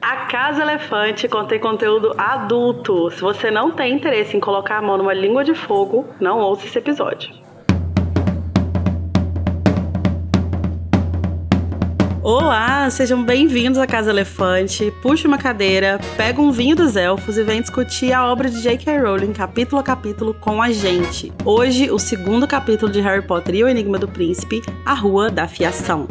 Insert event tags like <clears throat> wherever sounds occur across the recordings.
A Casa Elefante contém conteúdo adulto. Se você não tem interesse em colocar a mão numa língua de fogo, não ouça esse episódio. Olá, sejam bem-vindos à Casa Elefante. Puxa uma cadeira, pega um vinho dos elfos e vem discutir a obra de J.K. Rowling capítulo a capítulo com a gente. Hoje, o segundo capítulo de Harry Potter e o Enigma do Príncipe, A Rua da Fiação.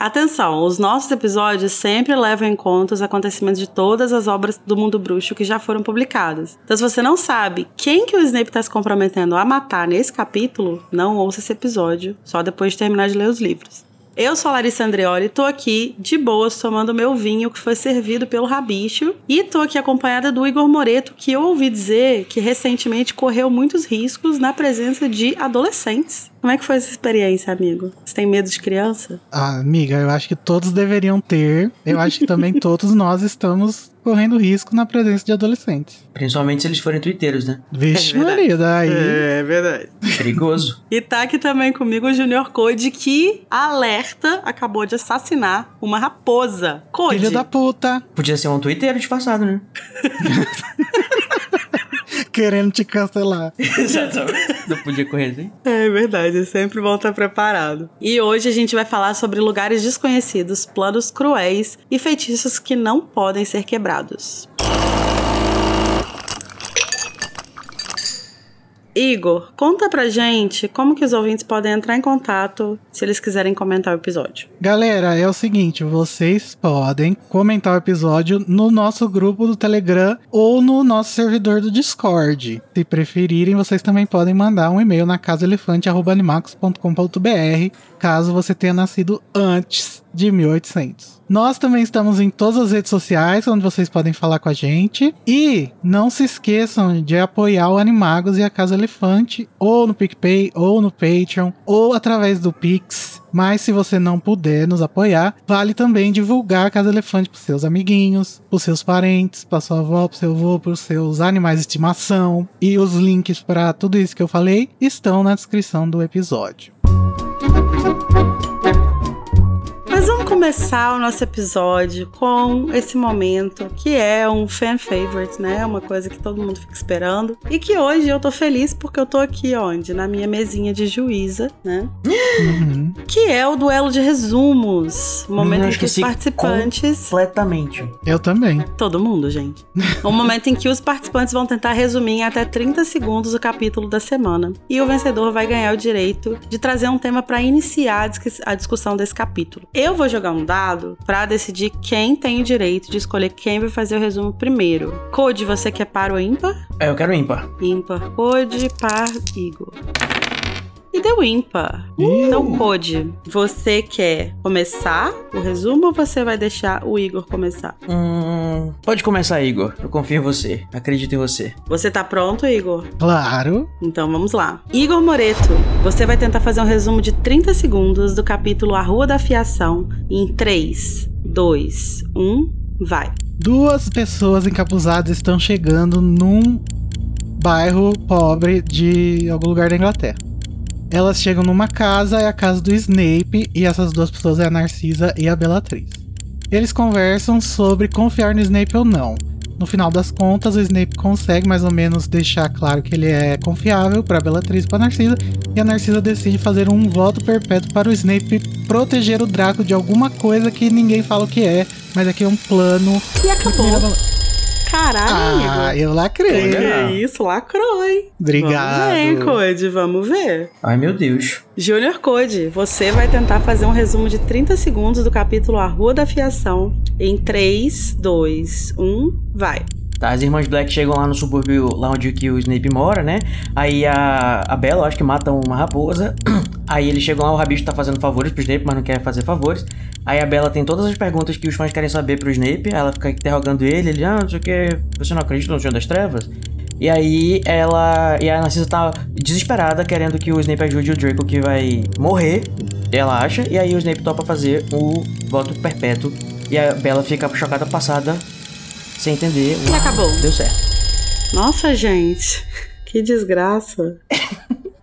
Atenção, os nossos episódios sempre levam em conta os acontecimentos de todas as obras do mundo bruxo que já foram publicadas. Então, se você não sabe quem que o Snape está se comprometendo a matar nesse capítulo, não ouça esse episódio só depois de terminar de ler os livros. Eu sou a Larissa Andreoli, tô aqui de boas tomando meu vinho que foi servido pelo Rabicho e tô aqui acompanhada do Igor Moreto, que eu ouvi dizer que recentemente correu muitos riscos na presença de adolescentes. Como é que foi essa experiência, amigo? Você tem medo de criança? Ah, amiga, eu acho que todos deveriam ter. Eu acho que também <laughs> todos nós estamos correndo risco na presença de adolescentes. Principalmente se eles forem twitteiros, né? Vixe, é Maria, daí. É verdade. Perigoso. <laughs> e tá aqui também comigo o Junior Code, que, alerta, acabou de assassinar uma raposa. Code. Filho da puta. Podia ser um twitteiro disfarçado, né? <laughs> Querendo te cancelar. <laughs> Exatamente. Não podia correr assim? É verdade, sempre bom estar preparado. E hoje a gente vai falar sobre lugares desconhecidos, planos cruéis e feitiços que não podem ser quebrados. Igor, conta pra gente como que os ouvintes podem entrar em contato se eles quiserem comentar o episódio. Galera, é o seguinte, vocês podem comentar o episódio no nosso grupo do Telegram ou no nosso servidor do Discord. Se preferirem, vocês também podem mandar um e-mail na casaelefante@animacos.com.br, caso você tenha nascido antes de 1800. Nós também estamos em todas as redes sociais, onde vocês podem falar com a gente. E não se esqueçam de apoiar o Animagos e a Casa Elefante, ou no PicPay, ou no Patreon, ou através do Pix. Mas se você não puder nos apoiar, vale também divulgar a Casa Elefante para seus amiguinhos, para seus parentes, para sua avó, para seu avô, para seus animais de estimação. E os links para tudo isso que eu falei estão na descrição do episódio. Mas vamos começar o nosso episódio com esse momento que é um fan favorite, né? Uma coisa que todo mundo fica esperando. E que hoje eu tô feliz porque eu tô aqui onde? Na minha mesinha de juíza, né? Uhum. Que é o duelo de resumos. O momento em que os participantes. Completamente. Eu também. Todo mundo, gente. <laughs> o momento em que os participantes vão tentar resumir em até 30 segundos o capítulo da semana. E o vencedor vai ganhar o direito de trazer um tema para iniciar a dis- a discussão desse capítulo. Eu vou jogar um dado para decidir quem tem o direito de escolher quem vai fazer o resumo primeiro. Code, você quer par ou ímpar? É, eu quero ímpar. Ímpar. Code, par, Igor. E deu ímpar. Então, Code, você quer começar o resumo ou você vai deixar o Igor começar? Hum, pode começar, Igor. Eu confio em você. Acredito em você. Você tá pronto, Igor? Claro. Então vamos lá. Igor Moreto, você vai tentar fazer um resumo de 30 segundos do capítulo A Rua da Fiação em 3, 2, 1, vai. Duas pessoas encapuzadas estão chegando num bairro pobre de algum lugar da Inglaterra. Elas chegam numa casa, é a casa do Snape, e essas duas pessoas é a Narcisa e a Bellatrix. Eles conversam sobre confiar no Snape ou não. No final das contas, o Snape consegue mais ou menos deixar claro que ele é confiável para Bellatrix e para Narcisa, e a Narcisa decide fazer um voto perpétuo para o Snape proteger o Draco de alguma coisa que ninguém fala o que é, mas aqui é um plano. E acabou. Caralho, Ah, eu lacrei. Olha. Que isso, lacrou, hein? Obrigado. Vamos ver, Code, vamos ver. Ai, meu Deus. Junior Code, você vai tentar fazer um resumo de 30 segundos do capítulo A Rua da Fiação em 3, 2, 1, vai. Tá, as irmãs Black chegam lá no subúrbio, lá onde que o Snape mora, né? Aí a, a Bella, acho que mata uma raposa. <clears throat> Aí eles chegam lá, o Rabicho tá fazendo favores pro Snape, mas não quer fazer favores. Aí a Bella tem todas as perguntas que os fãs querem saber pro Snape. Ela fica interrogando ele, ele, ah, não sei o que, você não acredita no Senhor das Trevas? E aí ela. E a Narcisa tá desesperada, querendo que o Snape ajude o Draco que vai morrer. Ela acha. E aí o Snape topa fazer o voto perpétuo. E a Bella fica chocada passada, sem entender. E acabou. Deu certo. Nossa, gente. Que desgraça.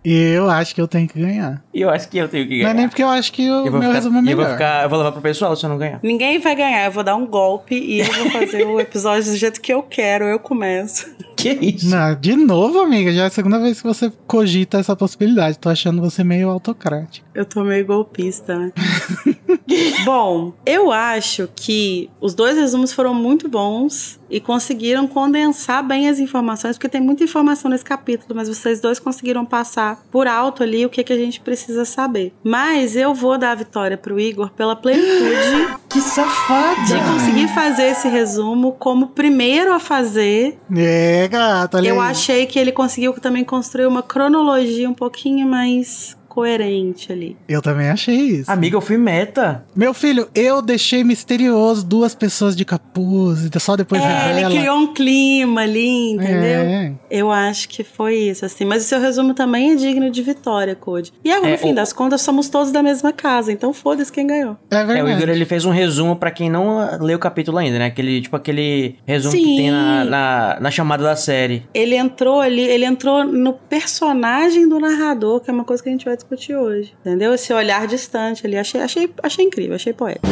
Eu acho que eu tenho que ganhar. E eu acho que eu tenho que ganhar. Não é nem porque eu acho que o Eu vou meu ficar- resumo é eu melhor. vou, ficar, eu vou levar pro pessoal se eu não ganhar. Ninguém vai ganhar, eu vou dar um golpe e eu vou fazer o episódio do jeito que eu quero, eu começo. Que isso? Não, de novo, amiga, já é a segunda vez que você cogita essa possibilidade. Tô achando você meio autocrático. Eu tô meio golpista, né? <laughs> Bom, eu acho que os dois resumos foram muito bons e conseguiram condensar bem as informações, porque tem muita informação nesse capítulo, mas vocês dois conseguiram passar por alto ali o que, que a gente precisa saber. Mas eu vou dar a vitória pro Igor pela plenitude <gasps> Que safada! de conseguir fazer esse resumo como o primeiro a fazer. É, olha Eu achei que ele conseguiu também construir uma cronologia um pouquinho mais coerente ali. Eu também achei isso. Amiga, eu fui meta. Meu filho, eu deixei misterioso duas pessoas de capuz, e só depois É, revela. ele criou um clima ali, entendeu? É. Eu acho que foi isso, assim. Mas o seu resumo também é digno de vitória, Code. E no É, fim o- das contas, somos todos da mesma casa, então foda-se quem ganhou. É É, o verdade. Igor ele fez um resumo pra quem não leu o capítulo ainda, né? Aquele, tipo aquele resumo Sim. que tem na, na, na chamada da série. Ele entrou ali, ele entrou no personagem do narrador, que é uma coisa que a gente vai discutir hoje. Entendeu? Esse olhar distante ali. Achei, achei, achei incrível, achei poético.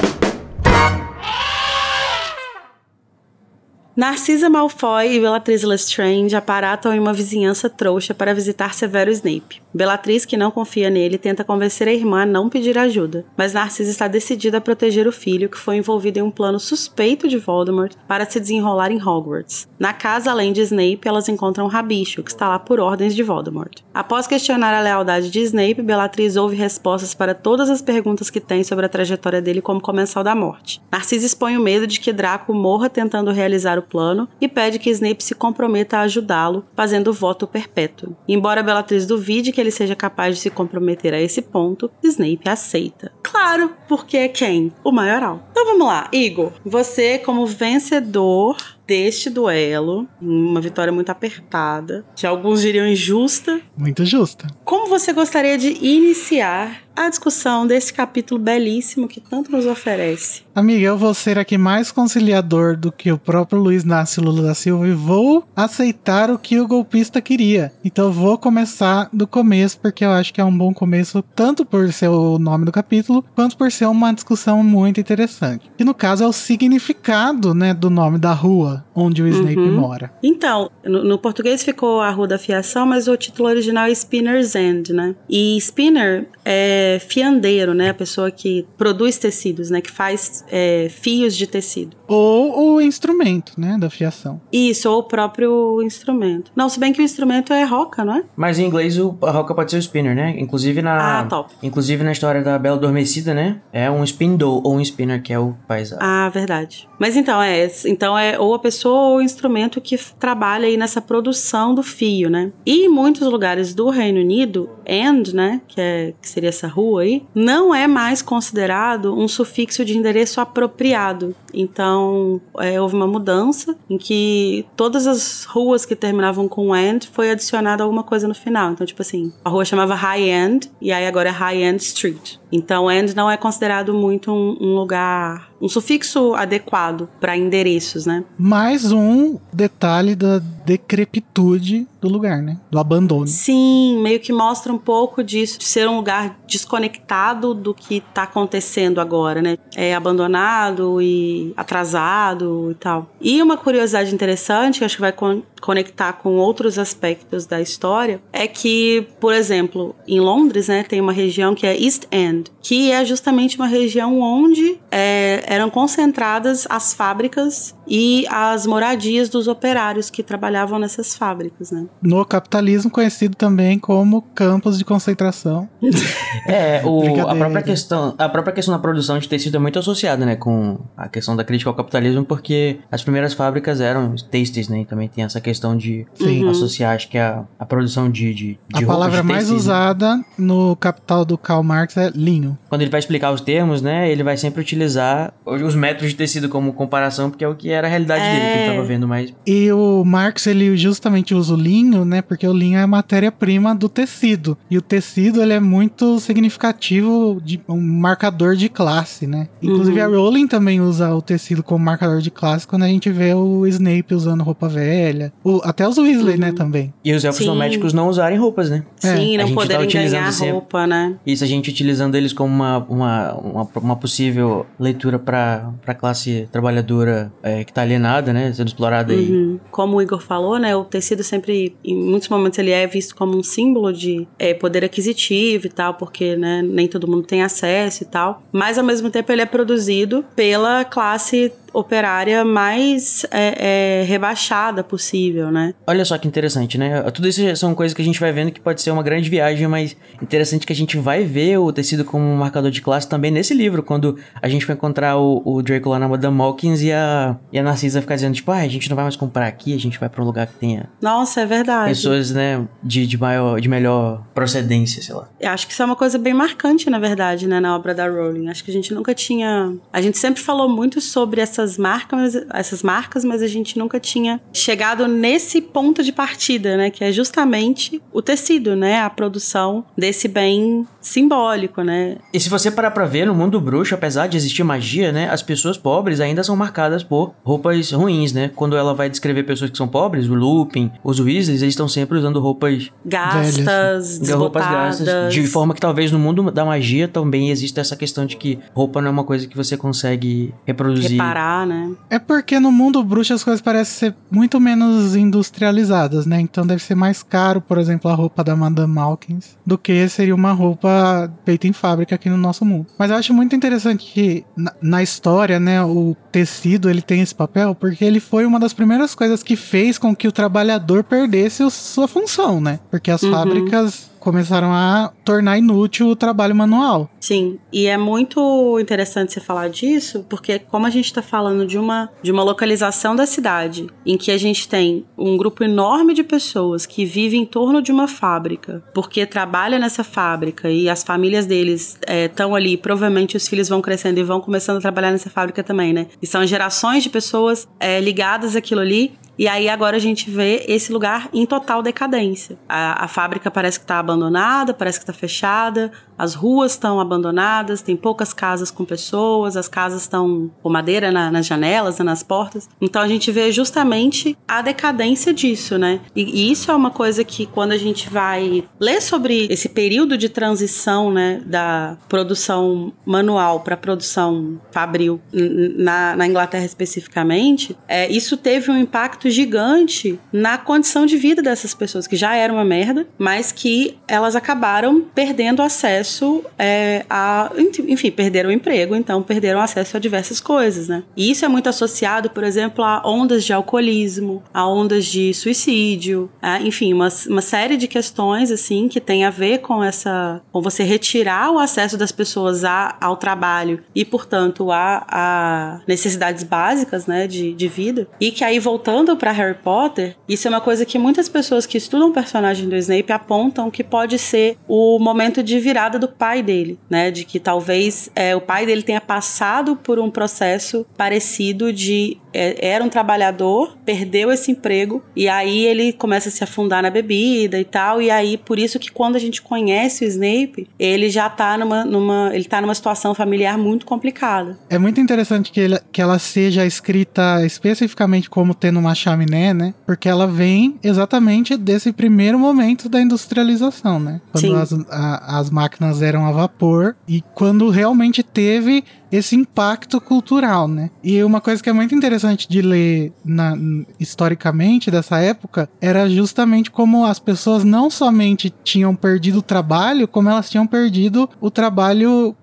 Narcisa Malfoy e Bellatrix Lestrange aparatam em uma vizinhança trouxa para visitar Severo Snape. Bellatrix, que não confia nele, tenta convencer a irmã a não pedir ajuda, mas Narcisa está decidida a proteger o filho, que foi envolvido em um plano suspeito de Voldemort para se desenrolar em Hogwarts. Na casa, além de Snape, elas encontram Rabicho, que está lá por ordens de Voldemort. Após questionar a lealdade de Snape, Bellatrix ouve respostas para todas as perguntas que tem sobre a trajetória dele como comensal da morte. Narcisa expõe o medo de que Draco morra tentando realizar o plano e pede que Snape se comprometa a ajudá-lo, fazendo voto perpétuo. Embora Bellatrix duvide que ele seja capaz de se comprometer a esse ponto, Snape aceita. Claro, porque é quem? O maioral. Então vamos lá, Igor. Você, como vencedor deste duelo, uma vitória muito apertada, que alguns diriam injusta, Muito justa. como você gostaria de iniciar a discussão desse capítulo belíssimo que tanto nos oferece? Amiga, eu vou ser aqui mais conciliador do que o próprio Luiz Nácio Lula da Silva e vou aceitar o que o golpista queria. Então eu vou começar do começo, porque eu acho que é um bom começo, tanto por ser o nome do capítulo, quanto por ser uma discussão muito interessante. Que no caso é o significado, né, do nome da rua onde o Snape Uhum. mora. Então, no, no português ficou a Rua da Fiação, mas o título original é Spinner's End, né? E spinner é fiandeiro, né? A pessoa que produz tecidos, né? Que faz é, fios de tecido. Ou o instrumento, né, da fiação. Isso, ou o próprio instrumento. Não, se bem que o instrumento é roca, não é? Mas em inglês o, a roca pode ser o spinner, né? Inclusive na. Ah, top. Inclusive na história da Bela Adormecida, né? É um spindle ou um spinner, que é o paisagem. Ah, verdade. Mas então é, então é ou a pessoa ou instrumento que trabalha aí nessa produção do fio, né? E em muitos lugares do Reino Unido, end, né, que, é, que seria essa rua aí, não é mais considerado um sufixo de endereço apropriado. Então é, houve uma mudança em que todas as ruas que terminavam com end foi adicionada alguma coisa no final. Então tipo assim, a rua chamava High End e aí agora é High End Street. Então end não é considerado muito um, um lugar, um sufixo adequado para endereços, né? Mais um detalhe da decrepitude do lugar, né? Do abandono. Sim, meio que mostra um pouco disso, de ser um lugar desconectado do que tá acontecendo agora, né? É abandonado e atrasado e tal. E uma curiosidade interessante, que acho que vai con- conectar com outros aspectos da história, é que, por exemplo, em Londres, né, tem uma região que é East End, que é justamente uma região onde é, eram concentradas as fábricas e as moradias dos operários que trabalhavam nessas fábricas, né? No capitalismo, conhecido também como campos de concentração. <laughs> É, o, a, própria questão, a própria questão da produção de tecido é muito associada, né, com a questão da crítica ao capitalismo, porque as primeiras fábricas eram têxteis, né, e também tem essa questão de Sim. Uhum. associar, acho que a, a produção de, de, de A palavra de mais usada no capital do Karl Marx é linho. Quando ele vai explicar os termos, né, ele vai sempre utilizar os métodos de tecido como comparação, porque é o que era a realidade dele que ele É. tava vendo, mas E o Marx, ele justamente usa o linho, né? Porque o linho é a matéria-prima do tecido. E o tecido, ele é muito significativo, de, um marcador de classe, né? Inclusive Uhum. a Rowling também usa o tecido como marcador de classe quando a gente vê o Snape usando roupa velha. O- até os Weasley, né, também. E os elfos Sim. domésticos não usarem roupas, né? É, Sim, a não gente tá poderem utilizando ganhar sempre- roupa, né? Isso a gente utilizando eles como uma, uma, uma, uma possível leitura pra, pra classe trabalhadora é, que tá alienada, né? Sendo explorada aí. Uhum. Como o Igor falou, né, o tecido sempre, em muitos momentos, ele é visto como um símbolo de é, poder aquisitivo e tal, porque né, nem todo mundo tem acesso e tal. Mas ao mesmo tempo ele é produzido pela classe operária mais é, é, rebaixada possível, né? Olha só que interessante, né? Tudo isso são coisas que a gente vai vendo que pode ser uma grande viagem, mas interessante que a gente vai ver o tecido como um marcador de classe também nesse livro, quando a gente vai encontrar o, o Draco lá na Madame Hawkins e a, e a Narcisa ficar dizendo, tipo, ah, a gente não vai mais comprar aqui, a gente vai pra um lugar que tenha Nossa, é verdade. pessoas, né, de, de, maior, de melhor procedência, sei lá. Eu acho que isso é uma coisa bem marcante, na verdade, né, na obra da Rowling. Acho que a gente nunca tinha. A gente sempre falou muito sobre essas marcas, essas marcas, mas a gente nunca tinha chegado nesse ponto de partida, né? Que é justamente o tecido, né? A produção desse bem simbólico, né? E se você parar pra ver, no mundo bruxo, apesar de existir magia, né, as pessoas pobres ainda são marcadas por roupas ruins, né? Quando ela vai descrever pessoas que são pobres, o Lupin, os Weasleys, eles estão sempre usando roupas, Gastas, roupas desbotadas. gastas, de forma que talvez no mundo da magia também exista essa questão de que roupa não é uma coisa que você consegue reproduzir. Reparar, né? É porque no mundo bruxo as coisas parecem ser muito menos industrializadas, né? Então deve ser mais caro, por exemplo, a roupa da Madame Hawkins do que seria uma roupa feita em fábrica aqui no nosso mundo. Mas eu acho muito interessante que na, na história, né, o tecido ele tem esse papel porque ele foi uma das primeiras coisas que fez com que o trabalhador perdesse o- sua função, né? Porque as Uhum. fábricas começaram a tornar inútil o trabalho manual. Sim, e é muito interessante você falar disso, porque como a gente está falando de uma, de uma localização da cidade, em que a gente tem um grupo enorme de pessoas que vivem em torno de uma fábrica, porque trabalha nessa fábrica e as famílias deles estão ali, provavelmente os filhos vão crescendo e vão começando a trabalhar nessa fábrica também, né? E são gerações de pessoas é, ligadas àquilo ali, e aí agora a gente vê esse lugar em total decadência. A, a fábrica parece que está abandonada, parece que está fechada, as ruas estão abandonadas, tem poucas casas com pessoas, as casas estão com madeira na- nas janelas, nas portas. Então a gente vê justamente a decadência disso, né? E, e isso é uma coisa que quando a gente vai ler sobre esse período de transição, né, da produção manual para produção fabril na, na Inglaterra especificamente, é, isso teve um impacto gigante na condição de vida dessas pessoas, que já era uma merda, mas que elas acabaram perdendo acesso é, a. Enfim, perderam o emprego, então perderam acesso a diversas coisas, né? E isso é muito associado, por exemplo, a ondas de alcoolismo, a ondas de suicídio, é, enfim, uma, uma série de questões, assim, que tem a ver com essa. com você retirar o acesso das pessoas a, ao trabalho e, portanto, a, a necessidades básicas, né, de, de vida. E que aí, voltando para Harry Potter, isso é uma coisa que muitas pessoas que estudam o personagem do Snape apontam que pode ser o momento de virada do pai dele, né? De que talvez é, o pai dele tenha passado por um processo parecido de é, era um trabalhador, perdeu esse emprego e aí ele começa a se afundar na bebida e tal. E aí por isso que quando a gente conhece o Snape, ele já tá numa, numa ele tá numa situação familiar muito complicada. É muito interessante que, ele- que ela seja escrita especificamente como tendo uma chaminé, né? Porque ela vem exatamente desse primeiro momento da industrialização, né? Quando as, a- as máquinas eram a vapor e quando realmente teve esse impacto cultural, né? E uma coisa que é muito interessante de ler na- historicamente dessa época era justamente como as pessoas não somente tinham perdido o trabalho, como elas tinham perdido o trabalho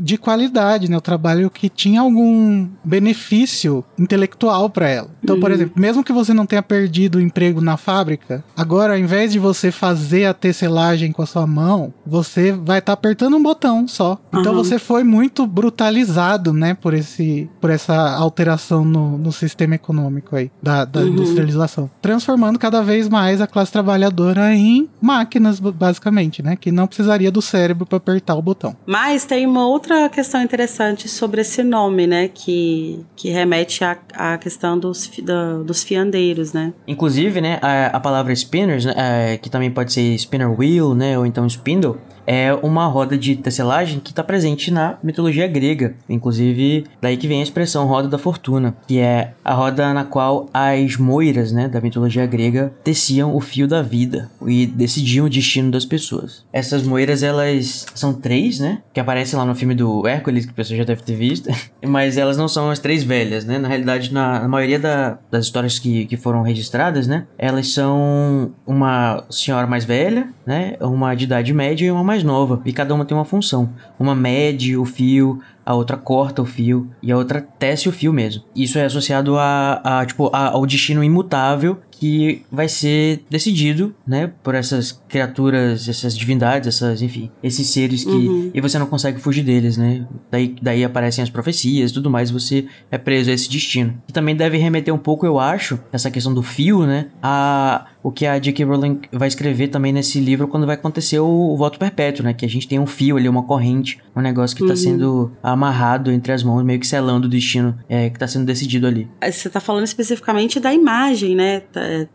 de qualidade, né? O trabalho que tinha algum benefício intelectual para ela. Então, por Uhum. exemplo, mesmo que que você não tenha perdido o emprego na fábrica, agora ao invés de você fazer a tecelagem com a sua mão, você vai estar tá apertando um botão só. Então uhum. você foi muito brutalizado, né, por esse por essa alteração no, no sistema econômico aí da, da uhum. industrialização, transformando cada vez mais a classe trabalhadora em máquinas basicamente, né, que não precisaria do cérebro para apertar o botão. Mas tem uma outra questão interessante sobre esse nome, né, que que remete à, à questão dos, da, dos fiandeiros, né? Inclusive, né, a, a palavra spinners, né, é, que também pode ser spinner wheel, né, ou então spindle, é uma roda de tecelagem que está presente na mitologia grega. Inclusive, daí que vem a expressão roda da fortuna, que é a roda na qual as moiras né, da mitologia grega teciam o fio da vida e decidiam o destino das pessoas. Essas moiras, elas são três, né? Que aparecem lá no filme do Hércules, que a pessoa já deve ter visto, <laughs> mas elas não são as três velhas, né? Na realidade, na, na maioria da, das histórias que, que foram registradas, né? Elas são uma senhora mais velha, né? Uma de idade média e uma mais nova, e cada uma tem uma função. Uma mede o fio, a outra corta o fio e a outra tece o fio mesmo. Isso é associado a, a tipo, a, ao destino imutável que vai ser decidido, né, por essas criaturas, essas divindades, essas, enfim, esses seres que uhum. e você não consegue fugir deles, né? Daí, daí aparecem as profecias, tudo mais, você é preso a esse destino. E também deve remeter um pouco, eu acho, essa questão do fio, né, a o que a J.K. Rowling vai escrever também nesse livro quando vai acontecer o, o voto perpétuo, né? Que a gente tem um fio ali, uma corrente, um negócio que tá uhum. tá sendo amarrado entre as mãos, meio que selando o destino é, que tá sendo decidido ali. Você tá falando especificamente da imagem, né?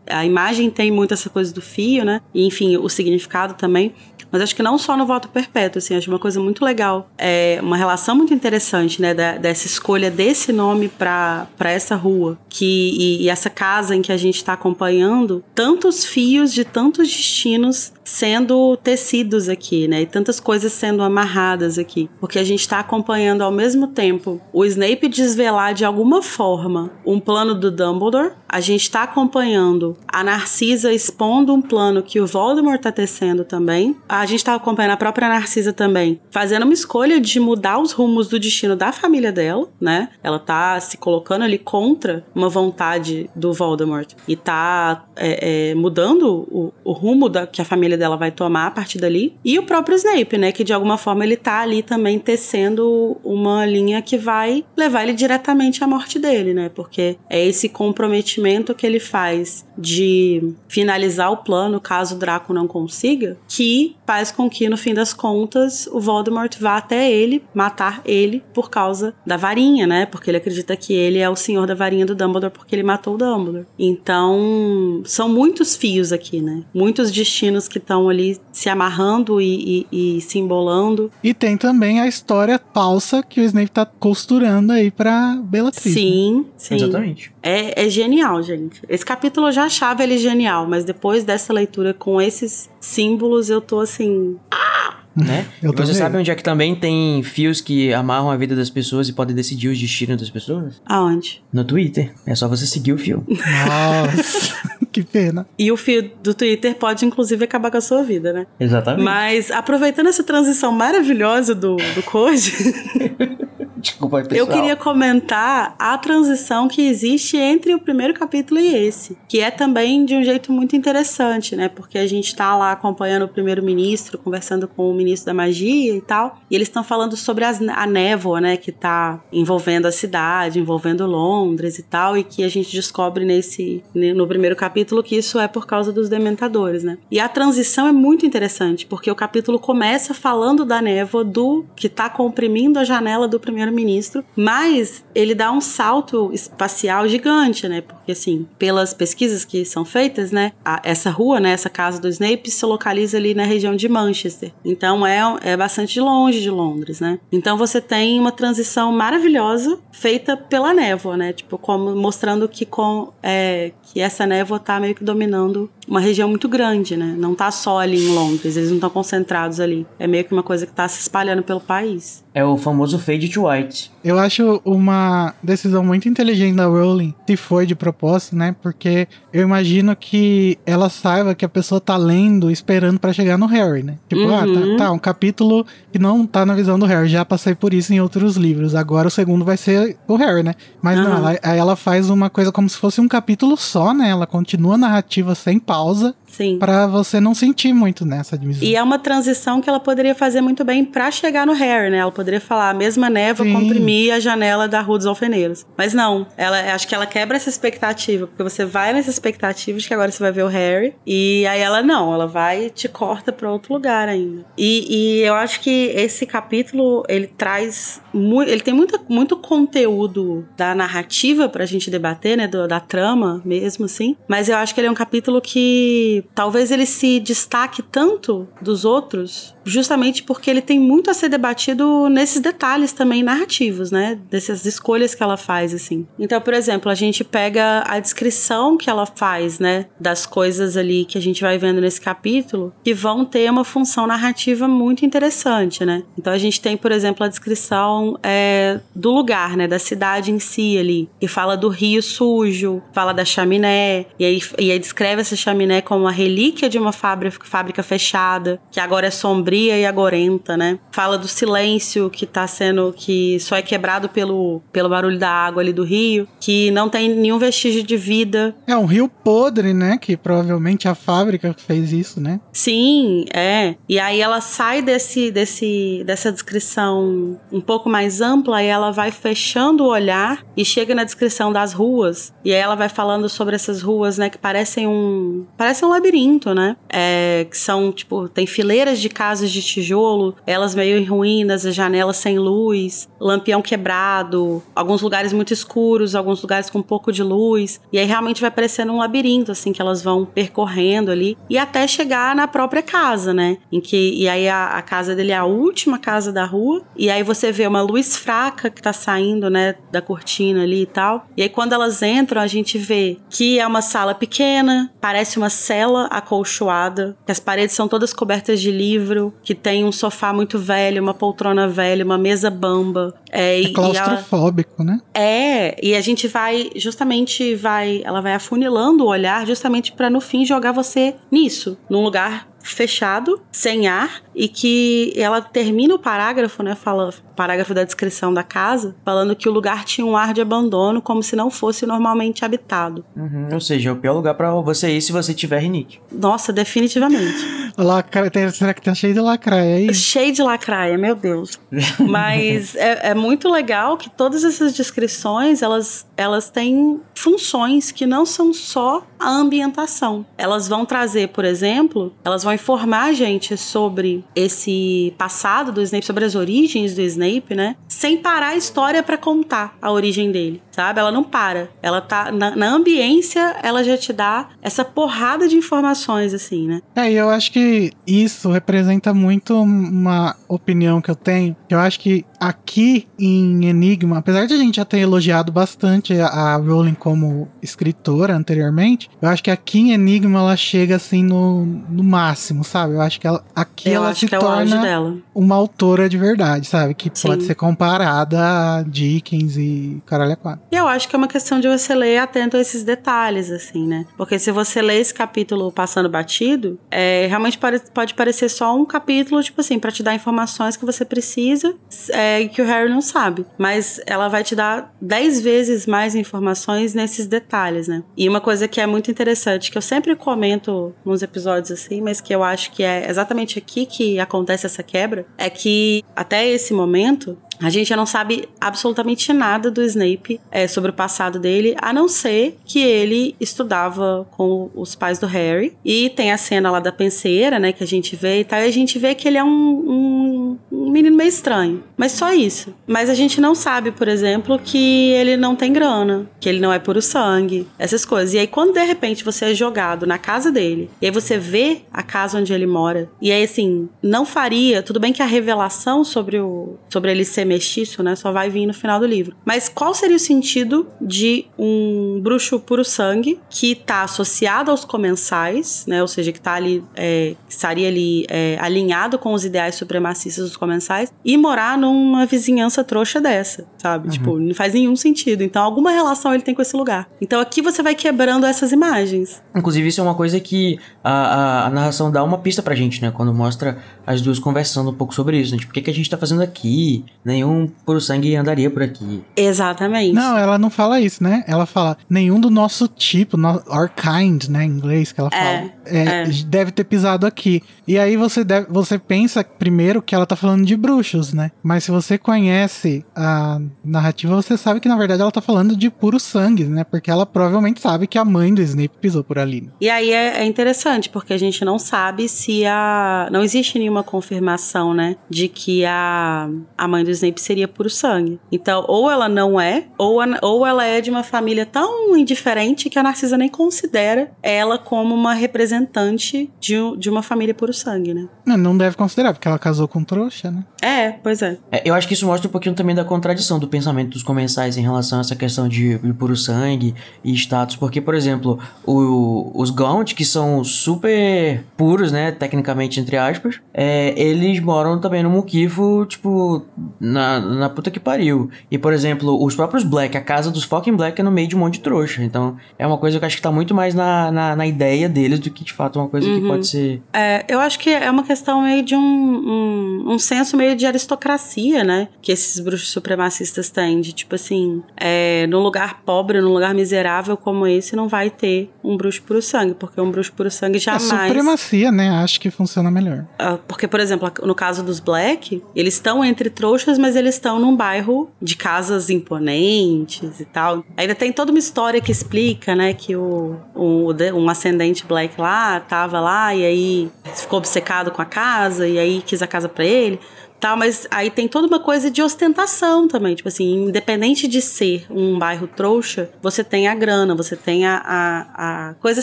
Tá, a imagem tem muito essa coisa do fio, né? E, enfim, o significado também. Mas acho que não só no voto perpétuo, assim, acho uma coisa muito legal. É uma relação muito interessante, né, da, dessa escolha desse nome para essa rua, que e, e, essa casa em que a gente está acompanhando, tantos fios de tantos destinos sendo tecidos aqui, né, e tantas coisas sendo amarradas aqui, porque a gente está acompanhando ao mesmo tempo o Snape desvelar de alguma forma um plano do Dumbledore, a gente está acompanhando a Narcisa expondo um plano que o Voldemort está tecendo também, a gente tá acompanhando a própria Narcisa também, fazendo uma escolha de mudar os rumos do destino da família dela, né? Ela tá se colocando ali contra uma vontade do Voldemort e tá é, é, mudando o, o rumo da, que a família dela vai tomar a partir dali. E o próprio Snape, né? Que de alguma forma ele tá ali também tecendo uma linha que vai levar ele diretamente à morte dele, né? Porque é esse comprometimento que ele faz de finalizar o plano caso o Draco não consiga, que faz com que, no fim das contas, o Voldemort vá até ele, matar ele por causa da varinha, né? Porque ele acredita que ele é o senhor da varinha do Dumbledore porque ele matou o Dumbledore. Então, são muitos fios aqui, né? Muitos destinos que estão ali se amarrando e, e, e se embolando. E tem também a história falsa que o Snape tá costurando aí pra Bellatrix. Sim, né? sim. Exatamente. É, é genial, gente. Esse capítulo eu já achava ele genial, mas depois dessa leitura com esses símbolos, eu tô assim. Ah! Né? <laughs> Eu e você sabe onde é que também tem fios que amarram a vida das pessoas e podem decidir os destinos das pessoas? Aonde? No Twitter. É só você seguir o fio. <laughs> Nossa, que pena. E o fio do Twitter pode, inclusive, acabar com a sua vida, né? Exatamente. Mas, aproveitando essa transição maravilhosa do, do Code. <laughs> Desculpa, pessoal. Eu queria comentar a transição que existe entre o primeiro capítulo e esse, que é também de um jeito muito interessante, né? Porque a gente tá lá acompanhando o primeiro-ministro, conversando com o ministro da magia e tal, e eles estão falando sobre as, a névoa, né, que tá envolvendo a cidade, envolvendo Londres e tal, e que a gente descobre nesse no primeiro capítulo que isso é por causa dos dementadores, né? E a transição é muito interessante, porque o capítulo começa falando da névoa do que tá comprimindo a janela do primeiro primeiro-ministro, mas ele dá um salto espacial gigante, né? Porque assim, pelas pesquisas que são feitas, né, a, essa rua, né, essa casa do Snape se localiza ali na região de Manchester. Então é, é bastante longe de Londres, né? Então você tem uma transição maravilhosa feita pela névoa, né? Tipo, como mostrando que com é, que essa névoa tá meio que dominando uma região muito grande, né? Não tá só ali em Londres, eles não estão concentrados ali. É meio que uma coisa que tá se espalhando pelo país. É o famoso fade to white. Eu acho uma decisão muito inteligente da Rowling, se foi de propósito propósito, né? Porque eu imagino que ela saiba que a pessoa tá lendo esperando para chegar no Harry, né? Tipo, uhum. ah, tá, uhum. tá, um capítulo que não tá na visão do Harry. Já passei por isso em outros livros. Agora o segundo vai ser o Harry, né? Mas uhum. não, ela, aí ela faz uma coisa como se fosse um capítulo só, né? Ela continua a narrativa sem pausa. Sim. Pra você não sentir muito nessa divisão. E é uma transição que ela poderia fazer muito bem para chegar no Harry, né? Ela poderia falar a mesma névoa Sim. comprimir a janela da Rua dos Alfeneiros. Mas não, ela acho que ela quebra essa expectativa, porque você vai nessa expectativa de que agora você vai ver o Harry, e aí ela não, ela vai e te corta para outro lugar ainda. E, e, eu acho que esse capítulo, ele traz muito, ele tem muito, muito conteúdo da narrativa pra gente debater, né, do, da trama mesmo, assim, mas eu acho que ele é um capítulo que talvez ele se destaque tanto dos outros justamente porque ele tem muito a ser debatido nesses detalhes também narrativos, né? Dessas escolhas que ela faz, assim. Então, por exemplo, a gente pega a descrição que ela faz, né? Das coisas ali que a gente vai vendo nesse capítulo, que vão ter uma função narrativa muito interessante, né? Então, a gente tem, por exemplo, a descrição é, do lugar, né? Da cidade em si ali, que fala do rio sujo, fala da chaminé, e aí, e aí descreve essa chaminé como uma relíquia de uma fábrica, fábrica fechada, que agora é sombria e agorenta, né? Fala do silêncio que tá sendo que só é quebrado pelo, pelo barulho da água ali do rio, que não tem nenhum vestígio de vida. É um rio podre, né? Que provavelmente a fábrica fez isso, né? Sim, é. E aí ela sai desse, desse dessa descrição um pouco mais ampla e ela vai fechando o olhar e chega na descrição das ruas. E aí ela vai falando sobre essas ruas, né, que parecem um parecem um labirinto, né? É, que são tipo tem fileiras de casas de tijolo, elas meio em ruínas, as janelas sem luz, lampião quebrado, alguns lugares muito escuros, alguns lugares com um pouco de luz. E aí realmente vai parecendo um labirinto, assim, que elas vão percorrendo ali. E até chegar na própria casa, né? Em que, e aí a, a casa dele é a última casa da rua. E aí você vê uma luz fraca que tá saindo, né, da cortina ali e tal. E aí quando elas entram, a gente vê que é uma sala pequena, parece uma cela acolchoada, que as paredes são todas cobertas de livro, que tem um sofá muito velho, uma poltrona velha, uma mesa bamba. É, é claustrofóbico, né? É, e a gente vai justamente vai, ela vai afunilando o olhar justamente para no fim jogar você nisso, num lugar fechado, sem ar, e que ela termina o parágrafo, né? Fala, parágrafo da descrição da casa, falando que o lugar tinha um ar de abandono, como se não fosse normalmente habitado. Uhum, ou seja, é o pior lugar para você ir se você tiver rinite. Nossa, definitivamente. <laughs> Lacra... Será que tá cheio de lacraia aí? Cheio de lacraia, meu Deus. <laughs> Mas é, é, muito legal que todas essas descrições, elas, elas têm funções que não são só a ambientação. Elas vão trazer, por exemplo, elas vão informar a gente sobre esse passado do Snape, sobre as origens do Snape, né? Sem parar a história para contar a origem dele, sabe? Ela não para. Ela tá na, na, ambiência, ela já te dá essa porrada de informações assim, né? É, e eu acho que isso representa muito uma opinião que eu tenho. Eu acho que aqui em Enigma, apesar de a gente já ter elogiado bastante a Rowling como escritora anteriormente, eu acho que aqui em Enigma ela chega assim no, no máximo, sabe? Eu acho que ela, aqui eu ela se é torna uma autora de verdade, sabe? Que Sim. pode ser comparada a Dickens e caralho a quatro. E eu acho que é uma questão de você ler atento a esses detalhes, assim, né? Porque se você lê esse capítulo passando batido, é, realmente pode, pode parecer só um capítulo, tipo assim, para te dar informações que você precisa. É, que o Harry não sabe. Mas ela vai te dar dez vezes mais informações nesses detalhes, né? E uma coisa que é muito interessante, que eu sempre comento nos episódios assim, mas que eu acho que é exatamente aqui que acontece essa quebra, é que até esse momento a gente não sabe absolutamente nada do Snape é, sobre o passado dele, a não ser que ele estudava com os pais do Harry. E tem a cena lá da penseira, né, que a gente vê e tal, e a gente vê que ele é um, um, um menino meio estranho. Mas só isso. Mas a gente não sabe, por exemplo, que ele não tem grana, que ele não é puro sangue, essas coisas. E aí, quando de repente você é jogado na casa dele, e aí você vê a casa onde ele mora, e aí assim, não faria, tudo bem que a revelação sobre, o, sobre ele ser mestiço, né, só vai vir no final do livro. Mas qual seria o sentido de um bruxo puro sangue que tá associado aos comensais, né, ou seja, que tá ali, é, estaria ali é, alinhado com os ideais supremacistas dos comensais, e morar numa vizinhança trouxa dessa, sabe? Uhum. Tipo, não faz nenhum sentido. Então, alguma relação ele tem com esse lugar. Então, aqui você vai quebrando essas imagens. Inclusive, isso é uma coisa que a, a, a narração dá uma pista pra gente, né? Quando mostra as duas conversando um pouco sobre isso, né? Tipo, o que, que a gente tá fazendo aqui? Nenhum puro sangue andaria por aqui. Exatamente. Não, ela não fala isso, né? Ela fala nenhum do nosso tipo, no, our kind, né? Em inglês que ela É, fala. É, é. Deve ter pisado aqui. E aí você, deve, você pensa primeiro que ela tá falando de bruxos, né? Mas se você conhece a narrativa, você sabe que na verdade ela tá falando de puro sangue, né? Porque ela provavelmente sabe que a mãe do Snape pisou por ali. né? E aí é, é interessante, porque a gente não sabe se a. Não existe nenhuma confirmação, né? De que a, a mãe do Snape seria puro sangue. Então, ou ela não é, ou, a- ou ela é de uma família tão indiferente que a Narcisa nem considera ela como uma representante de, de uma família puro sangue, né? Não, não deve considerar, porque ela casou com um trouxa, né? É, pois é. É, eu acho que isso mostra um pouquinho também da contradição do pensamento dos comensais em relação a essa questão de, de puro sangue e status. Porque, por exemplo, o- os Gaunt, que são super puros, né, tecnicamente, entre aspas, é, eles moram também no Mukifo, tipo, na, na puta que pariu. E, por exemplo, os próprios Black, a casa dos fucking Black é no meio de um monte de trouxa. Então, é uma coisa que eu acho que tá muito mais na, na, na ideia deles do que, de fato, uma coisa que Uhum. pode ser... É, eu acho que é uma questão meio de um, um, um senso meio de aristocracia, né? Que esses bruxos supremacistas têm. De tipo assim, é, num lugar pobre, num lugar miserável como esse, não vai ter um bruxo puro sangue. Porque um bruxo puro sangue A jamais. supremacia, né? Acho que funciona melhor. Ah, Porque, por exemplo, no caso dos Black, eles estão entre trouxas, mas eles estão num bairro de casas imponentes e tal. Ainda tem toda uma história que explica, né, que o, o um ascendente Black lá tava lá e aí ficou obcecado com a casa e aí quis a casa pra ele. Tal, mas aí tem toda uma coisa de ostentação também. Tipo assim, independente de ser um bairro trouxa, você tem a grana, você tem a, a, a coisa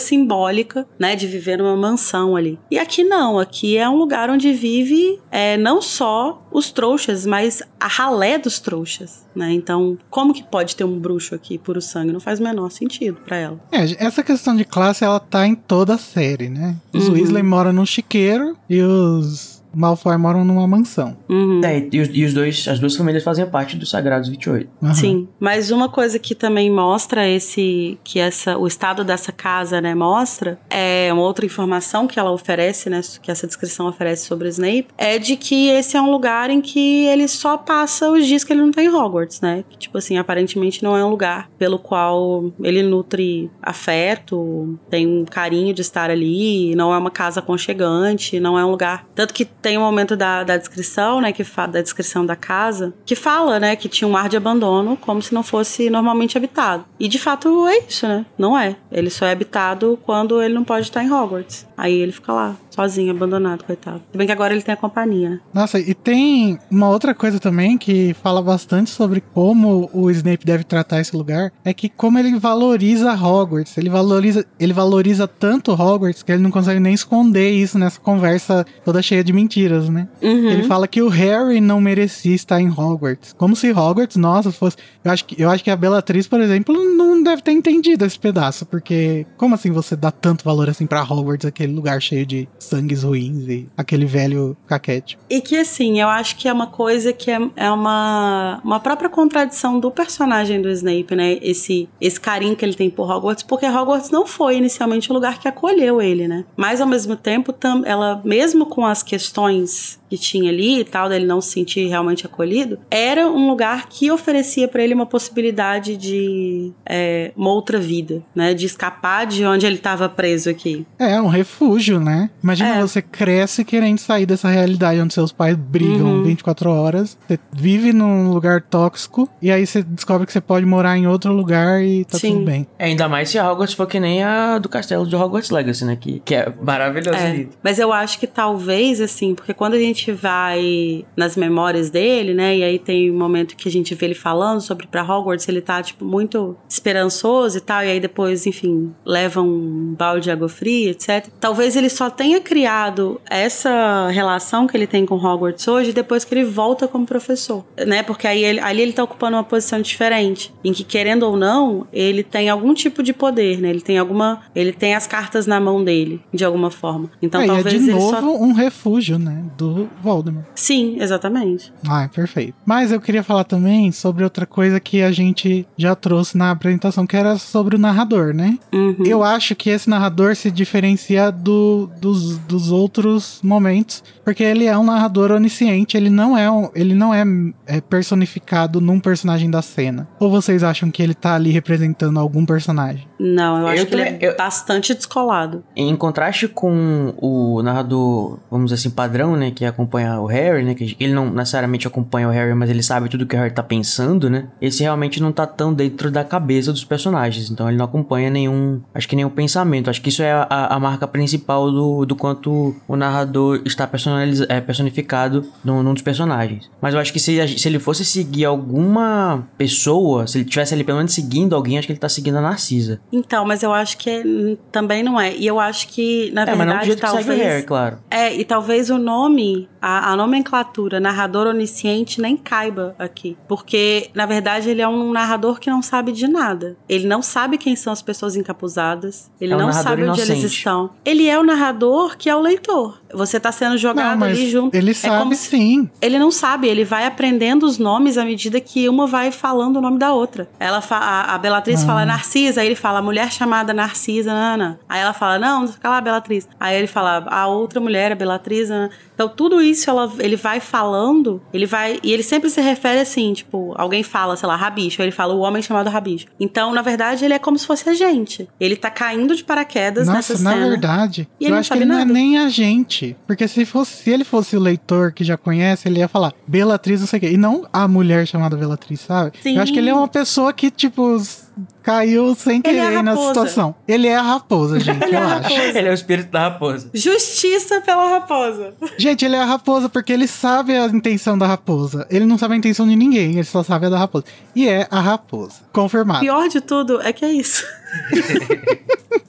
simbólica, né, de viver numa mansão ali. E aqui não, aqui é um lugar onde vive é, não só os trouxas, mas a ralé dos trouxas, né? Então, como que pode ter um bruxo aqui puro sangue? Não faz o menor sentido pra ela. É, essa questão de classe, ela tá em toda a série, né? Os Uhum. Weasley moram num chiqueiro e os Malfoy moram numa mansão. Uhum. É, e, os, e os dois, as duas famílias fazem parte dos Sagrados 28. Aham. Sim, mas uma coisa que também mostra esse que essa o estado dessa casa, né, mostra é uma outra informação que ela oferece, né, que essa descrição oferece sobre o Snape, é de que esse é um lugar em que ele só passa os dias que ele não tá em Hogwarts, né? Que, tipo assim, aparentemente não é um lugar pelo qual ele nutre afeto, tem um carinho de estar ali, não é uma casa aconchegante, não é um lugar. Tanto que tem um momento da, da descrição, né, que fala da descrição da casa, que fala, né, que tinha um ar de abandono, como se não fosse normalmente habitado. E de fato é isso, né? Não é. Ele só é habitado quando ele não pode estar em Hogwarts. Aí ele fica lá, sozinho, abandonado, coitado. Se bem que agora ele tem a companhia, né? Nossa, e tem uma outra coisa também que fala bastante sobre como o Snape deve tratar esse lugar, é que como ele valoriza Hogwarts, ele valoriza, ele valoriza tanto Hogwarts que ele não consegue nem esconder isso nessa conversa toda cheia de mentiras, né? Uhum. Ele fala que o Harry não merecia estar em Hogwarts. Como se Hogwarts, nossa, fosse. Eu acho que, eu acho que a Bellatrix, por exemplo, não deve ter entendido esse pedaço. Porque como assim você dá tanto valor assim pra Hogwarts, aquele lugar cheio de sangues ruins e aquele velho caquete? E que assim, eu acho que é uma coisa que é, é uma, uma própria contradição do personagem do Snape, né? Esse, esse carinho que ele tem por Hogwarts, porque Hogwarts não foi inicialmente o lugar que acolheu ele, né? Mas ao mesmo tempo, ela, mesmo com as questões que tinha ali e tal, dele não se sentir realmente acolhido, era um lugar que oferecia para ele uma possibilidade de é, uma outra vida, né? De escapar de onde ele estava preso aqui. É, um refúgio, né? Imagina É. você cresce querendo sair dessa realidade onde seus pais brigam Uhum. 24 horas, você vive num lugar tóxico e aí você descobre que você pode morar em outro lugar e tá Sim. tudo bem. É, ainda mais se a Hogwarts for que nem a do castelo de Hogwarts Legacy, né? Que, que é maravilhoso É, ali. mas eu acho que talvez, assim, porque quando a gente vai nas memórias dele, né, e aí tem um momento que a gente vê ele falando sobre pra Hogwarts, ele tá, tipo, muito esperançoso e tal, e aí depois, enfim, leva um balde de água fria, etc. Talvez ele só tenha criado essa relação que ele tem com Hogwarts hoje depois que ele volta como professor, né, porque aí ele, ali ele tá ocupando uma posição diferente, em que, querendo ou não, ele tem algum tipo de poder, né, ele tem alguma, ele tem as cartas na mão dele, de alguma forma. Então é, e é talvez de ele novo só um refúgio, né? Do, do Voldemort. Sim, exatamente. Ah, perfeito. Mas eu queria falar também sobre outra coisa que a gente já trouxe na apresentação, que era sobre o narrador, né? Uhum. Eu acho que esse narrador se diferencia do, dos, dos outros momentos, porque ele é um narrador onisciente, ele não é, um, ele não é, é personificado num personagem da cena. Ou vocês acham que ele tá ali representando algum personagem? Não, eu acho Eu que ele também- é eu- bastante descolado. Em contraste com o narrador, vamos dizer assim, padrão, né, que acompanha o Harry, né, que ele não necessariamente acompanha o Harry, mas ele sabe tudo que o Harry tá pensando, né? Esse realmente não tá tão dentro da cabeça dos personagens, então ele não acompanha nenhum, acho que nenhum pensamento. Acho que isso é a, a marca principal do, do quanto o narrador está é, personificado num, num dos personagens. Mas eu acho que se, se ele fosse seguir alguma pessoa, se ele tivesse ali pelo menos seguindo alguém, acho que ele tá seguindo a Narcisa. Então, mas eu acho que também não é. E eu acho que, na é, mas não do verdade, jeito que segue o talvez. Harry, claro. É, e talvez o nome, a, a nomenclatura narrador onisciente nem caiba aqui. Porque, na verdade, ele é um narrador que não sabe de nada. Ele não sabe quem são as pessoas encapuzadas. Ele É um não sabe onde eles inocente. estão. Ele é o narrador que é o leitor. Você tá sendo jogado Não, ali junto. ele É sabe se- sim. Ele não sabe, ele vai aprendendo os nomes à medida que uma vai falando o nome da outra. Ela fa- a, a Belatriz Ah. fala Narcisa, aí ele fala mulher chamada Narcisa, Ana. Aí ela fala, não, fica lá, Belatriz. Aí ele fala, a outra mulher, a Belatriz, Ana. Então tudo isso ela, ele vai falando, ele vai. E ele sempre se refere assim, tipo, alguém fala, sei lá, rabicho, aí ele fala o homem chamado rabicho. Então, na verdade, ele é como se fosse a gente. Ele tá caindo de paraquedas Nossa, nessa na cena. verdade, E ele eu não acho que ele não é nada. nem a gente. Porque se, fosse, se ele fosse o leitor que já conhece, ele ia falar Belatriz, não sei o quê. E não a mulher chamada Belatriz, sabe? Sim. Eu acho que ele é uma pessoa que, tipo, caiu sem Ele é querer nessa raposa. situação. Ele é a raposa, gente, Ele é eu a acho. raposa. Ele é o espírito da raposa. Justiça pela raposa. Gente, ele é a raposa porque ele sabe a intenção da raposa. Ele não sabe a intenção de ninguém, ele só sabe a da raposa. E é a raposa. Confirmado. pior de tudo é que é isso. <laughs>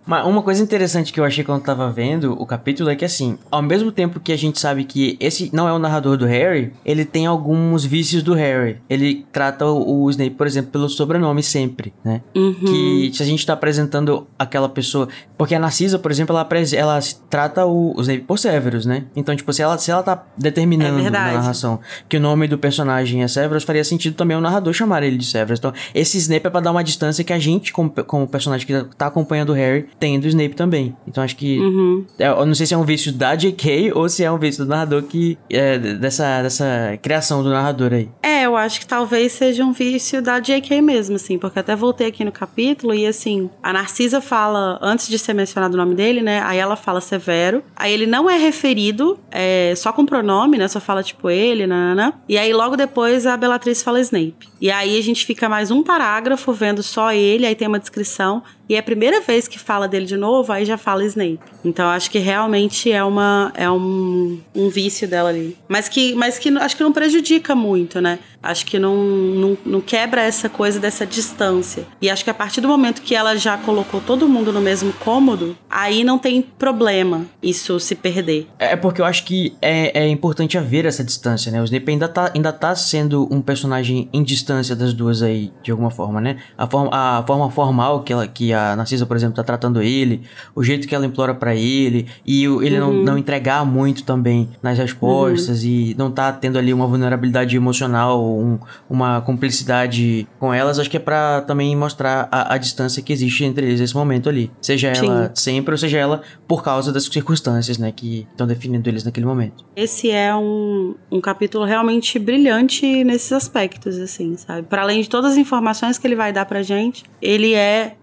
Mas uma coisa interessante que eu achei quando eu tava vendo o capítulo é que, assim, ao mesmo tempo que a gente sabe que esse não é o narrador do Harry, ele tem alguns vícios do Harry. Ele trata o, o Snape, por exemplo, pelo sobrenome sempre, né? Uhum. Que se a gente tá apresentando aquela pessoa. Porque a Narcisa, por exemplo, ela, ela trata o, o Snape por Severus, né? Então, tipo, se ela, se ela tá determinando É na narração que o nome do personagem é Severus, faria sentido também o narrador chamar ele de Severus. Então, esse Snape é pra dar uma distância que a gente, como, como personagem que tá acompanhando o Harry, tem do Snape também. Então, acho que. Uhum. é, Eu não sei se é um vício da J.K. ou se é um vício do narrador que. É, dessa, dessa criação do narrador aí. É, eu acho que talvez seja um vício da J.K. mesmo, assim, porque até voltei aqui no capítulo e, assim, a Narcisa fala, antes de ser mencionado o nome dele, né, aí ela fala Severo, aí ele não é referido, é só com pronome, né, só fala, tipo, ele, nanana, e aí logo depois a Bellatrix fala Snape. E aí a gente fica mais um parágrafo vendo só ele, aí tem uma descrição, e é a primeira vez que fala dele de novo, aí já fala Snape. Então acho que realmente é uma é um, um vício dela ali. Mas que, mas que acho que não prejudica muito, né? Acho que não, não, não quebra essa coisa dessa distância. E acho que a partir do momento que ela já colocou todo mundo no mesmo cômodo, aí não tem problema isso se perder. É porque eu acho que é, é importante haver essa distância, né? O Snape ainda tá, ainda tá sendo um personagem em distância das duas aí, de alguma forma, né? A forma, a forma formal que, ela, que Narcisa, por exemplo, tá tratando ele, o jeito que ela implora pra ele, e ele não, não entregar muito também nas respostas, e não tá tendo ali uma vulnerabilidade emocional, um- uma cumplicidade com elas, acho que é pra também mostrar a, a distância que existe entre eles nesse momento ali. Seja Sim. ela sempre, ou seja ela por causa das circunstâncias, né, que estão definindo eles naquele momento. Esse é um, um capítulo realmente brilhante nesses aspectos, assim, sabe? Para além de todas as informações que ele vai dar pra gente, ele é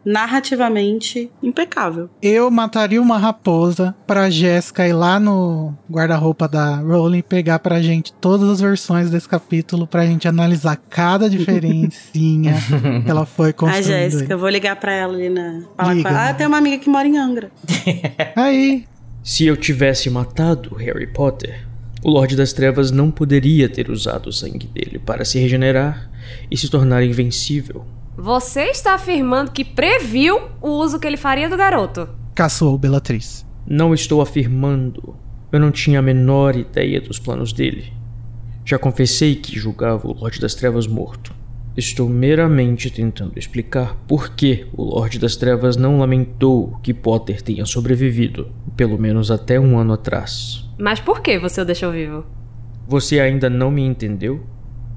narrativamente impecável. Eu mataria uma raposa pra Jéssica ir lá no guarda-roupa da Rowling e pegar pra gente todas as versões desse capítulo pra gente analisar cada diferencinha <laughs> que ela foi A construindo. Jéssica, eu vou ligar pra ela ali na. Falar Liga, com ela. Ah, né? tem uma amiga que mora em Angra. <laughs> Aí, Se eu tivesse matado Harry Potter, o Lorde das Trevas não poderia ter usado o sangue dele para se regenerar e se tornar invencível. Você está afirmando que previu o uso que ele faria do garoto. caçoou Belatriz. Não estou afirmando. Eu não tinha a menor ideia dos planos dele. Já confessei que julgava o Lorde das Trevas morto. Estou meramente tentando explicar por que o Lorde das Trevas não lamentou que Potter tenha sobrevivido, pelo menos até um ano atrás. Mas por que você o deixou vivo? Você ainda não me entendeu?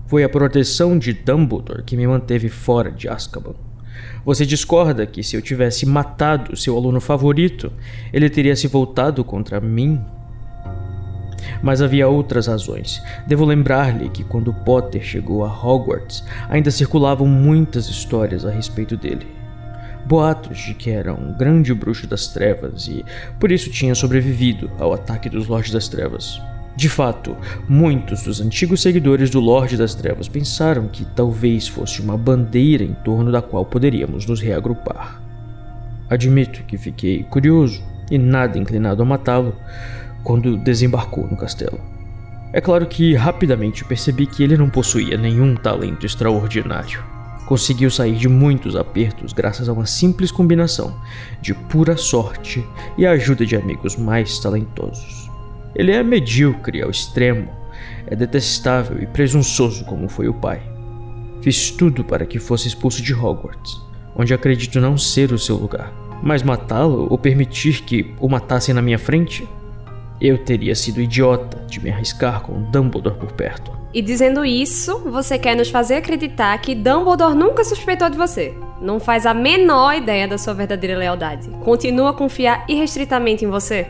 Foi a proteção de Dumbledore que me manteve fora de Azkaban. Você discorda que se eu tivesse matado seu aluno favorito, ele teria se voltado contra mim? Mas havia outras razões. Devo lembrar-lhe que quando Potter chegou a Hogwarts, ainda circulavam muitas histórias a respeito dele. Boatos de que era um grande bruxo das trevas e por isso tinha sobrevivido ao ataque dos Lordes das Trevas. De fato, muitos dos antigos seguidores do Lorde das Trevas pensaram que talvez fosse uma bandeira em torno da qual poderíamos nos reagrupar. Admito que fiquei curioso e nada inclinado a matá-lo quando desembarcou no castelo. É claro que rapidamente percebi que ele não possuía nenhum talento extraordinário. Conseguiu sair de muitos apertos graças a uma simples combinação de pura sorte e a ajuda de amigos mais talentosos. Ele é medíocre ao extremo, é detestável e presunçoso como foi o pai. Fiz tudo para que fosse expulso de Hogwarts, onde acredito não ser o seu lugar. Mas matá-lo ou permitir que o matassem na minha frente? Eu teria sido idiota de me arriscar com Dumbledore por perto. E dizendo isso, você quer nos fazer acreditar que Dumbledore nunca suspeitou de você. Não faz a menor ideia da sua verdadeira lealdade. Continua a confiar irrestritamente em você.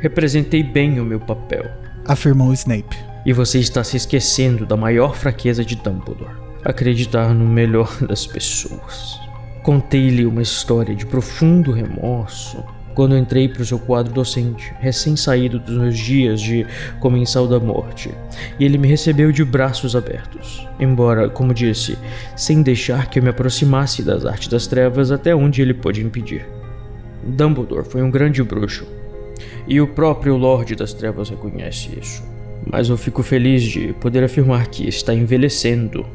Representei bem o meu papel. Afirmou Snape. E você está se esquecendo da maior fraqueza de Dumbledore: acreditar no melhor <laughs> das pessoas. Contei-lhe uma história de profundo remorso quando entrei para o seu quadro docente, recém-saído dos meus dias de comensal da morte, e ele me recebeu de braços abertos, embora, como disse, sem deixar que eu me aproximasse das artes das trevas até onde ele pôde impedir. Dumbledore foi um grande bruxo, e o próprio Lorde das Trevas reconhece isso. Mas eu fico feliz de poder afirmar que está envelhecendo.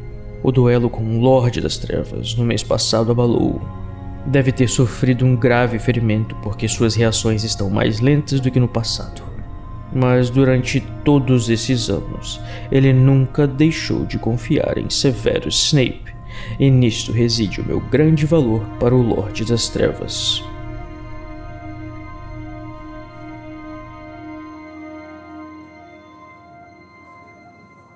O duelo com o Lorde das Trevas no mês passado abalou. Deve ter sofrido um grave ferimento porque suas reações estão mais lentas do que no passado. Mas durante todos esses anos, ele nunca deixou de confiar em Severus Snape, e nisto reside o meu grande valor para o Lorde das Trevas.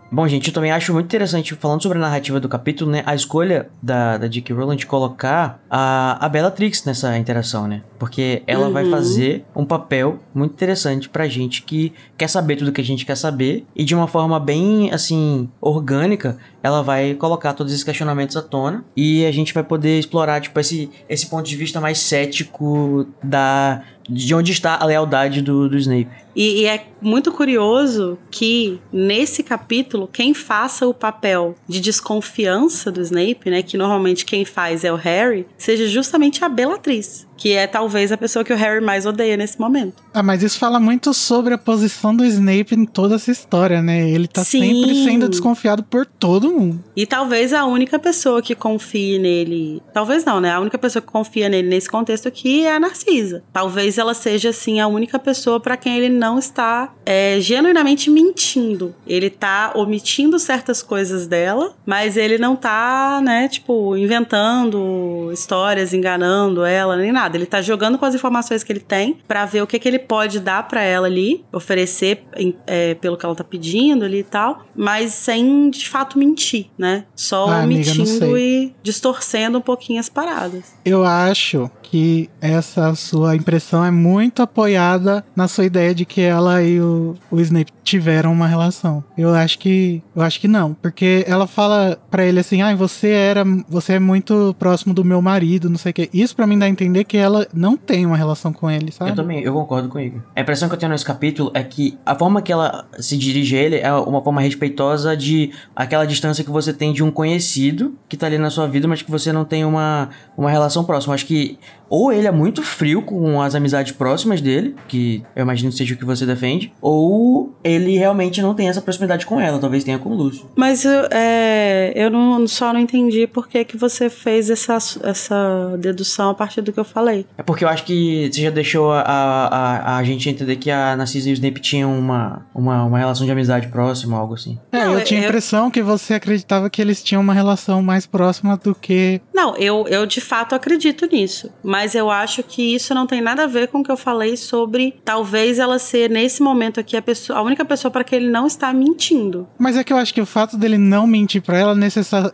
Bom, gente, eu também acho muito interessante, falando sobre a narrativa do capítulo, né? A escolha da, da. Rowling de colocar a, a Bellatrix nessa interação, né? Porque ela uhum. vai fazer um papel muito interessante pra gente que quer saber tudo que a gente quer saber e de uma forma bem, assim, orgânica, ela vai colocar todos esses questionamentos à tona e a gente vai poder explorar, tipo, esse, esse ponto de vista mais cético da de onde está a lealdade do, do Snape. E, e, é muito curioso que nesse capítulo quem faça o papel de desconfiança do Snape, né, que normalmente quem faz é o Harry, seja justamente a Bellatrix que é talvez a pessoa que o Harry mais odeia nesse momento. Ah, mas isso fala muito sobre a posição do Snape em toda essa história, né? Ele tá Sim. sempre sendo desconfiado por todo mundo. E talvez a única pessoa que confie nele, talvez não, né? A única pessoa que confia nele nesse contexto aqui é a Narcisa. Talvez ela seja assim a única pessoa para quem ele não está é, genuinamente mentindo. Ele tá omitindo certas coisas dela, mas ele não tá, né, tipo, inventando histórias, enganando ela, nem nada nada. Ele tá jogando com as informações que ele tem para ver o que, que ele pode dar para ela ali, oferecer é, pelo que ela tá pedindo ali e tal, mas sem de fato mentir, né? Só ah, omitindo amiga, e distorcendo um pouquinho as paradas. Eu acho que essa sua impressão é muito apoiada na sua ideia de que ela e o, o Snape tiveram uma relação. Eu acho que eu acho que não, porque ela fala para ele assim: "Ah, você era, você é muito próximo do meu marido, não sei o quê". Isso para mim dá a entender que ela não tem uma relação com ele, sabe? Eu também, eu concordo com ele. A impressão que eu tenho nesse capítulo é que a forma que ela se dirige a ele é uma forma respeitosa de aquela distância que você tem de um conhecido que tá ali na sua vida, mas que você não tem uma, uma relação próxima. Acho que ou ele é muito frio com as amizades próximas dele, que eu imagino que seja o que você defende, ou ele realmente não tem essa proximidade com ela, talvez tenha com o Lúcio. Mas é, eu não, só não entendi por que, que você fez essa, essa dedução a partir do que eu falei. É porque eu acho que você já deixou a, a, a gente entender que a Narcisa e o Snape tinham uma, uma, uma relação de amizade próxima, algo assim. É, não, eu tinha a impressão que você acreditava que eles tinham uma relação mais próxima do que. Não, eu, eu de fato acredito nisso. Mas mas eu acho que isso não tem nada a ver com o que eu falei sobre talvez ela ser nesse momento aqui a, pessoa, a única pessoa para que ele não está mentindo. Mas é que eu acho que o fato dele não mentir para ela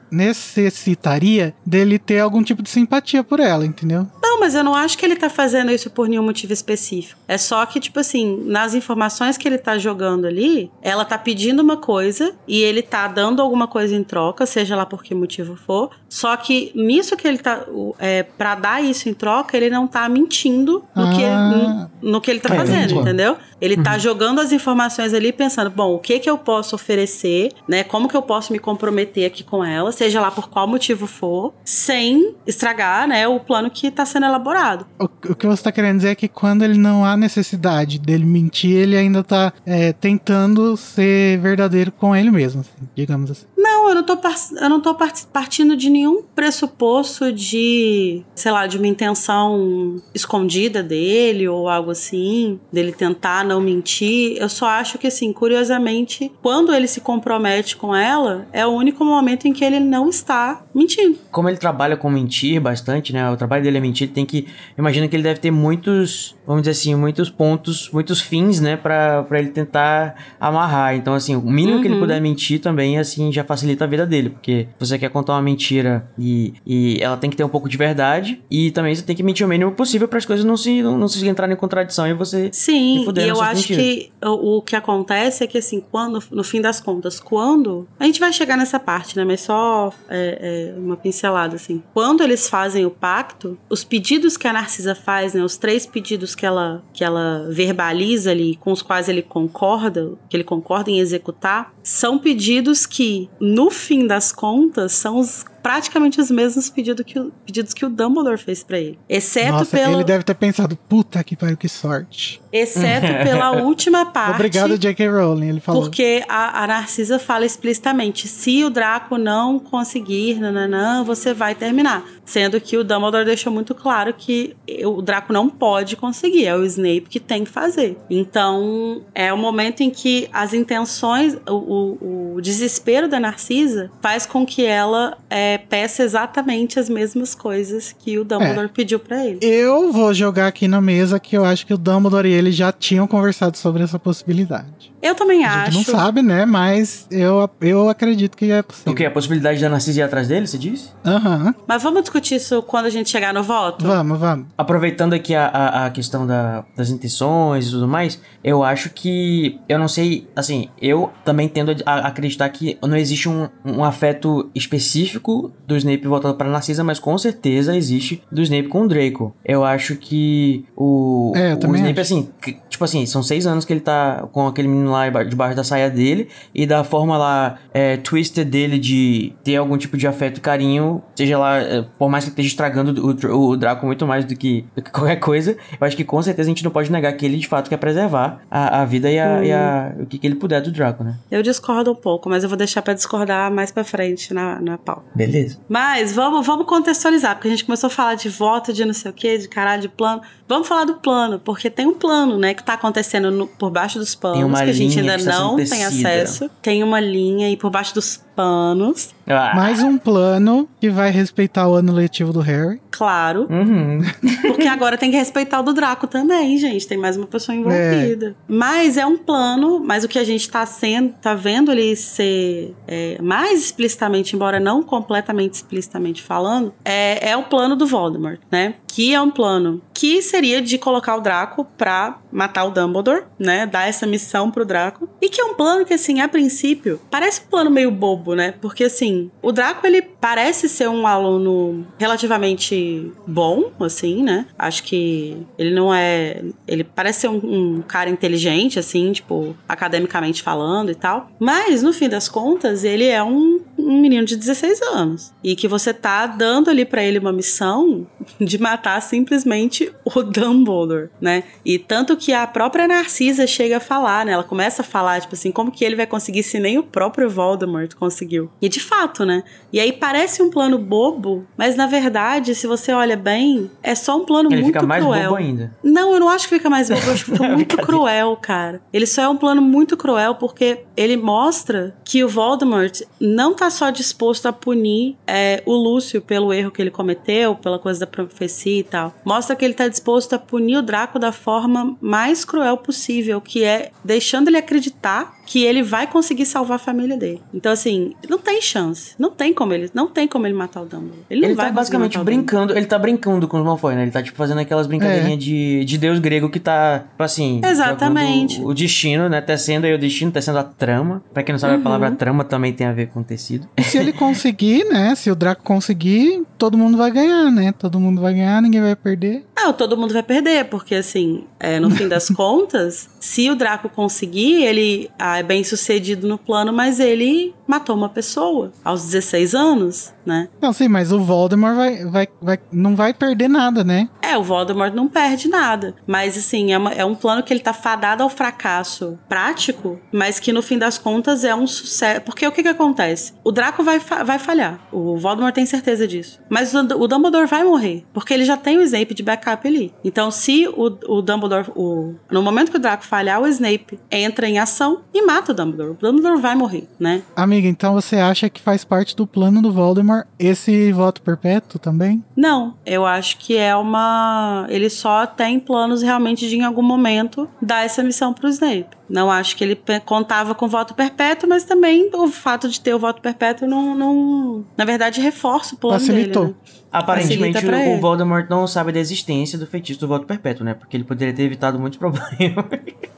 necessitaria dele ter algum tipo de simpatia por ela, entendeu? Não, mas eu não acho que ele tá fazendo isso por nenhum motivo específico. É só que, tipo assim, nas informações que ele tá jogando ali, ela tá pedindo uma coisa e ele tá dando alguma coisa em troca, seja lá por que motivo for. Só que nisso que ele tá. É, pra dar isso em troca, ele não tá mentindo no, ah. que, no, no, que ele tá é, fazendo, entendeu? Ele tá uhum. jogando as informações ali pensando, bom, o que que eu posso oferecer, né? Como que eu posso me comprometer aqui com ela, seja lá por qual motivo for, sem estragar, né, o plano que tá sendo elaborado. O, o que você tá querendo dizer é que quando ele não há necessidade dele mentir, ele ainda tá é, tentando ser verdadeiro com ele mesmo, assim, digamos assim. Não, eu não tô, eu não tô partindo de nenhum pressuposto de, sei lá, de uma intenção escondida dele ou algo assim, dele tentar não mentir. Eu só acho que, assim, curiosamente, quando ele se compromete com ela, é o único momento em que ele não está mentindo. Como ele trabalha com mentir bastante, né? O trabalho dele é mentir, tem que. Imagina que ele deve ter muitos, vamos dizer assim, muitos pontos, muitos fins, né? Pra, pra ele tentar amarrar. Então, assim, o mínimo uhum. que ele uhum. puder mentir também, assim, já facilita a vida dele. Porque você quer contar uma mentira e, e ela tem que ter um pouco de verdade. E também você tem que mentir o mínimo possível para as coisas não se, não, não se entrarem em contradição e você. Sim, e eu acho que o, o, que acontece é que, assim, quando, no fim das contas, quando. A gente vai chegar nessa parte, né? Mas só é, é, uma pincelada, assim. Quando eles fazem o pacto, os pedidos que a Narcisa faz, né? Os três pedidos que ela, que ela verbaliza ali, com os quais ele concorda, que ele concorda em executar, são pedidos que, no fim das contas, são os praticamente os mesmos pedidos que o, pedidos que o Dumbledore fez para ele. Exceto Nossa, pelo... ele deve ter pensado, puta que pariu, que sorte. Exceto <laughs> pela última parte. Obrigado, J.K. Rowling, ele falou. Porque a, a, Narcisa fala explicitamente, se o Draco não conseguir, nananã, você vai terminar. Sendo que o Dumbledore deixou muito claro que o Draco não pode conseguir, é o Snape que tem que fazer. Então, é o momento em que as intenções, o, o, o desespero da Narcisa faz com que ela é, peça exatamente as mesmas coisas que o Dumbledore é. pediu para ele. Eu vou jogar aqui na mesa que eu acho que o Dumbledore e ele já tinham conversado sobre essa possibilidade. Eu também a acho. não sabe, né? Mas eu, eu acredito que é possível. O que? A possibilidade da Narcisa ir atrás dele, você disse? Aham. Uhum. Mas vamos discutir isso quando a gente chegar no voto? Vamos, vamos. Aproveitando aqui a, a, a questão da, das intenções e tudo mais, eu acho que. Eu não sei. Assim, eu também tendo a, acreditar que não existe um, um afeto específico do Snape voltado para Narcisa, mas com certeza existe do Snape com o Draco. Eu acho que o, é, o Snape, acho. assim, tipo assim, são seis anos que ele tá com aquele menino lá debaixo da saia dele e da forma lá é, twisted dele de ter algum tipo de afeto e carinho, seja lá, é, por mais que esteja estragando o, o Draco muito mais do que, do que, <laughs> qualquer coisa, eu acho que com certeza a gente não pode negar que ele de fato quer preservar a, a vida e, a, hum. e a, o que, que, ele puder do Draco, né? Eu discordo um pouco, mas eu vou deixar para discordar mais para frente na, na pau. Beleza. Mas vamos, vamos contextualizar, porque a gente começou a falar de voto, de não sei o que, de caralho, de plano. Vamos falar do plano, porque tem um plano, né, que tá acontecendo no, por baixo dos panos, que a gente ainda não tem acesso. Tem uma linha aí por baixo dos panos. Ah. Mais um plano que vai respeitar o ano letivo do Harry. Claro. Uhum. <laughs> Porque agora tem que respeitar o do Draco também, gente. Tem mais uma pessoa envolvida. É. Mas é um plano, mas o que a gente tá sendo, tá vendo ele ser é, mais explicitamente, embora não completamente explicitamente falando, é, é o plano do Voldemort, né? Que é um plano que seria de colocar o Draco pra matar o Dumbledore, né? Dar essa missão pro Draco. E que é um plano que, assim, a princípio, parece um plano meio bobo, né? Porque, assim, o Draco, ele parece ser um aluno relativamente bom, assim, né? Acho que ele não é. Ele parece ser um, um cara inteligente, assim, tipo, academicamente falando e tal. Mas, no fim das contas, ele é um, um menino de 16 anos. E que você tá dando ali para ele uma missão <laughs> de matar simplesmente o Dumbledore, né? E tanto que a própria Narcisa chega a falar, né? Ela começa a falar, tipo assim, como que ele vai conseguir se nem o próprio Voldemort conseguiu. E de fato, né? E aí parece um plano bobo, mas na verdade, se você olha bem, é só um plano ele muito fica mais cruel. Bobo ainda. Não, eu não acho que fica mais bobo, eu acho que fica <laughs> muito cruel, cara. Ele só é um plano muito cruel porque ele mostra que o Voldemort não tá só só disposto a punir é, o Lúcio pelo erro que ele cometeu, pela coisa da profecia e tal. Mostra que ele tá disposto a punir o Draco da forma mais cruel possível, que é deixando ele acreditar que ele vai conseguir salvar a família dele. Então, assim, não tem chance. Não tem como ele, não tem como ele matar o Dumbledore. Ele não Ele vai tá basicamente matar o brincando, ele tá brincando com os Malfoy, né? Ele tá, tipo, fazendo aquelas brincadeirinhas de, de deus grego que tá, tipo assim... Exatamente. jogando O destino, né? Tecendo aí o destino, tecendo a trama. Pra quem não sabe, a palavra trama também tem a ver com tecido. E se ele conseguir, né? Se o Draco conseguir, todo mundo vai ganhar, né? Todo mundo vai ganhar, ninguém vai perder. Não, todo mundo vai perder, porque assim, é, no fim das <laughs> contas, se o Draco conseguir, ele ah, é bem sucedido no plano, mas ele matou uma pessoa aos 16 anos, né? Não, sim, mas o Voldemort vai, vai, vai, não vai perder nada, né? É, o Voldemort não perde nada. Mas, assim, é, uma- é um plano que ele tá fadado ao fracasso prático, mas que no fim das contas é um sucesso. Porque o que que acontece? O Draco vai, fa- vai falhar. O Voldemort tem certeza disso. Mas o, o Dumbledore vai morrer. Porque ele já tem o Snape de backup ali. Então, se o, o Dumbledore. O, no momento que o Draco falhar, o Snape entra em ação e mata o Dumbledore. O Dumbledore vai morrer, né? Amiga, então você acha que faz parte do plano do Voldemort esse voto perpétuo também? Não, eu acho que é uma. Ele só tem planos realmente de em algum momento dar essa missão pro Snape. Não acho que ele contava com voto perpétuo, mas também o fato de ter o voto perpétuo não. não na verdade, reforça o plano Facilitou. dele. Né? Aparentemente, o ele. Voldemort não sabe da existência do feitiço do voto perpétuo, né? Porque ele poderia ter evitado muitos <laughs> problemas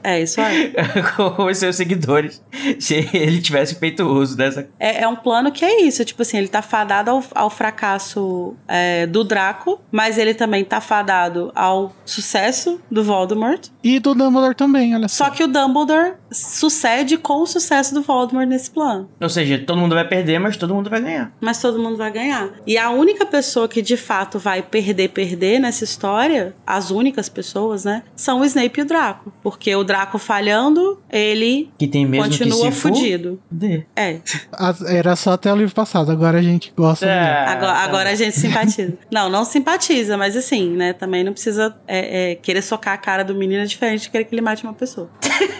É, isso aí. <laughs> com os seus seguidores se ele tivesse feito uso dessa. É, é um plano que é isso. Tipo assim, ele tá fadado ao, ao fracasso é, do Draco, mas ele também tá fadado ao sucesso do Voldemort. E do Dumbledore também, olha só. Só que o Dumbledore sucede com o sucesso do Voldemort nesse plano. Ou seja, todo mundo vai perder, mas todo mundo vai ganhar. mas todo mundo vai ganhar. E a única pessoa que de fato vai perder, perder nessa história, as únicas pessoas, né, são o Snape e o Draco. Porque o Draco falhando, ele Que tem mesmo continua que se fudido. É. As- Era só até o livro passado, agora a gente gosta. É. Agora, agora a gente simpatiza. não, não simpatiza, mas assim, né? Também não precisa é, é, querer socar a cara do menino é diferente de querer que ele mate uma pessoa.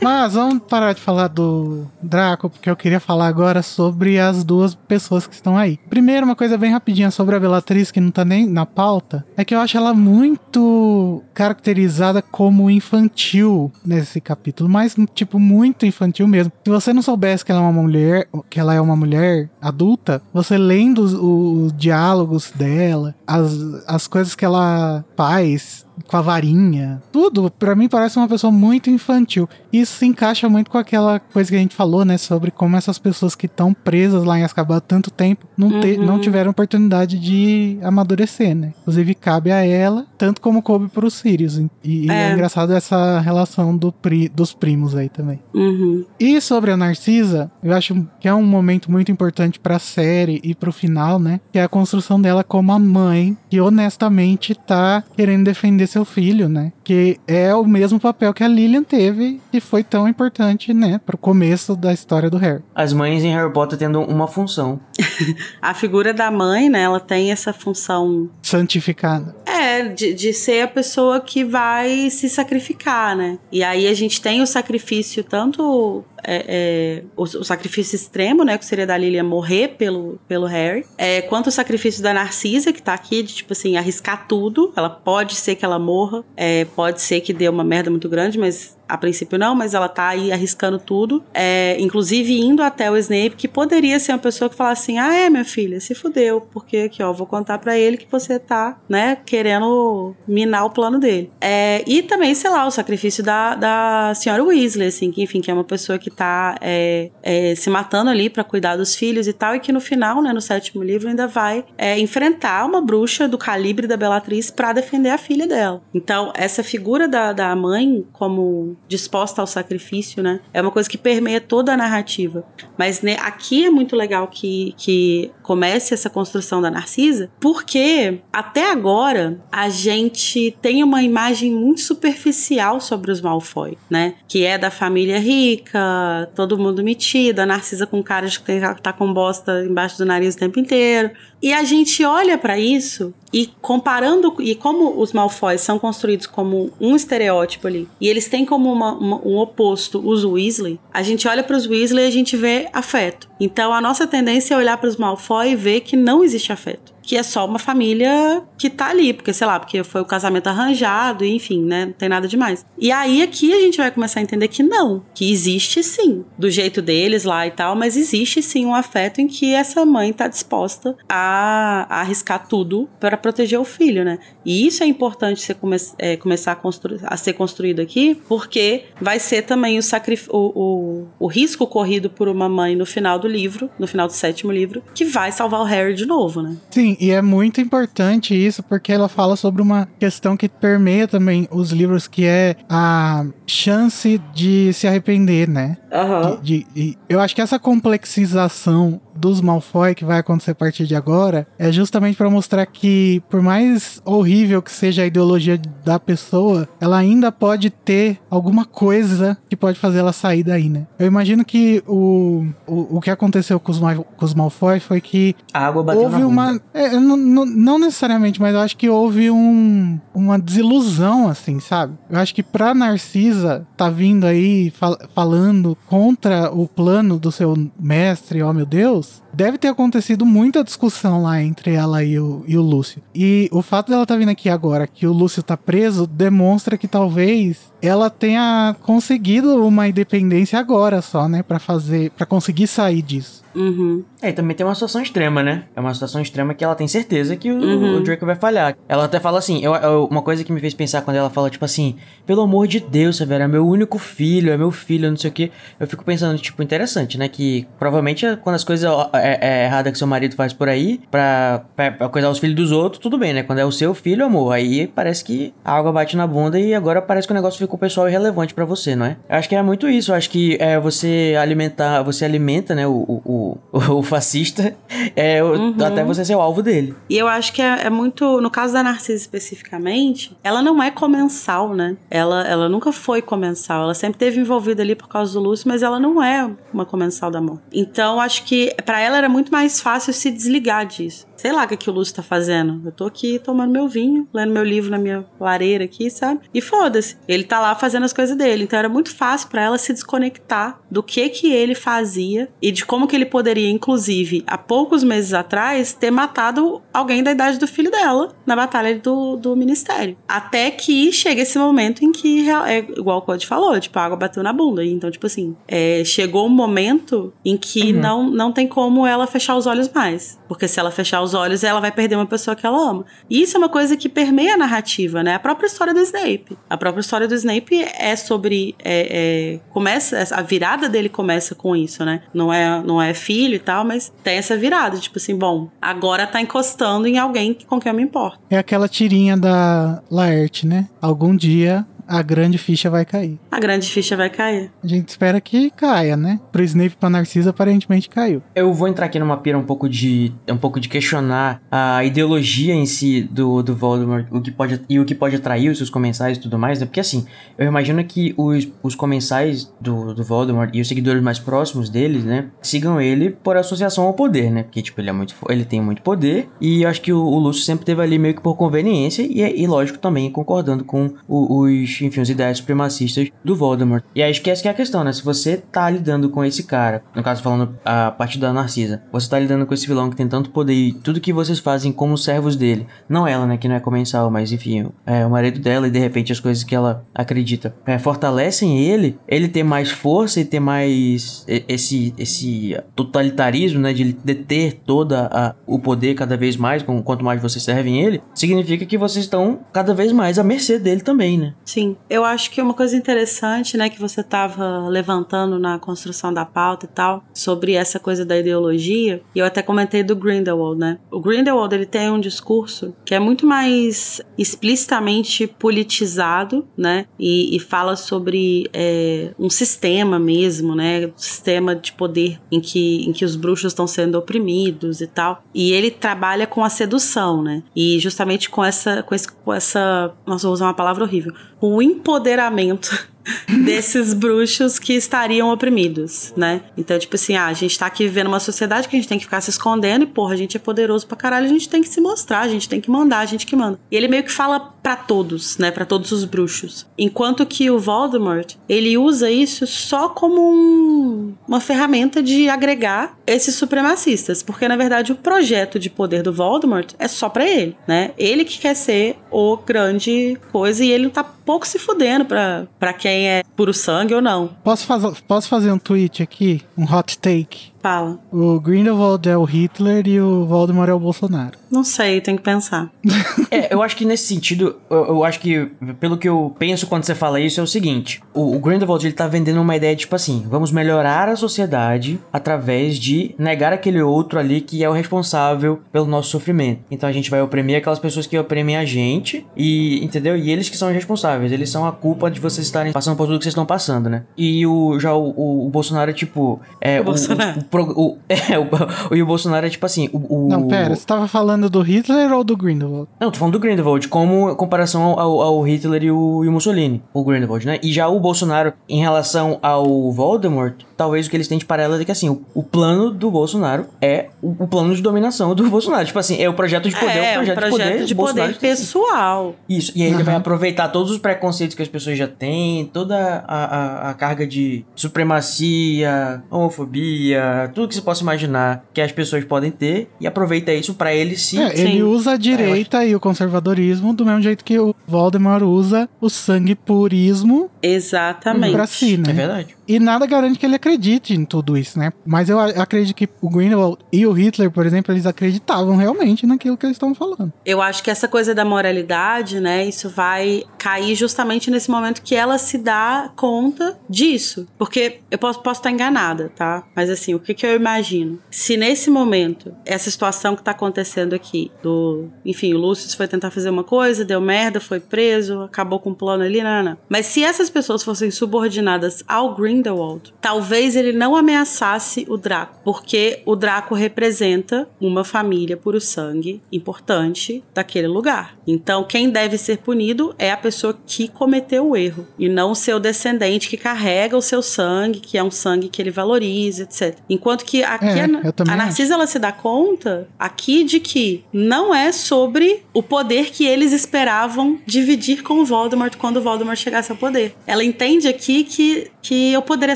Mas vamos parar de falar do Draco, porque eu queria falar agora sobre as duas pessoas que estão aí. Primeiro, uma coisa bem rapidinha sobre a Bellatrix, que não tá nem na pauta, é que eu acho ela muito caracterizada como infantil nesse capítulo, mas tipo muito infantil mesmo. Se você não soubesse que ela é uma mulher, que ela é uma mulher adulta, você lendo os, os diálogos dela, as, as coisas que ela faz com a varinha, tudo, pra mim parece uma pessoa muito infantil. Isso se encaixa muito com aquela coisa que a gente falou, né, sobre como essas pessoas que estão presas lá em Azkaban há tanto tempo não, te- Uhum. não tiveram oportunidade de amadurecer, né? Inclusive cabe a ela, tanto como coube pro Sirius. E, e é. É. engraçado essa relação do pri- dos primos aí também. Uhum. E sobre a Narcisa, eu acho que é um momento muito importante pra série e pro final, né? Que é a construção dela como a mãe que honestamente tá querendo defender seu filho, né? Que é o mesmo papel que a Lilian teve e foi tão importante, né? Pro começo da história do Harry. As mães em Harry Potter tendo uma função. <laughs> A figura da mãe, né? Ela tem essa função Santificada. É, de, de ser a pessoa que vai se sacrificar, né? E aí a gente tem o sacrifício, tanto é, é, o, o sacrifício extremo, né? Que seria da Lilian morrer pelo, pelo Harry, é, quanto o sacrifício da Narcisa, que tá aqui, de tipo assim, arriscar tudo. Ela pode ser que ela morra, é, pode ser que dê uma merda muito grande, mas a princípio não, mas ela tá aí arriscando tudo. É, inclusive indo até o Snape, que poderia ser uma pessoa que falasse assim: ah, é, minha filha, se fudeu, porque aqui, ó, vou contar pra ele que você tá, né, querendo minar o plano dele. É, e também, sei lá, o sacrifício da, da senhora Weasley, assim, que enfim, que é uma pessoa que tá é, é, se matando ali pra cuidar dos filhos e tal, e que no final, né, no sétimo livro, ainda vai é, enfrentar uma bruxa do calibre da Bellatrix pra defender a filha dela. Então, essa figura da, da mãe como disposta ao sacrifício, né, é uma coisa que permeia toda a narrativa. Mas né, aqui é muito legal que, que comece essa construção da Narcisa, porque até agora a gente tem uma imagem muito superficial sobre os Malfoy, né? Que é da família rica, todo mundo metido, a Narcisa com cara de que tem- tá com bosta embaixo do nariz o tempo inteiro. E a gente olha pra isso E comparando, e como os Malfoys são construídos como um estereótipo ali, e eles têm como uma, uma, um oposto os Weasley, a gente olha para os Weasley e a gente vê afeto. Então a nossa tendência é olhar para os Malfoy e ver que não existe afeto que é só uma família que tá ali, porque sei lá, porque foi o casamento arranjado, enfim, né? Não tem nada demais. E aí aqui a gente vai começar a entender que não, que existe sim, do jeito deles lá e tal, mas existe sim um afeto em que essa mãe tá disposta a, a arriscar tudo para proteger o filho, né? E isso é importante ser come, é, começar a, a ser construído aqui, porque vai ser também o, o, o, o risco corrido por uma mãe no final do livro, no final do sétimo livro, que vai salvar o Harry de novo, né? Sim, e é muito importante isso porque ela fala sobre uma questão que permeia também os livros, que é a chance de se arrepender, né? Uhum. De, de, de, eu acho que essa complexização dos Malfoy que vai acontecer a partir de agora é justamente para mostrar que, por mais horrível que seja a ideologia da pessoa, ela ainda pode ter alguma coisa que pode fazer ela sair daí, né? Eu imagino que o, o, o que aconteceu com os, com os Malfoy foi que a água bateu houve uma. É, não, não, não, necessariamente, mas eu acho que houve um, uma desilusão, assim, sabe? Eu acho que pra Narcisa tá vindo aí fal falando contra o plano do seu mestre, ó oh meu Deus, else deve ter acontecido muita discussão lá entre ela e o, e o Lúcio. E o fato dela estar tá vindo aqui agora, que o Lúcio tá preso, demonstra que talvez ela tenha conseguido uma independência agora só, né? para fazer, para conseguir sair disso. Uhum. É, e também tem uma situação extrema, né? É uma situação extrema que ela tem certeza que o, uhum. o Draco vai falhar. Ela até fala assim, eu, eu, uma coisa que me fez pensar quando ela fala, tipo assim, pelo amor de Deus, Severo, é meu único filho, é meu filho, não sei o que. Eu fico pensando, tipo, interessante, né? Que provavelmente quando as coisas é, é erradas que seu marido faz por aí, pra, pra, pra coisar os filhos dos outros, tudo bem, né? Quando é o seu filho, amor, aí parece que a água bate na bunda e agora parece que o negócio ficou pessoal irrelevante para você, não é? Eu acho que é muito isso. Eu acho que é, você alimentar, você alimenta, né, o, o, o, <laughs> o fascista, é, uhum. até você ser o alvo dele. E eu acho que é, é, muito, no caso da Narcisa especificamente, ela não é comensal, né? Ela, ela nunca foi comensal. Ela sempre teve envolvida ali por causa do Lúcio, mas ela não é uma comensal da amor. Então, acho que para ela era muito mais fácil se desligar disso sei lá o que, que o Lúcio tá fazendo. Eu tô aqui tomando meu vinho, lendo meu livro na minha lareira aqui, sabe? E foda-se. Ele tá lá fazendo as coisas dele. Então era muito fácil para ela se desconectar do que que ele fazia e de como que ele poderia, inclusive, há poucos meses atrás, ter matado alguém da idade do filho dela na batalha do, do ministério. Até que chega esse momento em que, é igual o Code falou, tipo, a água bateu na bunda. Então, tipo assim, é, chegou um momento em que uhum. não, não tem como ela fechar os olhos mais. Porque se ela fechar os olhos, ela vai perder uma pessoa que ela ama. E isso é uma coisa que permeia a narrativa, né? A própria história do Snape. A própria história do Snape é sobre. É, é, começa. A virada dele começa com isso, né? Não é, não é filho e tal, mas tem essa virada. Tipo assim, bom, agora tá encostando em alguém com quem eu me importo. É aquela tirinha da Laerte, né? Algum dia a grande ficha vai cair. A grande ficha vai cair. A gente espera que caia, né? Pro Snape pra Narcisa aparentemente caiu. Eu vou entrar aqui numa pira um pouco de um pouco de questionar a ideologia em si do, do Voldemort, o que pode e o que pode atrair os seus comensais e tudo mais, né? Porque assim, eu imagino que os, os comensais do, do Voldemort e os seguidores mais próximos deles, né, sigam ele por associação ao poder, né? Porque tipo, ele é muito ele tem muito poder e eu acho que o, o Lúcio sempre teve ali meio que por conveniência e, e lógico também concordando com o, os enfim, os ideais supremacistas do Voldemort. E aí esquece que é a questão, né? Se você tá lidando com esse cara, no caso falando a partir da Narcisa, você tá lidando com esse vilão que tem tanto poder e tudo que vocês fazem como servos dele, não ela, né, que não é comensal, mas enfim, é o marido dela e de repente as coisas que ela acredita é, fortalecem ele, ele ter mais força e ter mais esse esse totalitarismo, né, de deter toda a, o poder cada vez mais, com, quanto mais vocês servem ele, significa que vocês estão cada vez mais à mercê dele também, né? Sim. Eu acho que uma coisa interessante, né, que você estava levantando na construção da pauta e tal, sobre essa coisa da ideologia, e eu até comentei do Grindelwald, né? O Grindelwald, ele tem um discurso que é muito mais explicitamente politizado, né? E, e fala sobre é, um sistema mesmo, né? Um sistema de poder em que, em que os bruxos estão sendo oprimidos e tal. E ele trabalha com a sedução, né? E justamente com essa, com, esse, com essa, nossa, vou usar uma palavra horrível, o empoderamento desses bruxos que estariam oprimidos, né? Então, tipo assim, ah, a gente tá aqui vivendo uma sociedade que a gente tem que ficar se escondendo e, porra, a gente é poderoso pra caralho, a gente tem que se mostrar, a gente tem que mandar, a gente que manda. E ele meio que fala para todos, né? Para todos os bruxos. Enquanto que o Voldemort, ele usa isso só como um, uma ferramenta de agregar esses supremacistas, porque na verdade o projeto de poder do Voldemort é só para ele, né? Ele que quer ser o grande coisa e ele tá pouco se fudendo pra, pra quem é puro sangue ou não. Posso, faz, posso fazer um tweet aqui? Um hot take? Fala. O Grindelwald é o Hitler e o Voldemort é o Bolsonaro. Não sei, tem que pensar. <laughs> é, eu acho que nesse sentido, eu, eu, acho que, pelo que eu penso quando você fala isso, é o seguinte: o, o Grindelwald ele tá vendendo uma ideia tipo assim, vamos melhorar a sociedade através de negar aquele outro ali que é o responsável pelo nosso sofrimento. Então a gente vai oprimir aquelas pessoas que oprimem a gente, e entendeu? E eles que são os responsáveis, eles são a culpa de vocês estarem passando por tudo que vocês estão passando, né? E o, já o, o, o Bolsonaro é tipo. É, o, Bolsonaro. O, o, <laughs> é, o, e o Bolsonaro é tipo assim. O, Não, pera, você tava falando do Hitler ou do Grindelwald? Não, tô falando do Grindelwald, como comparação ao, ao Hitler e o, e o, Mussolini, o Grindelwald, né? E já o Bolsonaro, em relação ao Voldemort, talvez o que eles têm de paralelo é que assim, o, o plano do Bolsonaro é o, o, plano de dominação do <laughs> Bolsonaro. Tipo assim, é o projeto de poder, é, o projeto, um projeto de poder, de poder pessoal. Isso, e aí uhum. ele vai aproveitar todos os preconceitos que as pessoas já têm, toda a, a, a carga de supremacia, homofobia, tudo que você possa imaginar que as pessoas podem ter e aproveita isso para ele se. É, ele usa a direita é, e o conservadorismo do mesmo jeito que o Voldemort usa o sangue purismo. Exatamente. Pra si, né? É verdade. E nada garante que ele acredite em tudo isso, né? Mas eu acredito que o Grindelwald e o Hitler, por exemplo, eles acreditavam realmente naquilo que eles estavam falando. Eu acho que essa coisa da moralidade, né, isso vai cair justamente nesse momento que ela se dá conta disso. Porque eu posso, posso estar enganada, tá? Mas assim, o que, que eu imagino? Se nesse momento, essa situação que tá acontecendo aqui, do. Enfim, o Lúcio foi tentar fazer uma coisa, deu merda, foi preso, acabou com o plano ali, não. Mas se essas pessoas fossem subordinadas ao Grindelwald, Grindelwald, talvez ele não ameaçasse o Draco, porque o Draco representa uma família puro sangue importante daquele lugar. Então, quem deve ser punido é a pessoa que cometeu o erro e não o seu descendente que carrega o seu sangue, que é um sangue que ele valoriza, etc. Enquanto que aqui é, a, a Narcisa ela se dá conta aqui de que não é sobre o poder que eles esperavam dividir com o Voldemort quando o Voldemort chegasse ao poder. Ela entende aqui que, que poder é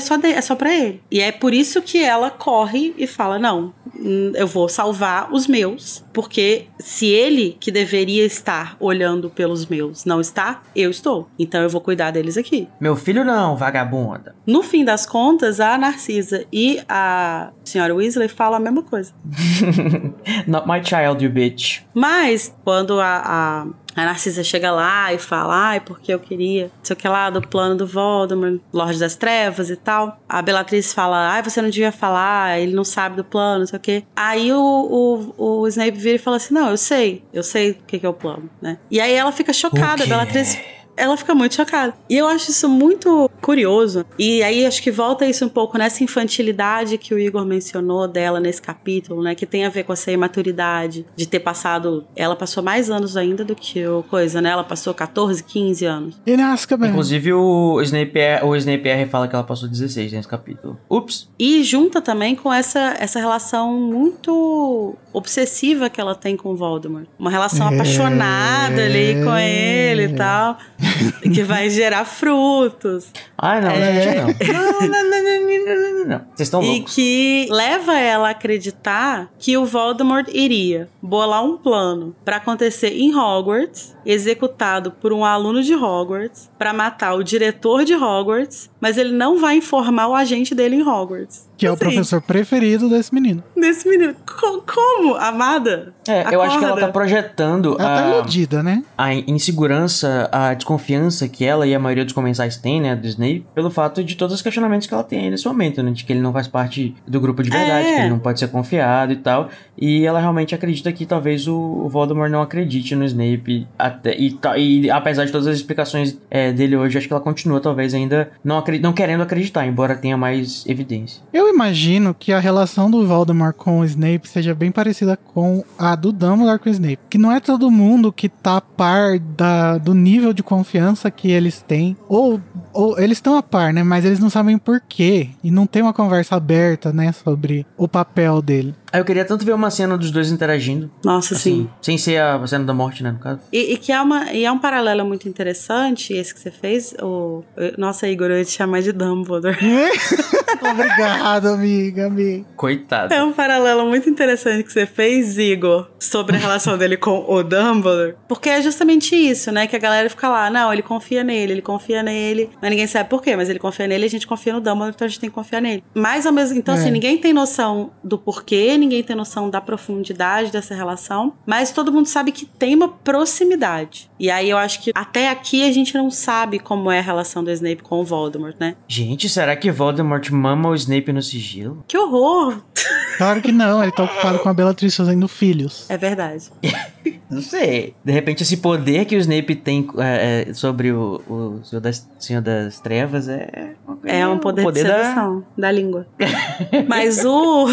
só, de, é só pra ele. E é por isso que ela corre e fala: não, hum, eu vou salvar os meus, porque se ele, que deveria estar olhando pelos meus, não está, eu estou. Então eu vou cuidar deles aqui. Meu filho não, vagabunda. No fim das contas, a Narcisa e a senhora Weasley falam a mesma coisa. <laughs> Not my child, you bitch. Mas, quando a, a a Narcisa chega lá e fala, ai, porque eu queria, não sei o que lá, do plano do Voldemort, Lorde das Trevas e tal. A Bellatrix fala, ai, você não devia falar, ele não sabe do plano, não sei o que. Aí o, o, o Snape vira e fala assim, não, eu sei, eu sei o que, que é o plano, né? E aí ela fica chocada, a Bellatrix ela fica muito chocada. E eu acho isso muito curioso. E aí acho que volta isso um pouco nessa infantilidade que o Igor mencionou dela nesse capítulo, né? Que tem a ver com essa imaturidade de ter passado. Ela passou mais anos ainda do que o coisa, né? Ela passou 14, 15 anos. E. Inclusive o Snape, o Snape R fala que ela passou 16 nesse capítulo. Ups. E junta também com essa, essa relação muito obsessiva que ela tem com o Voldemort. Uma relação é... apaixonada ali com ele e tal. <laughs> <laughs> que vai gerar frutos. Ah, não, é... gente, não. não, não, não, não, não, não. Vocês estão loucos. E que leva ela a acreditar que o Voldemort iria bolar um plano para acontecer em Hogwarts, executado por um aluno de Hogwarts, para matar o diretor de Hogwarts, mas ele não vai informar o agente dele em Hogwarts. Que é o professor preferido desse menino. Desse menino. Co como, amada? É, Acorda. eu acho que ela tá projetando ela tá a, tá iludida, né? a insegurança, a desconfiança que ela e a maioria dos comensais têm, né, do Snape, pelo fato de todos os questionamentos que ela tem nesse momento, né, de que ele não faz parte do grupo de verdade, é. que ele não pode ser confiado e tal, e ela realmente acredita que talvez o Voldemort não acredite no Snape, até, e, e apesar de todas as explicações é, dele hoje, acho que ela continua talvez ainda não, não querendo acreditar, embora tenha mais evidência. Eu imagino que a relação do Voldemort com o Snape seja bem parecida com a do Dumbledore com o Snape. Que não é todo mundo que tá a par da, do nível de confiança que eles têm. Ou, ou eles estão a par, né? Mas eles não sabem por quê. E não tem uma conversa aberta, né? Sobre o papel dele. Aí eu queria tanto ver uma cena dos dois interagindo. Nossa, assim, sim. Sem ser a cena da morte, né, no caso. E, e que é, uma, e é um paralelo muito interessante, esse que você fez. O, nossa, Igor, eu ia te chamar de Dumbledore. <laughs> Obrigado, amiga, amiga. Coitado. É um paralelo muito interessante que você fez, Igor, sobre a relação dele com o Dumbledore. Porque é justamente isso, né? Que a galera fica lá, não, ele confia nele, ele confia nele. Mas ninguém sabe por quê, mas ele confia nele e a gente confia no Dumbledore, então a gente tem que confiar nele. Mas ao mesmo Então, É. assim, ninguém tem noção do porquê, ninguém tem noção da profundidade dessa relação, mas todo mundo sabe que tem uma proximidade. E aí eu acho que até aqui a gente não sabe como é a relação do Snape com o Voldemort, né? Gente, será que Voldemort mama o Snape no sigilo? Que horror! Claro que não, ele tá ocupado com a Bellatrix fazendo filhos. É verdade. <laughs> Não sei. De repente, esse poder que o Snape tem é, é, sobre o, o Senhor, das, Senhor das Trevas é. É um poder, poder de da- da... língua. <laughs> Mas o.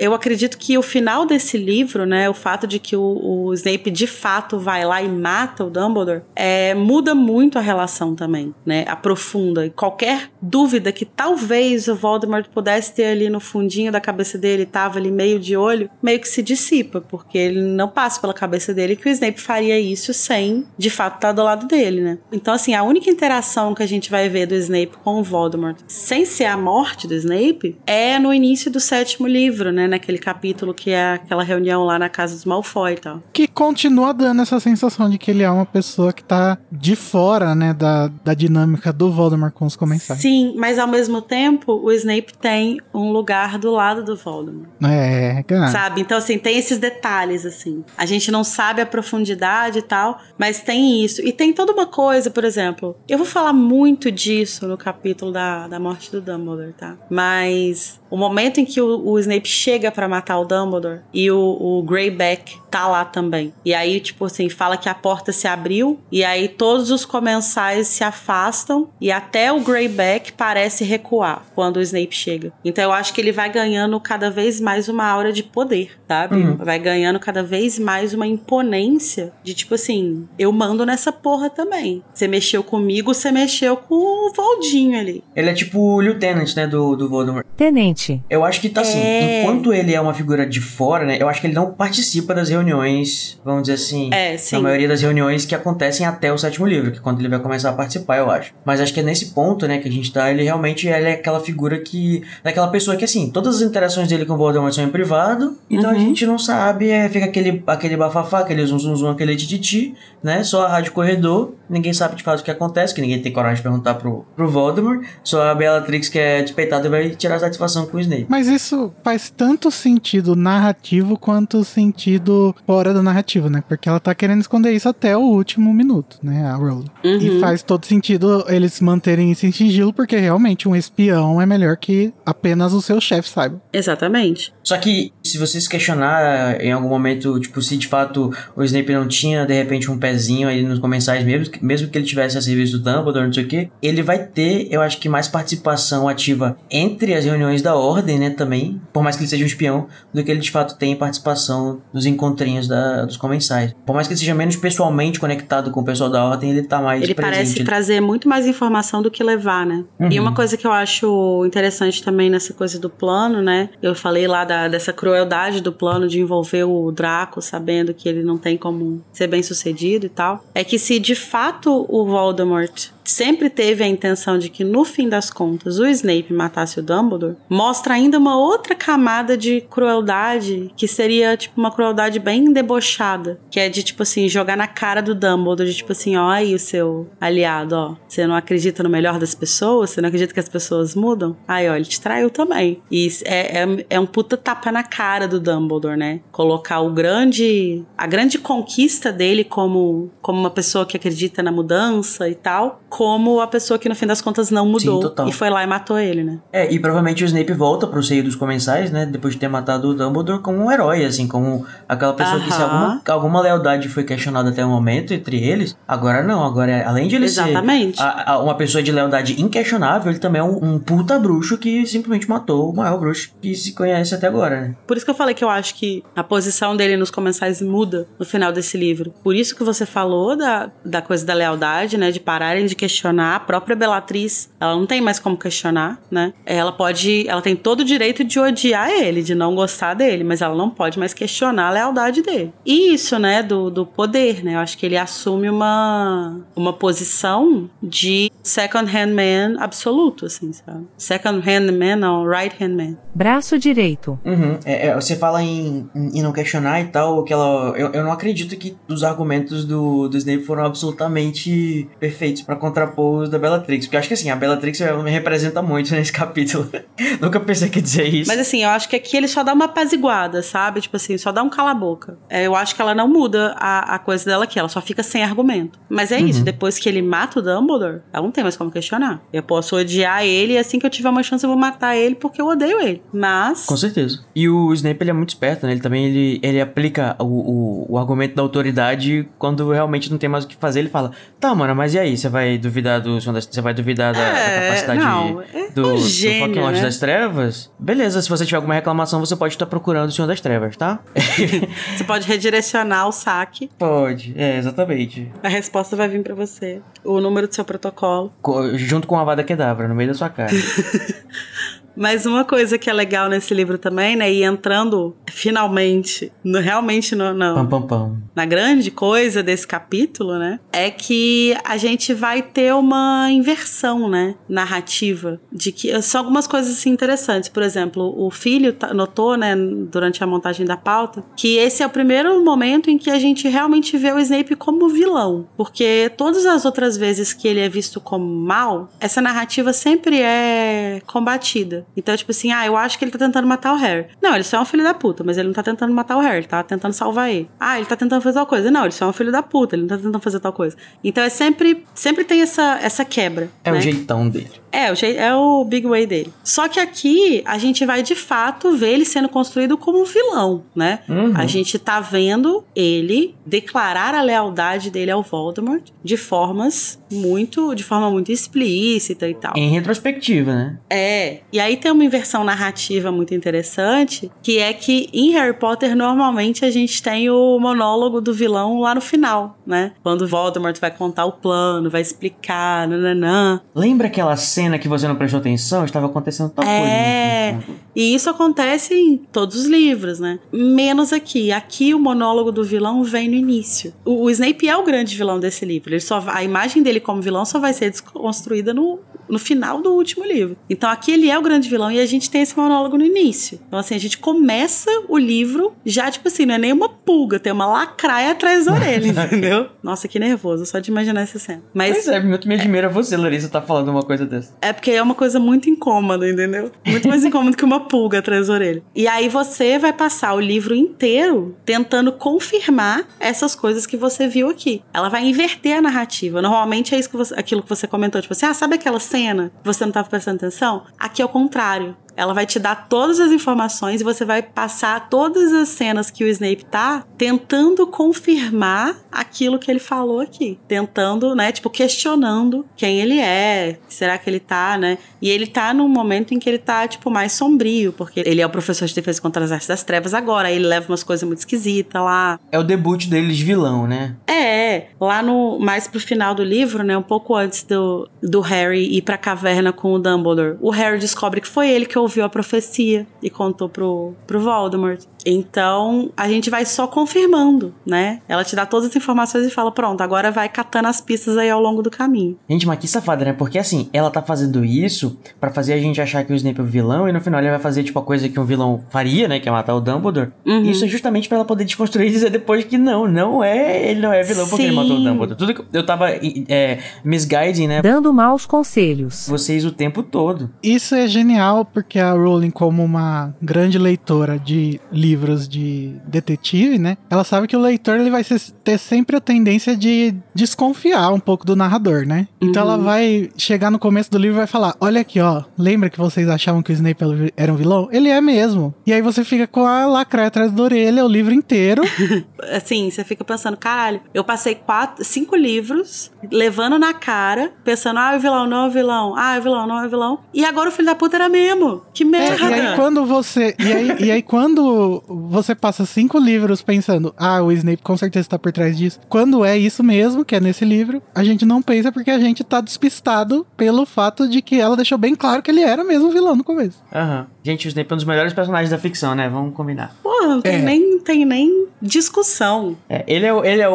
Eu acredito que o final desse livro, né, o fato de que o, o Snape de fato vai lá e mata o Dumbledore, é, muda muito a relação também, né, aprofunda. E qualquer dúvida que talvez o Voldemort pudesse ter ali no fundinho da cabeça dele, tava ali meio de olho, meio que se dissipa, porque ele não passa pela cabeça dele que o Snape faria isso sem, de fato, estar do lado dele, né. Então, assim, a única interação que a gente vai ver do Snape com o Voldemort, sem ser a morte do Snape, é no início do sétimo livro, né? Naquele capítulo que é aquela reunião lá na casa dos Malfoy e tal. Que continua dando essa sensação de que ele é uma pessoa que tá de fora, né, da, da dinâmica do Voldemort com os comensais. Sim, mas ao mesmo tempo, o Snape tem um lugar do lado do Voldemort. É, cara. Sabe? Então, assim, tem esses detalhes, assim. A gente não sabe a profundidade e tal, mas tem isso. E tem toda uma coisa, por exemplo, eu vou falar muito disso no capítulo da, da morte do Dumbledore, tá? Mas o momento em que o, o Snape chega pra matar o Dumbledore e o, o Greyback tá lá também. E aí, tipo assim, fala que a porta se abriu e aí todos os comensais se afastam e até o Greyback parece recuar quando o Snape chega. Então eu acho que ele vai ganhando cada vez mais uma aura de poder, sabe? Uhum. Vai ganhando cada vez mais uma imponência de tipo assim, eu mando nessa porra também. Você mexeu comigo, você mexeu com o Voldinho ali. Ele é tipo o Lieutenant, né, do, do Voldemort. Tenente, Eu acho que tá assim, É. enquanto ele é uma figura de fora, né, eu acho que ele não participa das reuniões, vamos dizer assim, É, sim. na maioria das reuniões que acontecem até o sétimo livro, que é quando ele vai começar a participar, eu acho. Mas acho que é nesse ponto, né, que a gente tá, ele realmente ele é aquela figura que, daquela pessoa que assim, todas as interações dele com o Voldemort são em privado, então a Uhum. gente não sabe, é, fica aquele, aquele bafafá, aquele zum zum zum, aquele tititi, né, só a rádio corredor, ninguém sabe de fato o que acontece, que ninguém tem coragem de perguntar pro, pro Voldemort, só a Bellatrix que é despeitada e vai tirar satisfação com o Snape. Mas isso faz tanto sentido narrativo quanto sentido fora da narrativa, né? Porque ela tá querendo esconder isso até o último minuto, né? A Rowling. Uhum. E faz todo sentido eles manterem isso em sigilo, porque realmente um espião é melhor que apenas o seu chefe saiba. Exatamente. Só que, se você se questionar em algum momento, tipo, se de fato o Snape não tinha, de repente, um pezinho aí nos comensais mesmo, mesmo que ele tivesse a serviço do Dumbledore, não sei o quê, ele vai ter, eu acho que, mais participação ativa entre as reuniões da Ordem, né, também, por mais que ele seja um espião, do que ele de fato tem participação nos encontrinhos da, dos comensais. Por mais que ele seja menos pessoalmente conectado com o pessoal da Ordem, ele tá mais Ele presente. parece trazer muito mais informação do que levar, né? E Uhum. uma coisa que eu acho interessante também nessa coisa do plano, né? Eu falei lá da, dessa crueldade do plano de envolver o Draco sabendo que ele não tem como ser bem sucedido e tal. É que se de fato o Voldemort sempre teve a intenção de que no fim das contas o Snape matasse o Dumbledore, mostra ainda uma outra camada de crueldade que seria tipo uma crueldade bem debochada, que é de tipo assim jogar na cara do Dumbledore, de tipo assim, ó aí o seu aliado, ó, você não acredita no melhor das pessoas, você não acredita que as pessoas mudam? Aí, ó, ele te traiu também. E é, é, é um puta tapa na cara do Dumbledore, né? Colocar o grande a grande conquista dele como como uma pessoa que acredita na mudança e tal, como a pessoa que no fim das contas não mudou Sim, e foi lá e matou ele, né? É, e provavelmente o Snape volta pro seio dos comensais, né? Depois de ter matado o Dumbledore como um herói, assim, como aquela pessoa que se alguma, alguma lealdade foi questionada até o momento entre eles, agora não, agora além de ele Exatamente. ser a- a- uma pessoa de lealdade inquestionável, ele também é um, um puta bruxo que simplesmente matou o maior bruxo que se conhece até agora, né? Por isso que eu falei que eu acho que a posição dele nos comensais muda no final desse livro. Por isso que você falou da, da coisa da lealdade, né? De pararem de questionar. A própria Bellatriz, ela não tem mais como questionar, né? Ela pode. Ela tem todo o direito de odiar ele, de não gostar dele, mas ela não pode mais questionar a lealdade dele. E isso, né? Do, do poder, né? Eu acho que ele assume uma, uma posição de second hand man absoluto, assim, sabe? Second hand man, não, right hand man. Braço direito. Uhum. É, é, você fala em, em, em não questionar e tal, que ela, eu, eu não acredito que os argumentos do, do Snape foram absolutamente perfeitos pra contrapor os da Bellatrix, porque eu acho que assim, a Bellatrix me representa muito <laughs> nesse capítulo. <laughs> Nunca pensei que dizer isso. Mas assim, eu acho que aqui ele só dá uma apaziguada, sabe? Tipo assim, só dá um cala-boca. É, eu acho que ela não muda a, a coisa dela aqui, ela só fica sem argumento. Mas é isso, depois que ele mata o Dumbledore, ela não tem mais como questionar. Eu posso odiar ele e assim que eu tiver uma chance eu vou matar ele porque eu odeio ele. Mas. Com certeza. E o Snape, ele é muito esperto, né? Ele também, ele, ele aplica o, o, o argumento da autoridade quando realmente não tem mais o que fazer. Ele fala, tá, mano, mas e aí? Você vai duvidar do. Você vai duvidar da, da É, capacidade não, é do, um do gênio, Lorde né? das Trevas? Beleza, se você tiver alguma reclamação, você pode estar procurando o Senhor das Trevas, tá? <laughs> Você pode redirecionar o saque, pode, é, exatamente. a resposta vai vir pra você. O número do seu protocolo. Co- junto com a Vada Kedavra, no meio da sua cara. <laughs> Mas uma coisa que é legal nesse livro também, né? E entrando finalmente, no, realmente no, no- na grande coisa desse capítulo, né? É que a gente vai ter uma inversão, né? Narrativa. De que são algumas coisas assim, interessantes. Por exemplo, o filho notou, né, durante a montagem da pauta, que esse é o primeiro momento em que a gente realmente vê o Snape como vilão. Porque todas as outras vezes que ele é visto como mal, essa narrativa sempre é combatida. Então, tipo assim, ah, eu acho que ele tá tentando matar o Harry. Não, ele só é um filho da puta, mas ele não tá tentando matar o Harry, ele tá tentando salvar ele. Ah, ele tá tentando fazer tal coisa. Não, ele só é um filho da puta, ele não tá tentando fazer tal coisa. Então é sempre, sempre tem essa, essa quebra. É né? o jeitão dele. É, o jei- é o big way dele. Só que aqui a gente vai de fato ver ele sendo construído como um vilão, né? Uhum. A gente tá vendo ele declarar a lealdade dele ao Voldemort de formas muito, de forma muito explícita e tal. Em retrospectiva, né? É, e aí tem uma inversão narrativa muito interessante, que é que em Harry Potter normalmente a gente tem o monólogo do vilão lá no final, né? Quando Voldemort vai contar o plano, vai explicar, nananã. Lembra aquela cena que você não prestou atenção? Estava acontecendo tal É, coisa. E isso acontece em todos os livros, né? Menos aqui. Aqui o monólogo do vilão vem no início. O, o Snape é o grande vilão desse livro. Ele só, a imagem dele como vilão só vai ser desconstruída no, no final do último livro. Então aqui ele é o grande vilão e a gente tem esse monólogo no início. Então assim, a gente começa o livro já, tipo assim, não é nem uma pulga, tem uma lacraia atrás da orelha, <laughs> entendeu? Nossa, que nervoso, só de imaginar essa cena. Mas Pois é, muito me admira você, Larissa, tá falando uma coisa dessa. é porque é uma coisa muito incômoda, entendeu? Muito mais incômodo que uma pulga atrás da orelha. E aí você vai passar o livro inteiro tentando confirmar essas coisas que você viu aqui. Ela vai inverter a narrativa. Normalmente é isso que você, aquilo que você comentou, tipo assim, ah, sabe aquela cena que você não estava prestando atenção? Aqui é o contrário. Ela vai te dar todas as informações e você vai passar todas as cenas que o Snape tá tentando confirmar aquilo que ele falou aqui. Tentando, né, tipo, questionando quem ele é, será que ele tá, né? E ele tá num momento em que ele tá, tipo, mais sombrio, porque ele é o professor de defesa contra as artes das trevas agora, aí ele leva umas coisas muito esquisitas lá. É o debut deles de vilão, né? É, lá no mais pro final do livro, né, um pouco antes do, do Harry ir pra caverna com o Dumbledore, o Harry descobre que foi ele que ouviu a profecia e contou pro, pro Voldemort. Então, a gente vai só confirmando, né? Ela te dá todas as informações e fala: pronto, agora vai catando as pistas aí ao longo do caminho. Gente, mas que safada, né? Porque assim, ela tá fazendo isso pra fazer a gente achar que o Snape é o vilão e no final ele vai fazer, tipo, a coisa que um vilão faria, né? Que é matar o Dumbledore. Uhum. Isso é justamente pra ela poder desconstruir e dizer depois que não, não é, ele não é vilão porque ele Sim. matou o Dumbledore. Tudo que eu tava é, misguiding, né? Dando maus conselhos. Vocês o tempo todo. Isso é genial porque a Rowling, como uma grande leitora de livros livros de detetive, né? Ela sabe que o leitor ele vai ter sempre a tendência de desconfiar um pouco do narrador, né? Então Uhum. ela vai chegar no começo do livro e vai falar: Olha aqui, ó, lembra que vocês achavam que o Snape era um vilão? Ele é mesmo. E aí você fica com a lacraia atrás da orelha o livro inteiro. <laughs> Assim, você fica pensando, caralho, eu passei quatro, cinco livros levando na cara, pensando, ah, é o vilão, não é o vilão, ah, é o vilão, não é o vilão. E agora o filho da puta era mesmo. Que É, merda. e aí quando você. E aí, e aí quando você passa cinco livros pensando, ah, o Snape com certeza tá por trás disso. Quando é isso mesmo, que é nesse livro, a gente não pensa porque a gente tá despistado pelo fato de que ela deixou bem claro que ele era mesmo vilão no começo. Aham. Gente, o Snape é um dos melhores personagens da ficção, né? Vamos combinar. Porra, não tem, É. nem, tem nem discussão. É, ele é, o- ele é o,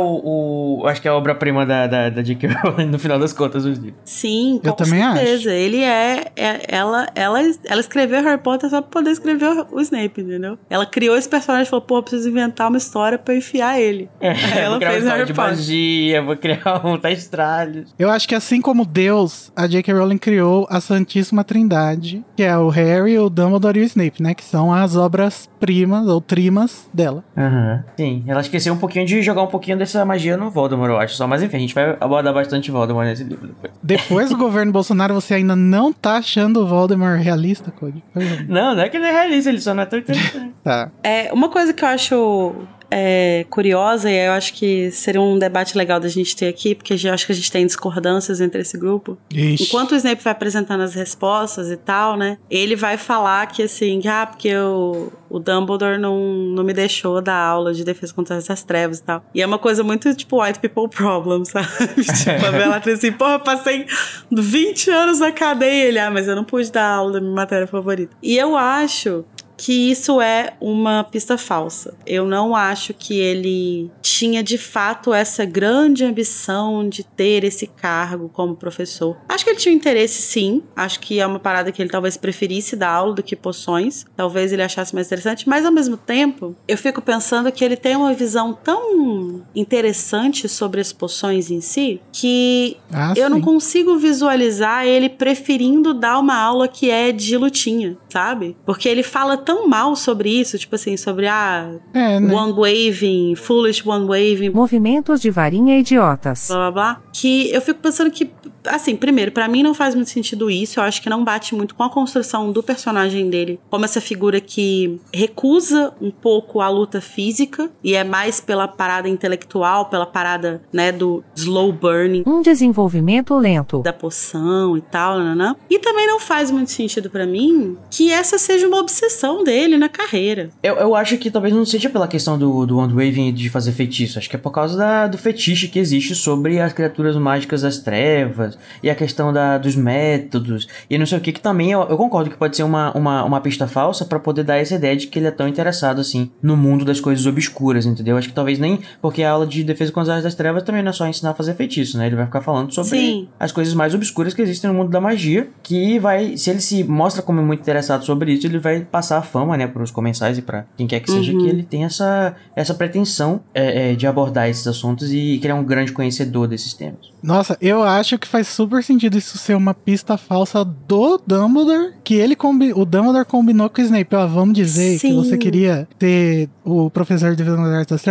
o- Acho que é a obra-prima da, da, da J.K. Rowling no final das contas, os livros. Sim, com Eu também certeza. Ele é, é- ela, ela, ela escreveu Harry Potter só pra poder escrever o, o Snape, entendeu? Ela criou esse personagem e falou, pô, eu preciso inventar uma história pra enfiar ele. É, Aí ela <laughs> vou criar uma fez história Harry de Potter. magia, vou criar <laughs> um testralhos. Eu acho que assim como Deus, a J.K. Rowling criou a Santíssima Trindade, que é o Harry, o Dumbledore e o Snape, né? Que são as obras-primas ou trimas dela. Aham. Sim, ela esqueceu um pouquinho de jogar um pouquinho dessa magia no Voldemort, eu acho só. Mas enfim, a gente vai abordar bastante Voldemort nesse livro depois. Depois do <laughs> governo Bolsonaro, você ainda não tá achando o Voldemort realista, Cody? Não, não é que ele é realista, ele só não é tão <laughs> interessante. Tá. É, uma coisa que eu acho é, curiosa, e eu acho que seria um debate legal da gente ter aqui, porque eu acho que a gente tem discordâncias entre esse grupo. Ixi. Enquanto o Snape vai apresentando as respostas e tal, né? Ele vai falar que assim, ah, porque o, o Dumbledore não, não me deixou dar aula de defesa contra as trevas e tal. E é uma coisa muito tipo white people problem, <laughs> sabe? tipo, a Bellatrix assim, porra, passei 20 anos na cadeia. Ele, ah, mas eu não pude dar aula da minha matéria favorita. E eu acho que isso é uma pista falsa. Eu não acho que ele tinha de fato essa grande ambição de ter esse cargo como professor. Acho que ele tinha um interesse sim. Acho que é uma parada que ele talvez preferisse dar aula do que poções. Talvez ele achasse mais interessante, mas ao mesmo tempo, eu fico pensando que ele tem uma visão tão interessante sobre as poções em si que Ah, eu não sim. consigo visualizar ele preferindo dar uma aula que é de lutinha, sabe? Porque ele fala tão mal sobre isso, tipo assim, sobre a É, né? one waving, foolish one waving, Movimentos de varinha idiotas. blá blá blá, que eu fico pensando que, assim, primeiro, pra mim não faz muito sentido isso, eu acho que não bate muito com a construção do personagem dele, como essa figura que recusa um pouco a luta física e é mais pela parada intelectual, pela parada, né, do slow burning Um desenvolvimento lento. da poção e tal, nanã. E também não faz muito sentido pra mim que essa seja uma obsessão dele na carreira. Eu, eu acho que talvez não seja pela questão do, do Wandwaving de fazer feitiço. Acho que é por causa da- do fetiche que existe sobre as criaturas mágicas das trevas e a questão da, dos métodos e não sei o que, que também eu, eu concordo que pode ser uma, uma, uma pista falsa pra poder dar essa ideia de que ele é tão interessado assim no mundo das coisas obscuras, entendeu? Acho que talvez nem porque a aula de defesa contra as artes das trevas também não é só ensinar a fazer feitiço, né? Ele vai ficar falando sobre Sim. as coisas mais obscuras que existem no mundo da magia, que vai, se ele se mostra como muito interessado sobre isso, ele vai passar a fama, né, para os comensais e para quem quer que seja, Uhum. que ele tem essa, essa pretensão é, é, de abordar esses assuntos e que ele é um grande conhecedor desses temas. Nossa, eu acho que faz super sentido isso ser uma pista falsa do Dumbledore, que ele combi o Dumbledore combinou com o Snape. Ó, vamos dizer que Sim. você queria ter o professor de Defesa das Artes.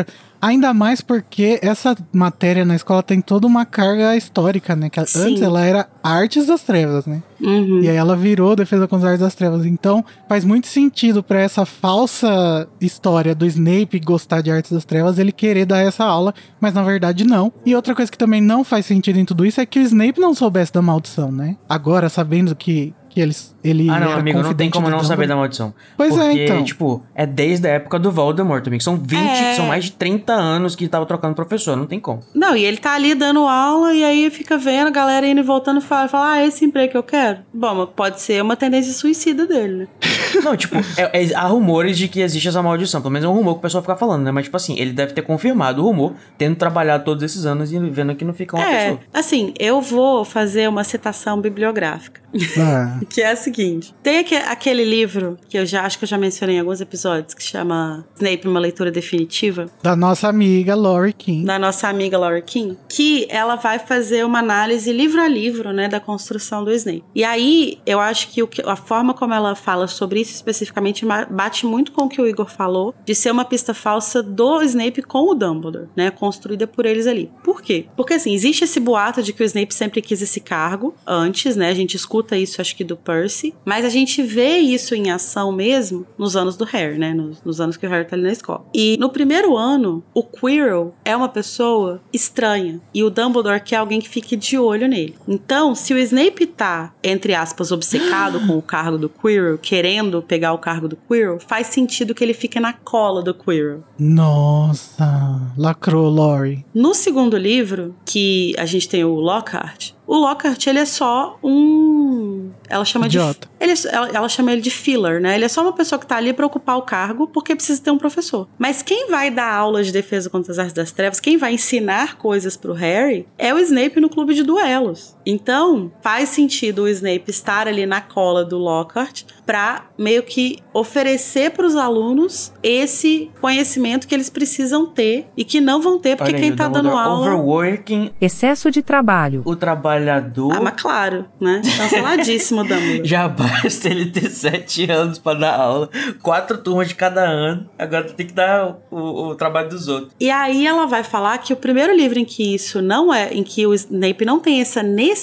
Ainda mais porque essa matéria na escola tem toda uma carga histórica, né? Que antes ela era Artes das Trevas, né? Uhum. E aí ela virou Defesa contra as Artes das Trevas. Então faz muito sentido pra essa falsa história do Snape gostar de Artes das Trevas ele querer dar essa aula, mas na verdade não. E outra coisa que também não faz sentido em tudo isso é que o Snape não soubesse da maldição, né? Agora, sabendo que, que eles, ele ah, não, era amigo, não tem como não saber da maldição. Pois é, Porque, então. tipo, é desde a época do Voldemort também, que são 20, É. são mais de 30 anos que tava trocando professor, não tem como. Não, e ele tá ali dando aula e aí fica vendo a galera indo e voltando e fala, fala ah, esse emprego que eu quero. Bom, mas pode ser uma tendência suicida dele, né? <laughs> Não, tipo, é- é- há rumores de que existe essa maldição. Pelo menos é um rumor que o pessoal fica falando, né? Mas, tipo assim, ele deve ter confirmado o rumor, tendo trabalhado todos esses anos e vendo que não fica uma é, pessoa. assim, eu vou fazer uma citação bibliográfica. Ah, <laughs> Que é a seguinte: tem aque- aquele livro que eu já acho que eu já mencionei em alguns episódios, que chama Snape, uma leitura definitiva, da nossa amiga Lori King. da nossa amiga Laura King, que ela vai fazer uma análise livro a livro, né, da construção do Snape. E aí, eu acho que, a forma como ela fala sobre isso especificamente bate muito com o que o Igor falou, de ser uma pista falsa do Snape com o Dumbledore, né, construída por eles ali. Por quê? Porque assim, existe esse boato de que o Snape sempre quis esse cargo antes, né? A gente escuta isso, acho que do Percy, mas a gente vê isso em ação mesmo nos anos do Harry, né? Nos, nos anos que o Harry tá ali na escola. E no primeiro ano, o Quirrell é uma pessoa estranha e o Dumbledore quer alguém que fique de olho nele. Então, se o Snape tá, entre aspas, obcecado com o cargo do Quirrell, querendo pegar o cargo do Quirrell, faz sentido que ele fique na cola do Quirrell. Nossa, lacrou Lori. No segundo livro, que a gente tem o Lockhart, o Lockhart, ele é só um. Ela chama Idiota. de. Ele é- ela, ela chama ele de filler, né? Ele é só uma pessoa que tá ali pra ocupar o cargo porque precisa ter um professor. Mas quem vai dar aulas de defesa contra as artes das trevas, quem vai ensinar coisas pro Harry, é o Snape no clube de duelos. Então, faz sentido o Snape estar ali na cola do Lockhart pra meio que oferecer pros alunos esse conhecimento que eles precisam ter e que não vão ter porque Olha quem o tá dando aula. Overworking Excesso de trabalho. o trabalhador. Ah, mas claro, né? Canceladíssimo, <laughs> Dumbledore. Já basta ele ter sete anos pra dar aula, quatro turmas de cada ano. Agora tem que dar o, o trabalho dos outros. E aí ela vai falar que o primeiro livro em que isso não é, em que o Snape não tem essa necessidade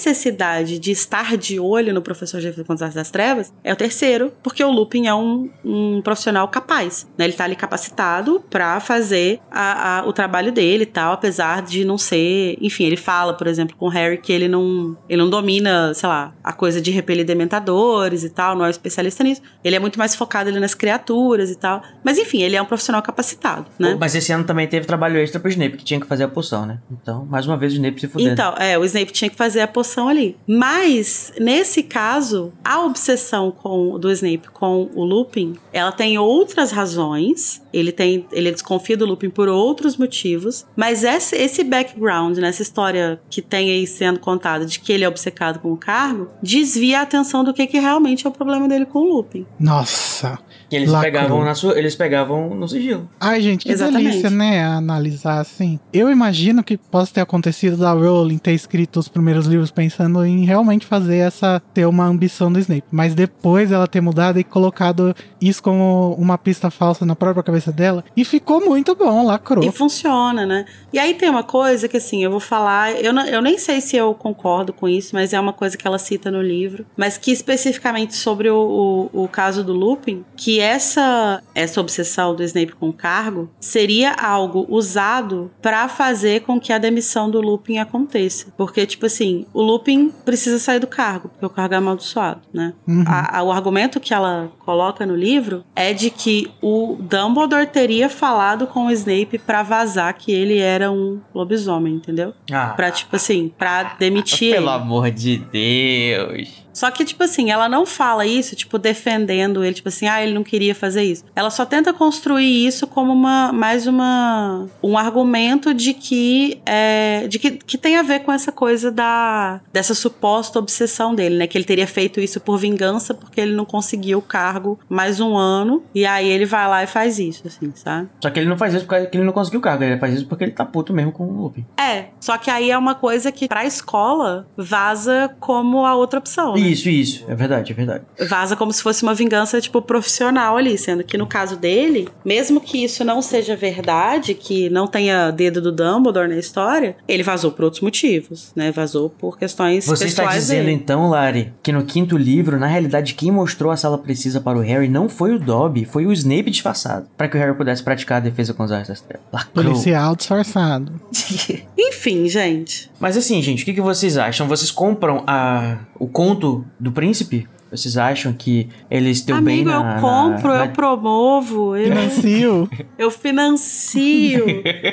de estar de olho no professor Defesa contra as das Trevas, é o terceiro, porque o Lupin é um, um profissional capaz, né? Ele tá ali capacitado pra fazer a- a- o trabalho dele e tal, apesar de não ser, enfim, ele fala, por exemplo, com o Harry que ele não, ele não domina, sei lá, a coisa de repelir dementadores e tal, não é especialista nisso. Ele é muito mais focado ali nas criaturas e tal. Mas enfim, ele é um profissional capacitado, né? Mas esse ano também teve trabalho extra pro Snape, que tinha que fazer a poção, né? Então, mais uma vez o Snape se fudendo. Então, é, o Snape tinha que fazer a poção ali. Mas, nesse caso, a obsessão com, do Snape com o Lupin, ela tem outras razões. Ele tem. Ele desconfia do Lupin por outros motivos. Mas esse, esse background, né, essa história que tem aí sendo contada de que ele é obcecado com o cargo, desvia a atenção do que, que realmente é o problema dele com o Lupin. Nossa. Que eles Lacrou. pegavam, na sua, eles pegavam no sigilo. Ai, gente, que Exatamente. delícia, né? Analisar assim. Eu imagino que possa ter acontecido da Rowling ter escrito os primeiros livros pensando em realmente fazer essa. ter uma ambição do Snape. Mas depois ela ter mudado e colocado isso como uma pista falsa na própria cabeça dela. E ficou muito bom, lacrou. E funciona, né? E aí tem uma coisa que, assim, eu vou falar, eu, não- eu nem sei se eu concordo com isso, mas é uma coisa que ela cita no livro, mas que especificamente sobre o, o, o caso do Lupin, que essa, essa obsessão do Snape com o cargo seria algo usado pra fazer com que a demissão do Lupin aconteça. Porque, tipo assim, o Lupin precisa sair do cargo, porque o cargo é amaldiçoado, né? Uhum. A- a- o argumento que ela coloca no livro é de que o Dumbledore teria falado com o Snape pra vazar que ele era um lobisomem, entendeu? Ah, Pra, tipo assim, pra demitir pelo ele. amor de Deus. Só que, tipo assim, ela não fala isso, tipo, defendendo ele, tipo assim, ah, ele não queria fazer isso. Ela só tenta construir isso como uma, mais uma, um argumento de que, é, de que, que tem a ver com essa coisa da, dessa suposta obsessão dele, né? Que ele teria feito isso por vingança porque ele não conseguiu o cargo mais um ano, e aí ele vai lá e faz isso, assim, sabe? Só que ele não faz isso porque ele não conseguiu o cargo, ele faz isso porque ele tá puto mesmo com o Lupin. É, só que aí é uma coisa que pra escola vaza como a outra opção, né? Isso, isso. É verdade, é verdade. vaza como se fosse uma vingança, tipo, profissional ali, sendo que no caso dele, mesmo que isso não seja verdade, que não tenha dedo do Dumbledore na história, ele vazou por outros motivos, né? Vazou por questões Você está pessoais dizendo dele. então, Lari, que no quinto livro, na realidade, quem mostrou a sala precisa para o Harry não foi o Dobby, foi o Snape disfarçado. Para que o Harry pudesse praticar a defesa com os artes das trevas. Lacrou. Policial disfarçado. <laughs> Enfim, gente. Mas assim, gente, o que, que vocês acham? Vocês compram a, o conto do príncipe? Vocês acham que eles deu bem Amigo, na... eu compro, na, eu promovo, eu, Financio. <laughs> eu financio,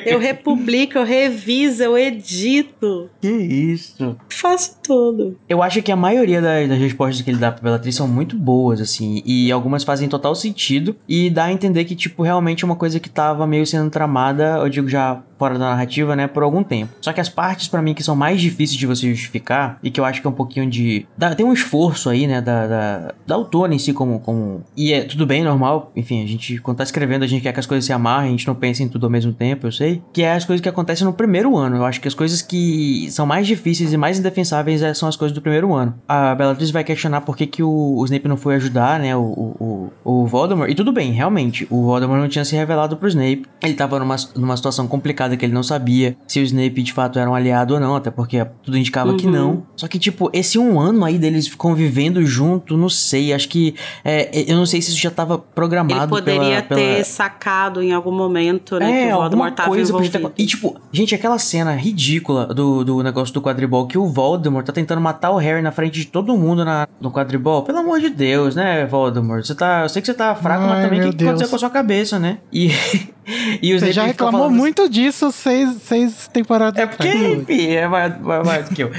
eu republico, eu reviso, eu edito. Que isso? Faço tudo. Eu acho que a maioria da- das respostas que ele dá pra Bellatrix são muito boas, assim, e algumas fazem total sentido, e dá a entender que, tipo, realmente é uma coisa que tava meio sendo tramada, eu digo já fora da narrativa, né, por algum tempo. Só que as partes para mim que são mais difíceis de você justificar e que eu acho que é um pouquinho de dá, tem um esforço aí, né, da, da, da autora em si como como e é tudo bem normal. Enfim, a gente quando tá escrevendo a gente quer que as coisas se amarrem, a gente não pensa em tudo ao mesmo tempo, eu sei. Que é as coisas que acontecem no primeiro ano. Eu acho que as coisas que são mais difíceis e mais indefensáveis é, são as coisas do primeiro ano. A Bellatrix vai questionar por que, que o, o Snape não foi ajudar, né, o, o, o Voldemort. E tudo bem, realmente, o Voldemort não tinha se revelado pro Snape. Ele tava numa, numa situação complicada que ele não sabia se o Snape de fato era um aliado ou não, até porque tudo indicava uhum. que não. Só que, tipo, esse um ano aí deles convivendo junto, não sei, acho que. É, eu não sei se isso já tava programado. Ele poderia pela, ter sacado em algum momento, né? É, que o Voldemort tava coisa envolvido. ter... E, tipo, gente, aquela cena ridícula do, do negócio do quadribol que o Voldemort tá tentando matar o Harry na frente de todo mundo na, no quadribol. Pelo amor de Deus, né, Voldemort? Você tá. Eu sei que você tá fraco, Ai, mas também o que, que aconteceu com a sua cabeça, né? E. <laughs> e Você já reclamou falando... muito disso seis, seis temporadas É porque, enfim, é mais, mais, que eu.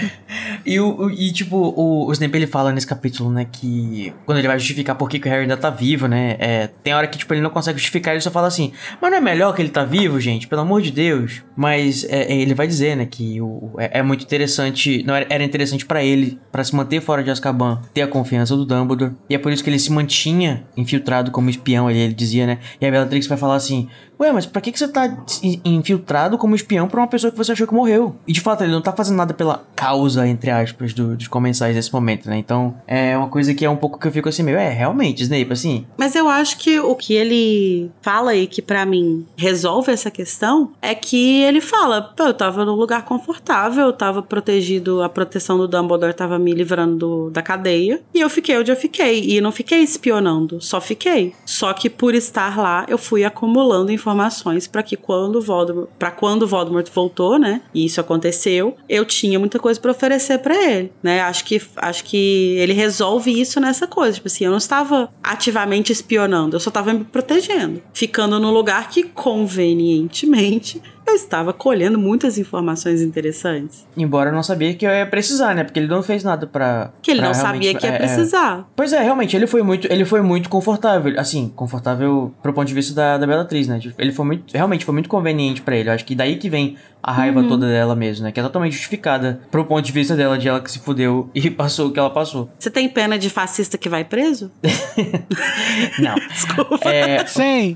E, o, e tipo, o, o Snape ele fala nesse capítulo, né, que quando ele vai justificar por que, que o Harry ainda tá vivo, né, é, tem hora que, tipo, ele não consegue justificar, ele só fala assim, mas não é melhor que ele tá vivo, gente? Pelo amor de Deus. Mas é, é ele vai dizer, né, que o, é, é muito interessante, não era, era interessante para ele, para se manter fora de Azkaban, ter a confiança do Dumbledore, e é por isso que ele se mantinha infiltrado como espião, ele, ele dizia, né, e a Bellatrix vai falar assim, Ué, mas pra que, que você tá infiltrado como espião pra uma pessoa que você achou que morreu? E de fato, ele não tá fazendo nada pela causa, entre aspas, do, dos comensais nesse momento, né? Então, é uma coisa que é um pouco que eu fico assim, meio, é, realmente, Snape, assim. Mas eu acho que o que ele fala aí que para mim resolve essa questão é que ele fala, pô, eu tava num lugar confortável, eu tava protegido, a proteção do Dumbledore tava me livrando do, da cadeia, e eu fiquei onde eu fiquei. E não fiquei espionando, só fiquei. Só que por estar lá, eu fui acumulando informações informações para que quando Voldemort, para quando Voldemort voltou, né? E isso aconteceu, eu tinha muita coisa para oferecer para ele, né? Acho que acho que ele resolve isso nessa coisa, tipo assim, eu não estava ativamente espionando, eu só estava me protegendo, ficando no lugar que convenientemente eu estava colhendo muitas informações interessantes. Embora eu não sabia que eu ia precisar, né? Porque ele não fez nada para Que ele não sabia que ia é, é. precisar. É... Pois é, realmente, ele foi muito, ele foi muito confortável, assim, confortável pro ponto de vista da, da Bellatrix, né? Tipo, ele foi muito, realmente foi muito conveniente para ele. Eu acho que daí que vem a raiva uhum. toda dela mesmo, né? Que é totalmente justificada pro ponto de vista dela, de ela que se fudeu <laughs> e passou o que ela passou. Você tem pena de fascista que vai preso? <laughs> não. Desculpa. É... Sim.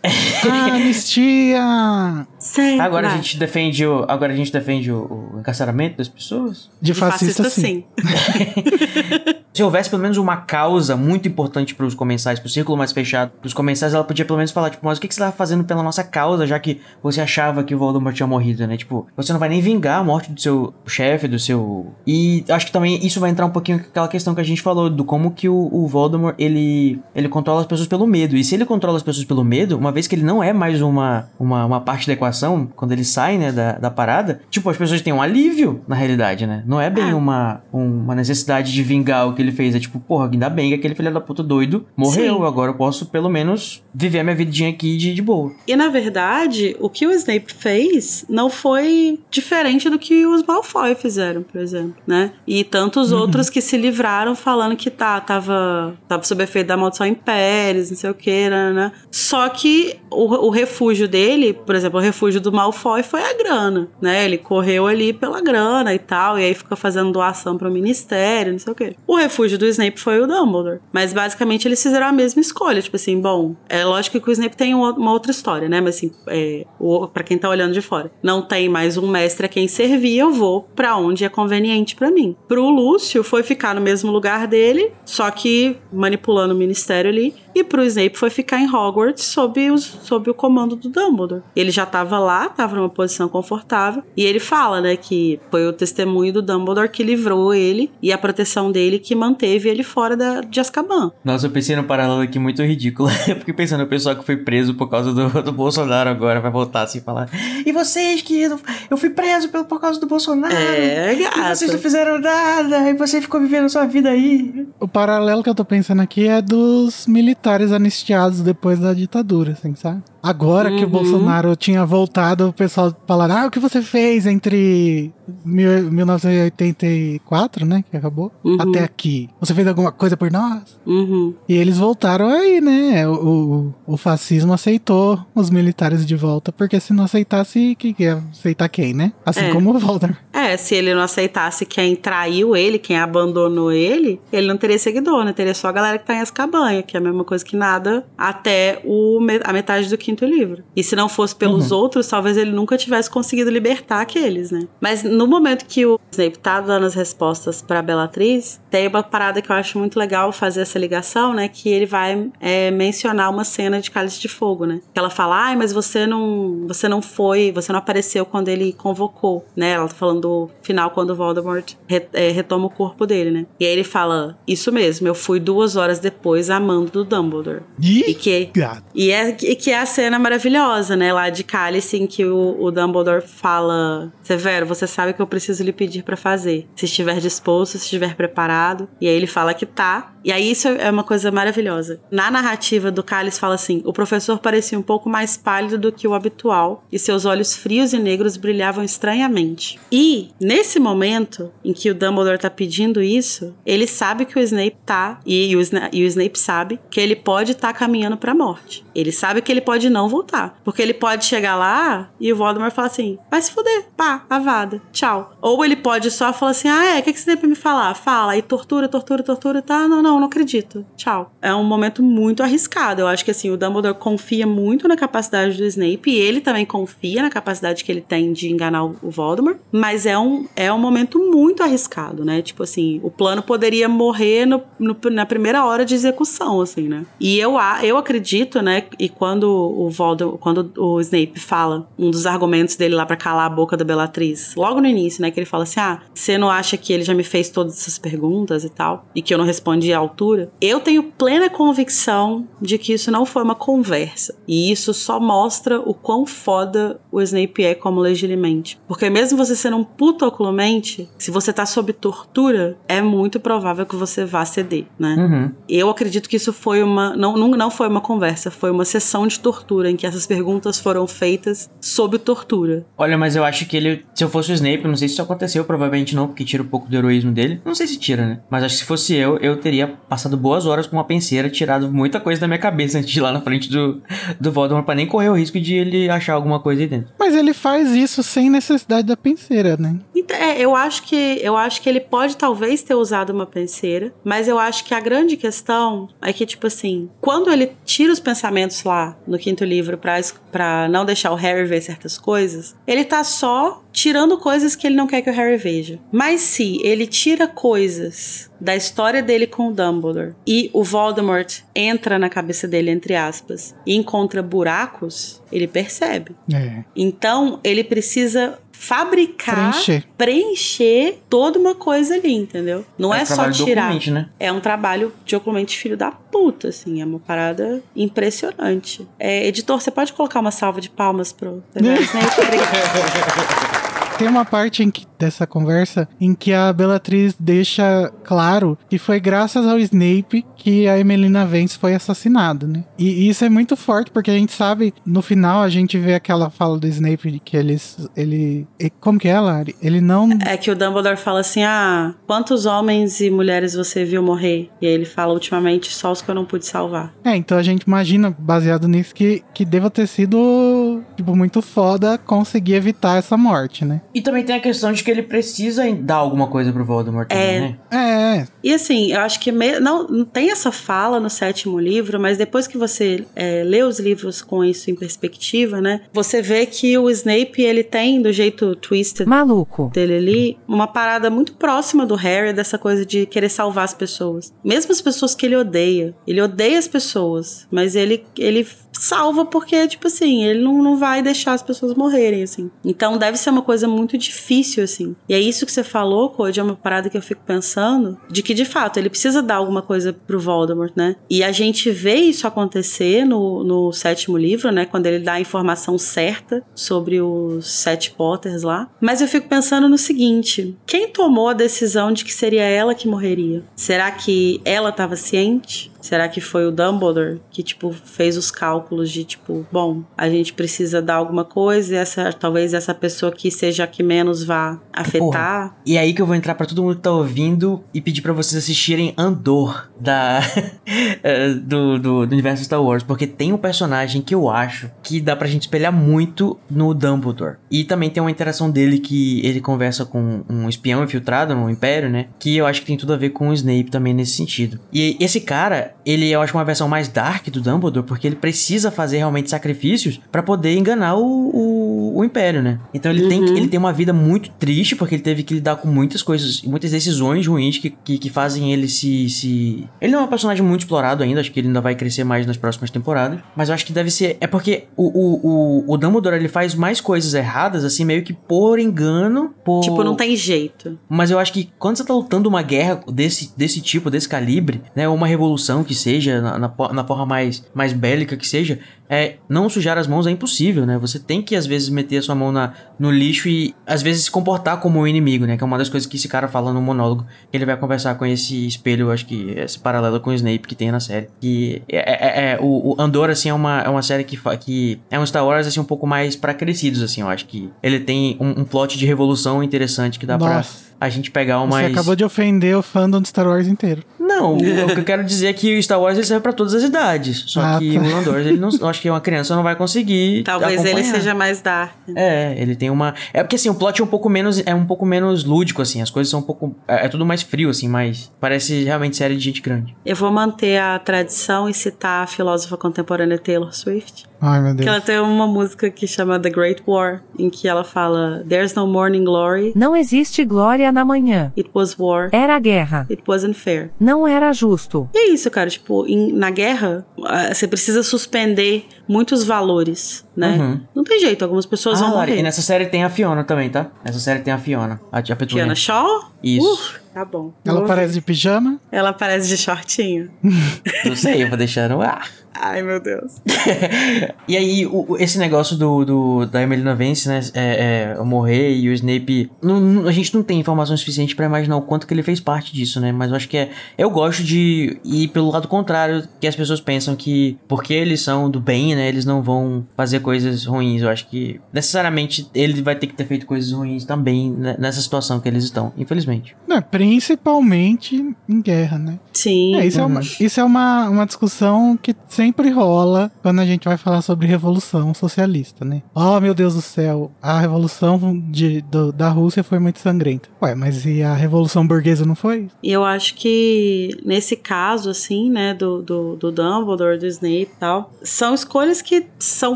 Ah, <laughs> anistia. Sim. Agora vai. a gente defende o, agora a gente defende o, o encarceramento das pessoas? De, de fascista, fascista, sim. sim. Se houvesse pelo menos uma causa muito importante para os comensais, para o círculo mais fechado, os comensais, ela podia pelo menos falar, tipo, mas o que, que você estava fazendo pela nossa causa, já que você achava que o Voldemort tinha morrido, né? Tipo, você não vai nem vingar a morte do seu chefe, do seu. E acho que também isso vai entrar um pouquinho com aquela questão que a gente falou, do como que o, o Voldemort ele, ele controla as pessoas pelo medo. E se ele controla as pessoas pelo medo, uma vez que ele não é mais uma, uma, uma parte da equação, quando ele sai, né, da, da parada, tipo, as pessoas têm um alívio na realidade, né? Não é bem ah. uma, uma necessidade de vingar o que ele fez. É tipo, porra, ainda bem que aquele filho da puta doido morreu. Sim. Agora eu posso, pelo menos, viver a minha vidinha aqui de, de boa. E na verdade, o que o Snape fez não foi diferente do que os Malfoy fizeram, por exemplo, né? E tantos uhum. outros que se livraram falando que tá, tava, tava sob efeito da maldição Pérez, não sei o que, né, né? Só que o, o refúgio dele, por exemplo, o refúgio do Malfoy foi a grana, né? Ele correu ali pela grana e tal, e aí fica fazendo doação para o ministério, não sei o quê. O refúgio do Snape foi o Dumbledore. Mas basicamente eles fizeram a mesma escolha. Tipo assim, bom, é lógico que o Snape tem uma outra história, né? Mas assim, é, para quem tá olhando de fora, não tem mais um mestre a quem servir, eu vou para onde é conveniente para mim. Pro Lúcio foi ficar no mesmo lugar dele, só que manipulando o ministério ali. E pro Snape foi ficar em Hogwarts sob, os, sob o comando do Dumbledore. Ele já tava lá, tava numa posição confortável. E ele fala, né, que foi o testemunho do Dumbledore que livrou ele e a proteção dele que manteve ele fora da, de Azkaban. Nossa, eu pensei num paralelo aqui muito ridículo. <laughs> Eu fiquei pensando no pessoal que foi preso por causa do, do Bolsonaro agora vai voltar assim e falar. E vocês que eu, eu fui preso por, por causa do Bolsonaro. É, gata. E vocês não fizeram nada. E você ficou vivendo sua vida aí. O paralelo que eu tô pensando aqui é dos militares anistiados depois da ditadura, assim, sabe? Agora que o Uhum. Bolsonaro tinha voltado, o pessoal falando, ah, o que você fez entre mil- 1984, né, que acabou, Uhum. até aqui? Você fez alguma coisa por nós? Uhum. E eles voltaram aí, né? O, o, o fascismo aceitou os militares de volta, porque se não aceitasse, que que ia aceitar quem, né? Assim É. como o Voldemort. É, se ele não aceitasse quem traiu ele, quem abandonou ele, ele não teria seguidor, né? Teria só a galera que tá em Azkaban, que é a mesma coisa que nada até o, a metade do quinto livro. E se não fosse pelos outros, talvez ele nunca tivesse conseguido libertar aqueles, né? Mas no momento que o Snape tá dando as respostas pra Bellatrix, tem uma parada que eu acho muito legal fazer essa ligação, né? Que ele vai é, mencionar uma cena de Cálice de Fogo, né? Que ela fala, ai, mas você não, você não foi, você não apareceu quando ele convocou, né? Ela tá falando do final quando o Voldemort re- é, retoma o corpo dele, né? E aí ele fala, isso mesmo, eu fui duas horas depois amando do Dumbledore. E que gato. e é e que é a cena maravilhosa, né? Lá de Cálice, em que o, o Dumbledore fala: Severo, você sabe que eu preciso lhe pedir pra fazer. Se estiver disposto, se estiver preparado. E aí ele fala que tá. E aí isso é uma coisa maravilhosa. Na narrativa do Cálice fala assim: o professor parecia um pouco mais pálido do que o habitual e seus olhos frios e negros brilhavam estranhamente. E nesse momento em que o Dumbledore tá pedindo isso, ele sabe que o Snape tá e, e o, Sna- e o Snape sabe que ele pode estar caminhando pra morte. Ele sabe que ele pode não voltar, porque ele pode chegar lá e o Voldemort falar assim: "Vai se fuder, pá, avada, tchau". Ou ele pode só falar assim: "Ah, é, o que que você tem pra me falar?". Fala, aí tortura, tortura, tortura, tá? Não, não, não acredito. Tchau. É um momento muito arriscado. Eu acho que assim, o Dumbledore confia muito na capacidade do Snape e ele também confia na capacidade que ele tem de enganar o Voldemort, mas é um, é um momento muito arriscado, né? Tipo assim, o plano poderia morrer no, no- na primeira hora de execução, assim, né? E eu, eu acredito, né? E quando o Voldemort, quando o Snape fala um dos argumentos dele lá pra calar a boca da Bellatrix, logo no início, né? Que ele fala assim: ah, você não acha que ele já me fez todas essas perguntas e tal, e que eu não respondi à altura? Eu tenho plena convicção de que isso não foi uma conversa. E isso só mostra o quão foda o Snape é como legilimente. Porque mesmo você sendo um puto oculomente, se você tá sob tortura, é muito provável que você vá ceder, né? Uhum. Eu acredito que isso foi uma. Não, não, não foi uma conversa, foi uma sessão de tortura em que essas perguntas foram feitas sob tortura. Olha, mas eu acho que ele, se eu fosse o Snape, não sei se isso aconteceu, provavelmente não, porque tira um pouco do heroísmo dele. Não sei se tira, né? Mas acho que se fosse eu, eu teria passado boas horas com uma penseira, tirado muita coisa da minha cabeça antes de ir lá na frente do, do Voldemort, pra nem correr o risco de ele achar alguma coisa aí dentro. Mas ele faz isso sem necessidade da penseira, né? Então, é, eu acho que eu acho que ele pode talvez ter usado uma penseira, mas eu acho que a grande questão é que tipo assim, quando ele tira os pensamentos lá no quinto livro pra pra não deixar o Harry ver certas coisas, ele tá só tirando coisas que ele não quer que o Harry veja. Mas se ele tira coisas da história dele com o Dumbledore e o Voldemort entra na cabeça dele entre aspas e encontra buracos, ele percebe. É. Então, ele precisa fabricar, Preencher. preencher toda uma coisa ali, entendeu? Não é, um só tirar. né? É um trabalho de oculmente filho da puta, assim. É uma parada impressionante. É, editor, você pode colocar uma salva de palmas pro Snape? <laughs> Obrigada. <laughs> Tem uma parte em que- dessa conversa em que a Bellatrix deixa claro que foi graças ao Snape que a Emelina Vence foi assassinada, né? E isso é muito forte porque a gente sabe, no final a gente vê aquela fala do Snape de que eles, ele, como que é, Lari? Ele não É que o Dumbledore fala assim: ah, quantos homens e mulheres você viu morrer? E aí ele fala, ultimamente, só os que eu não pude salvar. É, então a gente imagina, baseado nisso, que, que deva ter sido, tipo, muito foda conseguir evitar essa morte, né? E também tem a questão de que ele precisa dar alguma coisa pro Voldemort também, É. né? É, E assim, eu acho que me- não, não tem essa fala no sétimo livro, mas depois que você é, lê os livros com isso em perspectiva, né? Você vê que o Snape, ele tem, do jeito twisted Maluco. dele ali, uma parada muito próxima do Harry, dessa coisa de querer salvar as pessoas. Mesmo as pessoas que ele odeia. Ele odeia as pessoas, mas ele, ele salva porque, tipo assim, ele não, não vai deixar as pessoas morrerem, assim. Então deve ser uma coisa muito difícil, assim. E é isso que você falou, Code, é uma parada que eu fico pensando, de que, de fato, ele precisa dar alguma coisa pro Voldemort, né? E a gente vê isso acontecer no, no sétimo livro, né? Quando ele dá a informação certa sobre os sete Potters lá. Mas eu fico pensando no seguinte: quem tomou a decisão de que seria ela que morreria? Será que ela estava ciente? Será que foi o Dumbledore que, tipo, fez os cálculos de, tipo, bom, a gente precisa dar alguma coisa e essa, talvez essa pessoa que seja a que menos vá afetar? Porra. E aí que eu vou entrar pra todo mundo que tá ouvindo e pedir pra vocês assistirem Andor da <laughs> eh, do, do, do universo Star Wars, porque tem um personagem que eu acho que dá pra gente espelhar muito no Dumbledore. E também tem uma interação dele que ele conversa com um espião infiltrado no Império, né? Que eu acho que tem tudo a ver com o Snape também nesse sentido. E esse cara, ele eu acho uma versão mais dark do Dumbledore, porque ele precisa fazer realmente sacrifícios pra poder enganar o, o, o Império, né? Então ele, tem, ele tem uma vida muito triste, porque ele teve que lidar com muitas coisas, muitas decisões ruins que, que, que fazem ele se, se. Ele não é um personagem muito explorado ainda, acho que ele ainda vai crescer mais nas próximas temporadas. Mas eu acho que deve ser. É porque o, o, o, o Dumbledore ele faz mais coisas erradas, assim, meio que por engano. Por... Tipo, não tem jeito. Mas eu acho que quando você tá lutando uma guerra desse, desse tipo, desse calibre, né? Ou uma revolução que seja, na, na, na forma mais, mais bélica que seja, é não sujar as mãos é impossível, né? Você tem que às vezes meter a sua mão na, no lixo e às vezes se comportar como um inimigo, né? Que é uma das coisas que esse cara fala no monólogo, que ele vai conversar com esse espelho, acho que esse paralelo com o Snape que tem na série. Que é, é, é o, o, Andor assim é uma, é uma série que, que é um Star Wars assim um pouco mais para crescidos assim, eu acho que ele tem um, um plot de revolução interessante que dá para a gente pegar uma. Você acabou de ofender o fandom de Star Wars inteiro. Não, o que eu quero dizer é que o Star Wars ele serve pra todas as idades. Só ah, que tá. o Andor, ele não, eu acho que uma criança não vai conseguir. <laughs> Talvez acompanhar. ele seja mais dark. É, ele tem uma. É porque assim, o plot é um pouco menos. É um pouco menos lúdico, assim. As coisas são um pouco. É, é tudo mais frio, assim, mas parece realmente série de gente grande. Eu vou manter a tradição e citar a filósofa contemporânea Taylor Swift. Ai, meu Deus. Que ela tem uma música que chama The Great War, em que ela fala: There's no morning glory. Não existe glória na manhã. It was war. Era guerra. It wasn't fair. Não era justo. E é isso, cara. Tipo, em, na guerra, ah, você precisa suspender muitos valores, né? Uhum. Não tem jeito, algumas pessoas ah, vão morrer. E nessa série tem a Fiona também, tá? Nessa série tem a Fiona, a, a Petunia. Fiona Shaw? Isso. Uh, tá bom. Ela aparece de pijama? Ela aparece de shortinho. <laughs> Não sei, eu vou deixar no ar. Ai, meu Deus. <laughs> e aí, o, esse negócio do, do da Emelina Vence, né? É, é, morrer e o Snape. Não, não, a gente não tem informação suficiente para imaginar o quanto que ele fez parte disso, né? Mas eu acho que é. Eu gosto de ir pelo lado contrário, que as pessoas pensam que porque eles são do bem, né? Eles não vão fazer coisas ruins. Eu acho que necessariamente ele vai ter que ter feito coisas ruins também né, nessa situação que eles estão, infelizmente. Não, principalmente em guerra, né? Sim. É, isso, uhum. é uma, isso é uma, uma discussão que sempre rola quando a gente vai falar sobre revolução socialista, né? Oh, meu Deus do céu, a revolução de, do, da Rússia foi muito sangrenta. Ué, mas e a revolução burguesa não foi? Eu acho que nesse caso, assim, né, do, do, do Dumbledore, do Snape e tal, são escolhas que são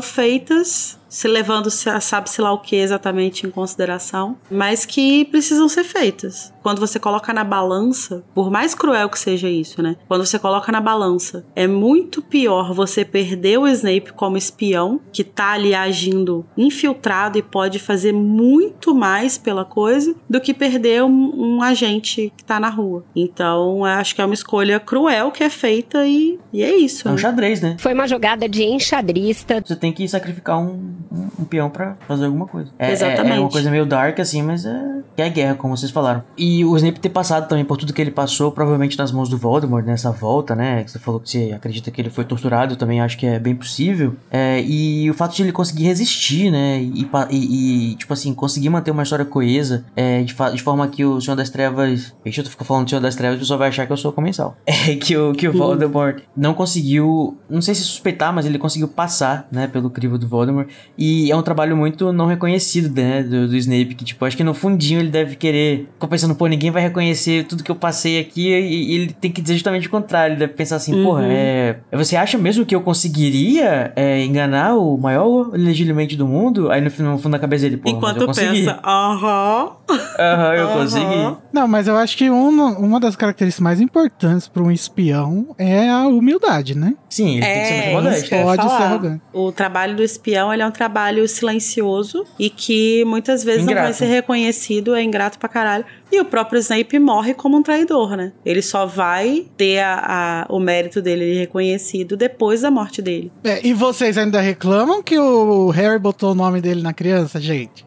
feitas se levando sabe-se lá o que exatamente em consideração, mas que precisam ser feitas. Quando você coloca na balança, por mais cruel que seja isso, né? Quando você coloca na balança, é muito pior você perder o Snape como espião, que tá ali agindo infiltrado e pode fazer muito mais pela coisa, do que perder um, um agente que tá na rua. Então, acho que é uma escolha cruel que é feita e, e é isso. É um xadrez, né? Foi uma jogada de enxadrista. Você tem que sacrificar um um, um peão para fazer alguma coisa. É, Exatamente. É, é, uma coisa meio dark, assim, mas é, é guerra, como vocês falaram. E o Snape ter passado também por tudo que ele passou, provavelmente nas mãos do Voldemort, nessa volta, né? Que você falou que você acredita que ele foi torturado, eu também acho que é bem possível. É, e o fato de ele conseguir resistir, né? E, e, e tipo assim, conseguir manter uma história coesa, é, de, de, forma que o Senhor das Trevas. Deixa eu ficar falando do Senhor das Trevas, o pessoal vai achar que eu sou comensal. <laughs> É que o, que o Voldemort não conseguiu, não sei se suspeitar, mas ele conseguiu passar, né? Pelo crivo do Voldemort. E é um trabalho muito não reconhecido, né, do, do Snape, que tipo, acho que no fundinho ele deve querer, ficou pensando, pô, ninguém vai reconhecer tudo que eu passei aqui, e, e ele tem que dizer justamente o contrário, ele deve pensar assim, uhum. porra, é, você acha mesmo que eu conseguiria é, enganar o maior legitimamente do mundo? Aí no, no fundo da cabeça dele, pô, Enquanto eu consegui. pensa, aham, aham, eu consegui. Não, mas eu acho que uma, uma das características mais importantes para um espião é a humildade, né? Sim, ele é, tem que ser muito é, modesto. Pode ser arrogante. O trabalho do espião, ele é um trabalho silencioso e que muitas vezes ingrato. não vai ser reconhecido, é ingrato pra caralho. E o próprio Snape morre como um traidor, né? Ele só vai ter a, a, o mérito dele reconhecido depois da morte dele. É, e vocês ainda reclamam que o Harry botou o nome dele na criança, gente?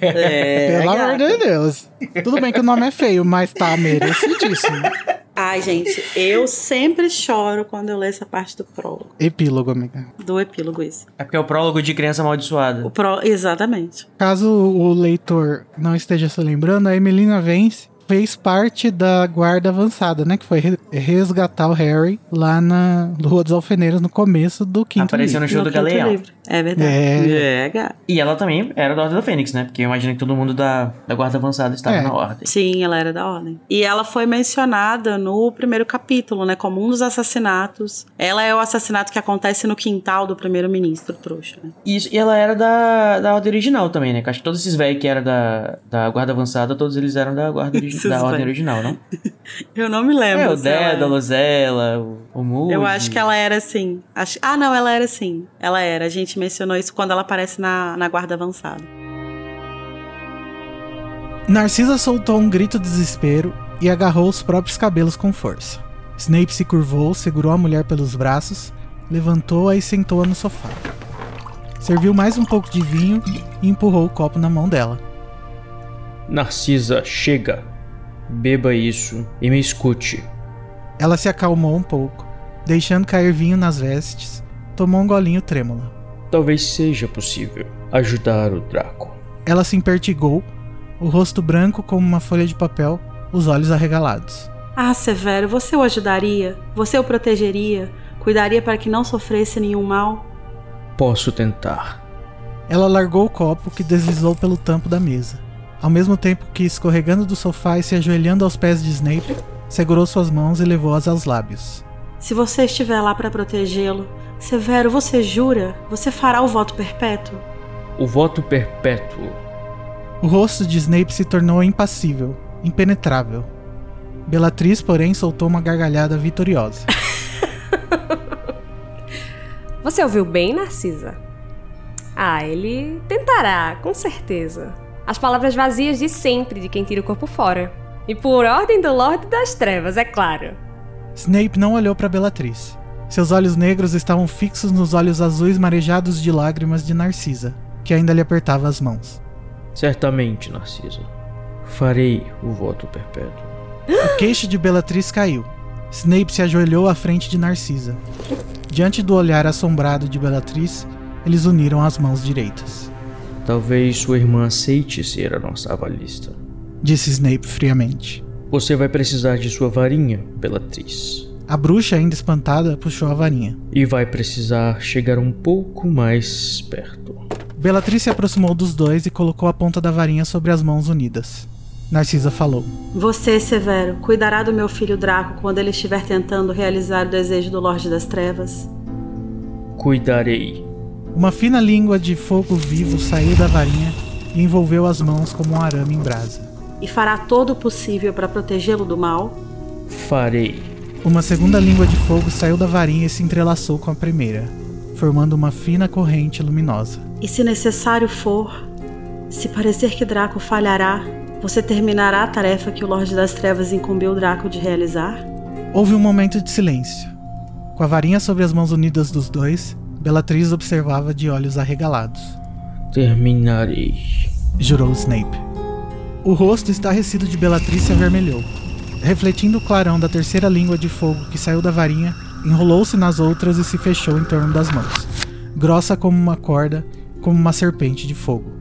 É, Pelo amor de Deus. Tudo bem que o nome é feio, mas tá merecidíssimo. <laughs> Ai, gente, eu sempre choro quando eu leio essa parte do prólogo. Epílogo, amiga. Do epílogo, isso. É porque é o prólogo de criança O amaldiçoada. pró... Exatamente. Caso o leitor não esteja se lembrando, a Emelina Vence fez parte da guarda avançada, né? Que foi re- resgatar o Harry lá na Rua dos Alfeneiros no começo do quinto Apareceu no livro. show No do quinto Galeão. livro. É verdade. É. É. E ela também era da Ordem da Fênix, né? Porque eu imagino que todo mundo da, da Guarda Avançada estava É. na Ordem. Sim, ela era da ordem. E ela foi mencionada no primeiro capítulo, né? Como um dos assassinatos. Ela é o assassinato que acontece no quintal do primeiro-ministro, trouxa, né? Isso, e ela era da, da Ordem Original também, né? Que acho que todos esses velhos que eram da, da Guarda Avançada, todos eles eram da, guarda <laughs> origi- Esses da Ordem original, não? <laughs> Eu não me lembro. É, o se ela- Zela, o, o Moody. Eu acho que ela era assim. Acho... Ah, não, ela era assim. Ela era. A gente mencionou isso quando ela aparece na, na guarda avançada. Narcisa soltou um grito de desespero e agarrou os próprios cabelos com força. Snape se curvou, segurou a mulher pelos braços, levantou-a e sentou-a no sofá. Serviu mais um pouco de vinho e empurrou o copo na mão dela. Narcisa, chega. Beba isso e me escute. Ela se acalmou um pouco, deixando cair vinho nas vestes, tomou um golinho trêmula. Talvez seja possível ajudar o Draco. Ela se impertigou, o rosto branco como uma folha de papel, os olhos arregalados. Ah, Severo, você o ajudaria? Você o protegeria? Cuidaria para que não sofresse nenhum mal? Posso tentar. Ela largou o copo que deslizou pelo tampo da mesa, ao mesmo tempo que, escorregando do sofá e se ajoelhando aos pés de Snape, segurou suas mãos e levou-as aos lábios. Se você estiver lá para protegê-lo, Severo, você jura? Você fará o voto perpétuo? O voto perpétuo. O rosto de Snape se tornou impassível, impenetrável. Bellatrix, porém, soltou uma gargalhada vitoriosa. <laughs> Você ouviu bem, Narcisa? Ah, ele tentará, com certeza. As palavras vazias de sempre de quem tira o corpo fora. E por ordem do Lorde das Trevas, é claro. Snape não olhou para Bellatrix. Seus olhos negros estavam fixos nos olhos azuis marejados de lágrimas de Narcisa, que ainda lhe apertava as mãos. Certamente, Narcisa. Farei o voto perpétuo. O queixo de Bellatrix caiu. Snape se ajoelhou à frente de Narcisa. Diante do olhar assombrado de Bellatrix, eles uniram as mãos direitas. Talvez sua irmã aceite ser a nossa avalista. Disse Snape friamente. Você vai precisar de sua varinha, Bellatrix. A bruxa, ainda espantada, puxou a varinha. E vai precisar chegar um pouco mais perto. Bellatrix se aproximou dos dois e colocou a ponta da varinha sobre as mãos unidas. Narcisa falou. Você, Severo, cuidará do meu filho Draco quando ele estiver tentando realizar o desejo do Lorde das Trevas? Cuidarei. Uma fina língua de fogo vivo saiu da varinha e envolveu as mãos como um arame em brasa. E fará todo o possível para protegê-lo do mal? Farei. Uma segunda língua de fogo saiu da varinha e se entrelaçou com a primeira, formando uma fina corrente luminosa. E se necessário for, se parecer que Draco falhará, você terminará a tarefa que o Lorde das Trevas incumbiu Draco de realizar? Houve um momento de silêncio. Com a varinha sobre as mãos unidas dos dois, Bellatrix observava de olhos arregalados. Terminarei. Jurou Snape. O rosto estarrecido de Bellatrix se avermelhou. Refletindo o clarão da terceira língua de fogo que saiu da varinha, enrolou-se nas outras e se fechou em torno das mãos. Grossa como uma corda, como uma serpente de fogo.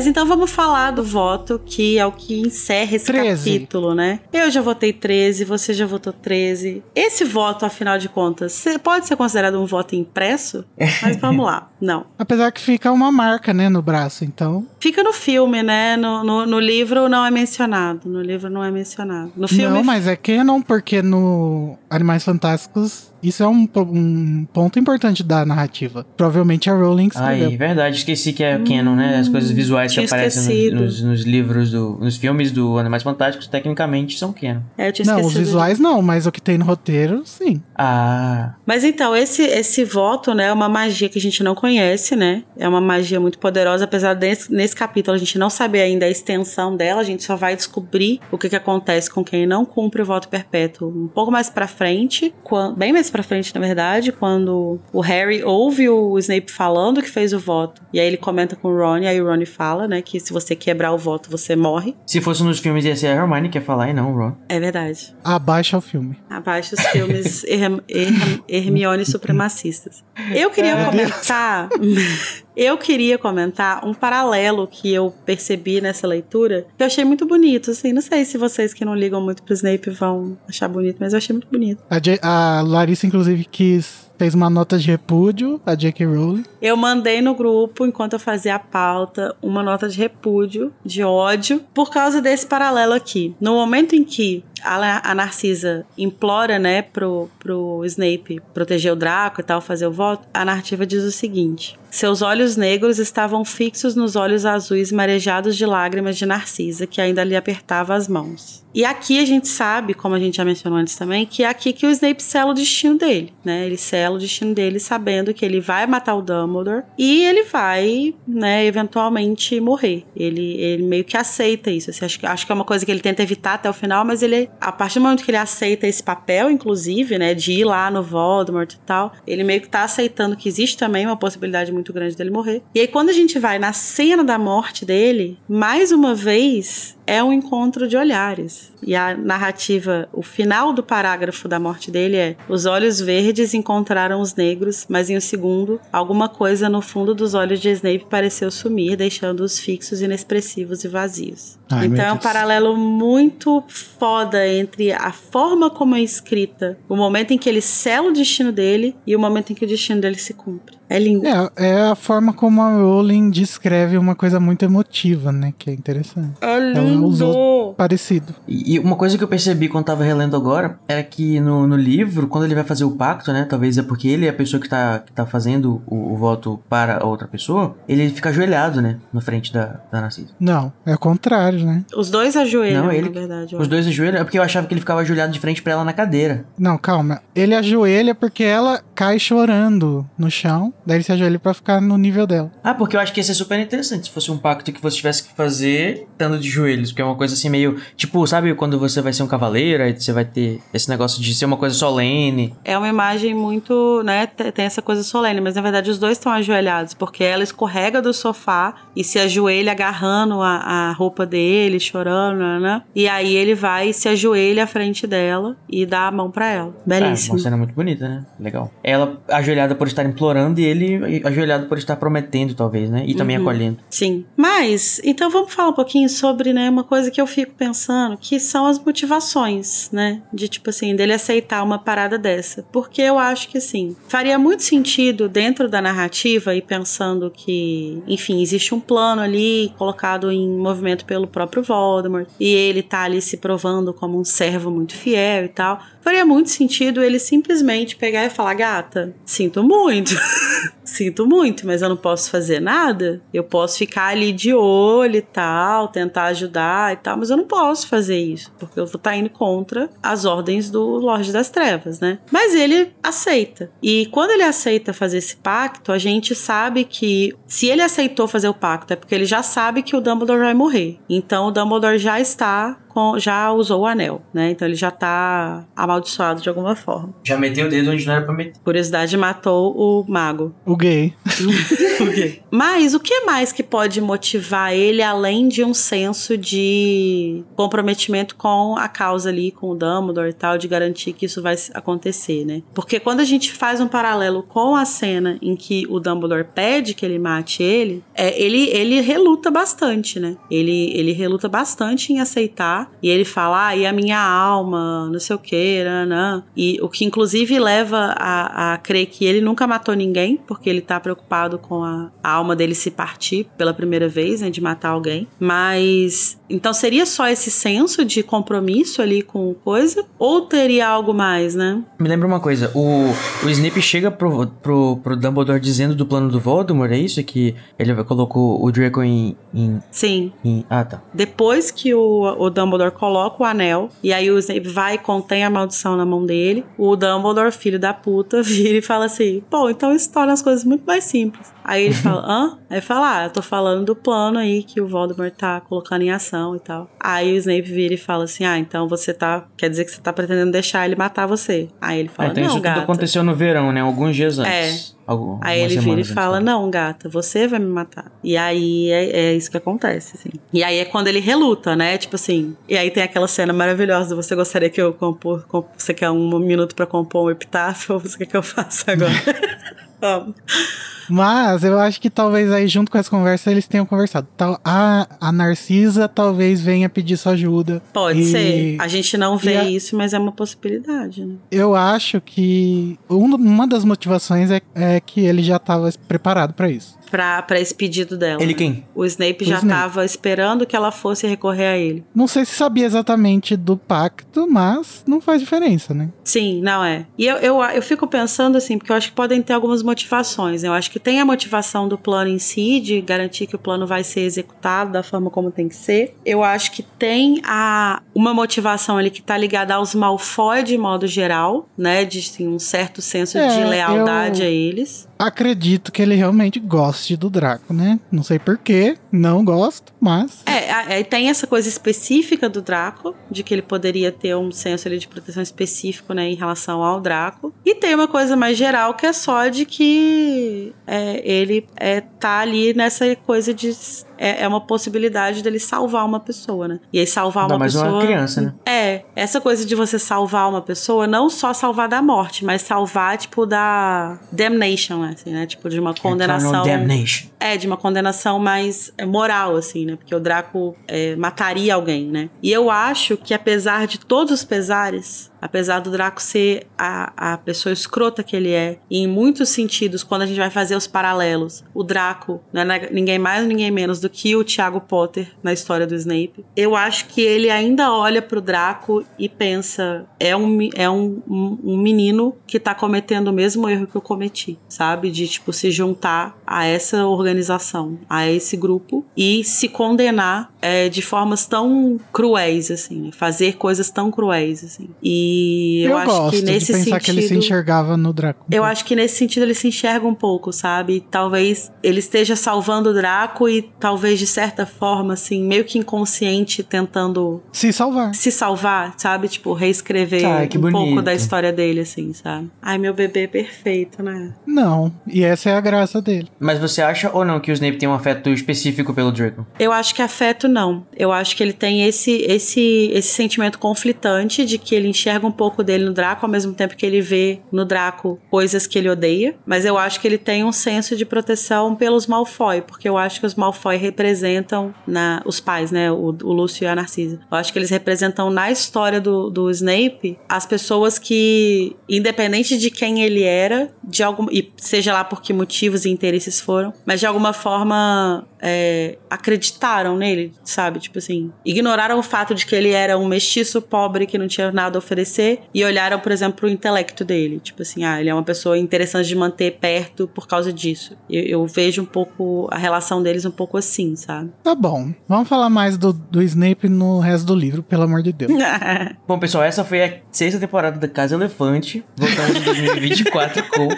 Mas então vamos falar do voto, que é o que encerra esse 13. capítulo, né? Eu já votei 13, você já votou 13. Esse voto, afinal de contas, pode ser considerado um voto impresso? <laughs> Mas vamos lá. Não. Apesar que fica uma marca, né, no braço, então. Fica no filme, né? No, no, no livro não é mencionado. No livro não é mencionado. No filme. Não, mas é canon, porque no Animais Fantásticos isso é um, um ponto importante da narrativa. Provavelmente a Rowling escreveu. Ai, verdade, esqueci que é canon, né? As coisas visuais que aparecem nos, nos- nos livros, do, nos filmes do Animais Fantásticos, tecnicamente são canon. É, eu tinha não, os visuais não, mas o que tem no roteiro, sim. Ah, Mas então, esse, esse voto, né, é uma magia que a gente não conhece conhece, né? É uma magia muito poderosa, apesar desse nesse capítulo a gente não saber ainda a extensão dela, a gente só vai descobrir o que, que acontece com quem não cumpre o voto perpétuo um pouco mais pra frente, quan- bem mais pra frente, na verdade, quando o Harry ouve o Snape falando que fez o voto, e aí ele comenta com o Ron, e aí o Ron fala, né, que se você quebrar o voto, você morre. Se fosse nos filmes, ia ser a Hermione que ia falar e não o Ron. É verdade. Abaixa o filme. Abaixo os filmes <laughs> Herm- Herm- Hermione supremacistas. Eu queria comentar. <laughs> Eu queria comentar um paralelo que eu percebi nessa leitura, que eu achei muito bonito, assim, não sei se vocês que não ligam muito pro Snape vão achar bonito, mas eu achei muito bonito. A, J- a Larissa, inclusive, quis. Fez uma nota de repúdio, a J.K. Rowling. Eu mandei no grupo, enquanto eu fazia a pauta, uma nota de repúdio, de ódio, por causa desse paralelo aqui. No momento em que a, Narcisa implora, né, pro, pro Snape proteger o Draco e tal, fazer o voto, a narrativa diz o seguinte: Seus olhos negros estavam fixos nos olhos azuis marejados de lágrimas de Narcisa, que ainda lhe apertava as mãos. E aqui a gente sabe, como a gente já mencionou antes também, que é aqui que o Snape sela o destino dele, né? Ele sela o destino dele sabendo que ele vai matar o Dumbledore e ele vai, né, eventualmente morrer. Ele, ele meio que aceita isso. Assim, acho, acho que é uma coisa que ele tenta evitar até o final, mas ele, a partir do momento que ele aceita esse papel, inclusive, né, de ir lá no Voldemort e tal, ele meio que tá aceitando que existe também uma possibilidade muito grande dele morrer. E aí, quando a gente vai na cena da morte dele, mais uma vez é um encontro de olhares. E a narrativa, o final do parágrafo da morte dele é: Os olhos verdes encontraram os negros, mas em um segundo, alguma coisa no fundo dos olhos de Snape pareceu sumir, deixando-os fixos, inexpressivos e vazios. Ai, então é um paralelo muito foda entre a forma como é escrita, o momento em que ele sela o destino dele e o momento em que o destino dele se cumpre. É lindo. É, é a forma como a Rowling descreve uma coisa muito emotiva, né? Que é interessante. É Ela lindo. usou parecido. E, e uma coisa que eu percebi quando tava relendo agora é que no, no livro, quando ele vai fazer o pacto, né? Talvez é porque ele é a pessoa que tá, que tá fazendo o, o voto para a outra pessoa, ele fica ajoelhado, né? Na frente da, da Narcisa. Não, é o contrário, né? Os dois ajoelham, Não, ele- na verdade. Os dois ajoelham, é porque eu achava que ele ficava ajoelhado de frente pra ela na cadeira. Não, calma. Ele ajoelha porque ela cai chorando no chão. Daí ele se ajoelha pra ficar no nível dela. Ah, porque eu acho que ia ser super interessante se fosse um pacto que você tivesse que fazer estando de joelhos, porque é uma coisa assim meio. Tipo, sabe quando você vai ser um cavaleiro, aí você vai ter esse negócio de ser uma coisa solene. É uma imagem muito, né? te- Tem essa coisa solene, mas na verdade os dois estão ajoelhados, porque ela escorrega do sofá e se ajoelha agarrando a, a roupa dele, chorando, né? E aí ele vai e se ajoelha à frente dela e dá a mão pra ela. Ah, Belíssimo. uma cena muito bonita, né? Legal. Ela ajoelhada por estar implorando e ele ajoelhado por estar prometendo, talvez, né? E também Uhum. acolhendo. Sim. Mas, então vamos falar um pouquinho sobre, né, uma coisa que eu fico pensando, que são as motivações, né? De tipo assim, dele aceitar uma parada dessa. Porque eu acho que assim, faria muito sentido dentro da narrativa e pensando que, enfim, existe um plano ali colocado em movimento pelo próprio Voldemort e ele tá ali se provando como um servo muito fiel e tal. Faria muito sentido ele simplesmente pegar e falar: "Gata, sinto muito. <laughs> Sinto muito, mas eu não posso fazer nada. Eu posso ficar ali de olho e tal, tentar ajudar e tal, mas eu não posso fazer isso, porque eu vou estar indo contra as ordens do Lorde das Trevas, né? Mas ele aceita. E quando ele aceita fazer esse pacto, a gente sabe que se ele aceitou fazer o pacto é porque ele já sabe que o Dumbledore vai morrer. Então o Dumbledore já está com, já usou o anel, né? Então ele já tá amaldiçoado de alguma forma. Já meteu o dedo onde não era pra meter. Curiosidade matou o mago. <laughs> O gay. Mas o que mais que pode motivar ele além de um senso de comprometimento com a causa ali, com o Dumbledore e tal, de garantir que isso vai acontecer, né? Porque quando a gente faz um paralelo com a cena em que o Dumbledore pede que ele mate ele, é, ele, ele reluta bastante, né? Ele, ele reluta bastante em aceitar e ele fala, ah, e a minha alma, não sei o que, nanã. E o que inclusive leva a, a crer que ele nunca matou ninguém, porque ele tá preocupado com a, a alma dele se partir pela primeira vez, né, de matar alguém. Mas então seria só esse senso de compromisso ali com coisa ou teria algo mais, né? Me lembra uma coisa, o, o Snape chega pro, pro, pro Dumbledore dizendo do plano do Voldemort, é isso? Que ele colocou o Draco em... em, Sim. em- ah, tá. Depois que o, o Dumbledore coloca o anel, e aí o Snape vai e contém a maldição na mão dele, o Dumbledore, filho da puta, <laughs> vira e fala assim: Pô, então isso torna as coisas muito mais simples. Aí ele fala, hã? Aí fala, ah, eu tô falando do plano aí que o Voldemort tá colocando em ação e tal. Aí o Snape vira e fala assim, ah, então você tá, quer dizer que você tá pretendendo deixar ele matar você. Aí ele fala, então não, isso tudo aconteceu no verão, né? Alguns dias antes. Algum- Aí ele vira e fala? Não, gata, você vai me matar. E aí é, é isso que acontece, assim. E aí é quando ele reluta, né? Tipo assim. E aí tem aquela cena maravilhosa: Você gostaria que eu compor. comp- você quer um minuto pra compor um epitáfio? <laughs> Ou você quer que eu faça agora? <laughs> Vamos. Mas eu acho que talvez aí, junto com essa conversa, eles tenham conversado. Tal, a, a Narcisa talvez venha pedir sua ajuda. Pode E ser. A gente não vê a- isso, mas é uma possibilidade, né? Eu acho que um- uma das motivações é, é que ele já estava preparado pra isso. Pra, pra esse pedido dela. Ele né? quem? O Snape O já Snape. tava esperando que ela fosse recorrer a ele. Não sei se sabia exatamente do pacto, mas não faz diferença, né? Sim, não é. E eu, eu, eu fico pensando assim, porque eu acho que podem ter algumas motivações. Eu acho que tem a motivação do plano em si, de garantir que o plano vai ser executado da forma como tem que ser. Eu acho que tem a, uma motivação ali que tá ligada aos Malfoy de modo geral, né? De assim, um certo senso É, de lealdade eu- a eles. Acredito que ele realmente goste do Draco, né? Não sei porquê, não gosto, mas. É, aí tem essa coisa específica do Draco, de que ele poderia ter um senso ali de proteção específico, né, em relação ao Draco. E tem uma coisa mais geral que é só de que é, ele é, tá ali nessa coisa de. É, é uma possibilidade dele salvar uma pessoa, né? E aí salvar Ainda uma mais pessoa. uma criança, né? É, essa coisa de você salvar uma pessoa, não só salvar da morte, mas salvar, tipo, da damnation, assim, né? Tipo, de uma condenação. Eternal Damnation. É, de uma condenação mais é, moral, assim, né? Porque o Draco é, mataria alguém, né? E eu acho que apesar de todos os pesares, apesar do Draco ser a, a pessoa escrota que ele é, e em muitos sentidos, quando a gente vai fazer os paralelos, o Draco não é na- ninguém mais ninguém menos do que o Tiago Potter na história do Snape. Eu acho que ele ainda olha pro Draco e pensa: é um, é um, um menino que tá cometendo o mesmo erro que eu cometi, sabe? De, tipo, se juntar a essa organização, a esse grupo e se condenar é, de formas tão cruéis, assim, fazer coisas tão cruéis, assim. E eu, Eu, acho gosto que nesse de pensar sentido. que ele se enxergava no Draco. Eu acho que nesse sentido ele se enxerga um pouco, sabe? Talvez ele esteja salvando o Draco e talvez de certa forma, assim, meio que inconsciente, tentando Se salvar. se salvar, sabe? Tipo, reescrever Ai, que um pouco bonito. da história dele, assim, sabe? Ai, meu bebê é perfeito, né? Não. E essa é a graça dele. Mas você acha ou não que o Snape tem um afeto específico pelo Draco? Eu acho que afeto não. Eu acho que ele tem esse, esse, esse sentimento conflitante de que ele enxerga um pouco dele no Draco, ao mesmo tempo que ele vê no Draco coisas que ele odeia. Mas eu acho que ele tem um senso de proteção pelos Malfoy, porque eu acho que os Malfoy representam na, os pais, né? O, o Lúcio e a Narcisa. Eu acho que eles representam na história do, do Snape as pessoas que, independente de quem ele era, de algum, e seja lá por que motivos e interesses foram, mas de alguma forma é, acreditaram nele, sabe? Tipo assim, ignoraram o fato de que ele era um mestiço pobre que não tinha nada a oferecer e olharam, por exemplo, pro intelecto dele. Tipo assim, ah, ele é uma pessoa interessante de manter perto por causa disso. Eu, eu vejo um pouco a relação deles um pouco assim, sabe? Tá bom. Vamos falar mais do, do Snape no resto do livro, pelo amor de Deus. <laughs> Bom, pessoal, essa foi a sexta temporada da Casa Elefante. Voltamos em <laughs> 2024 com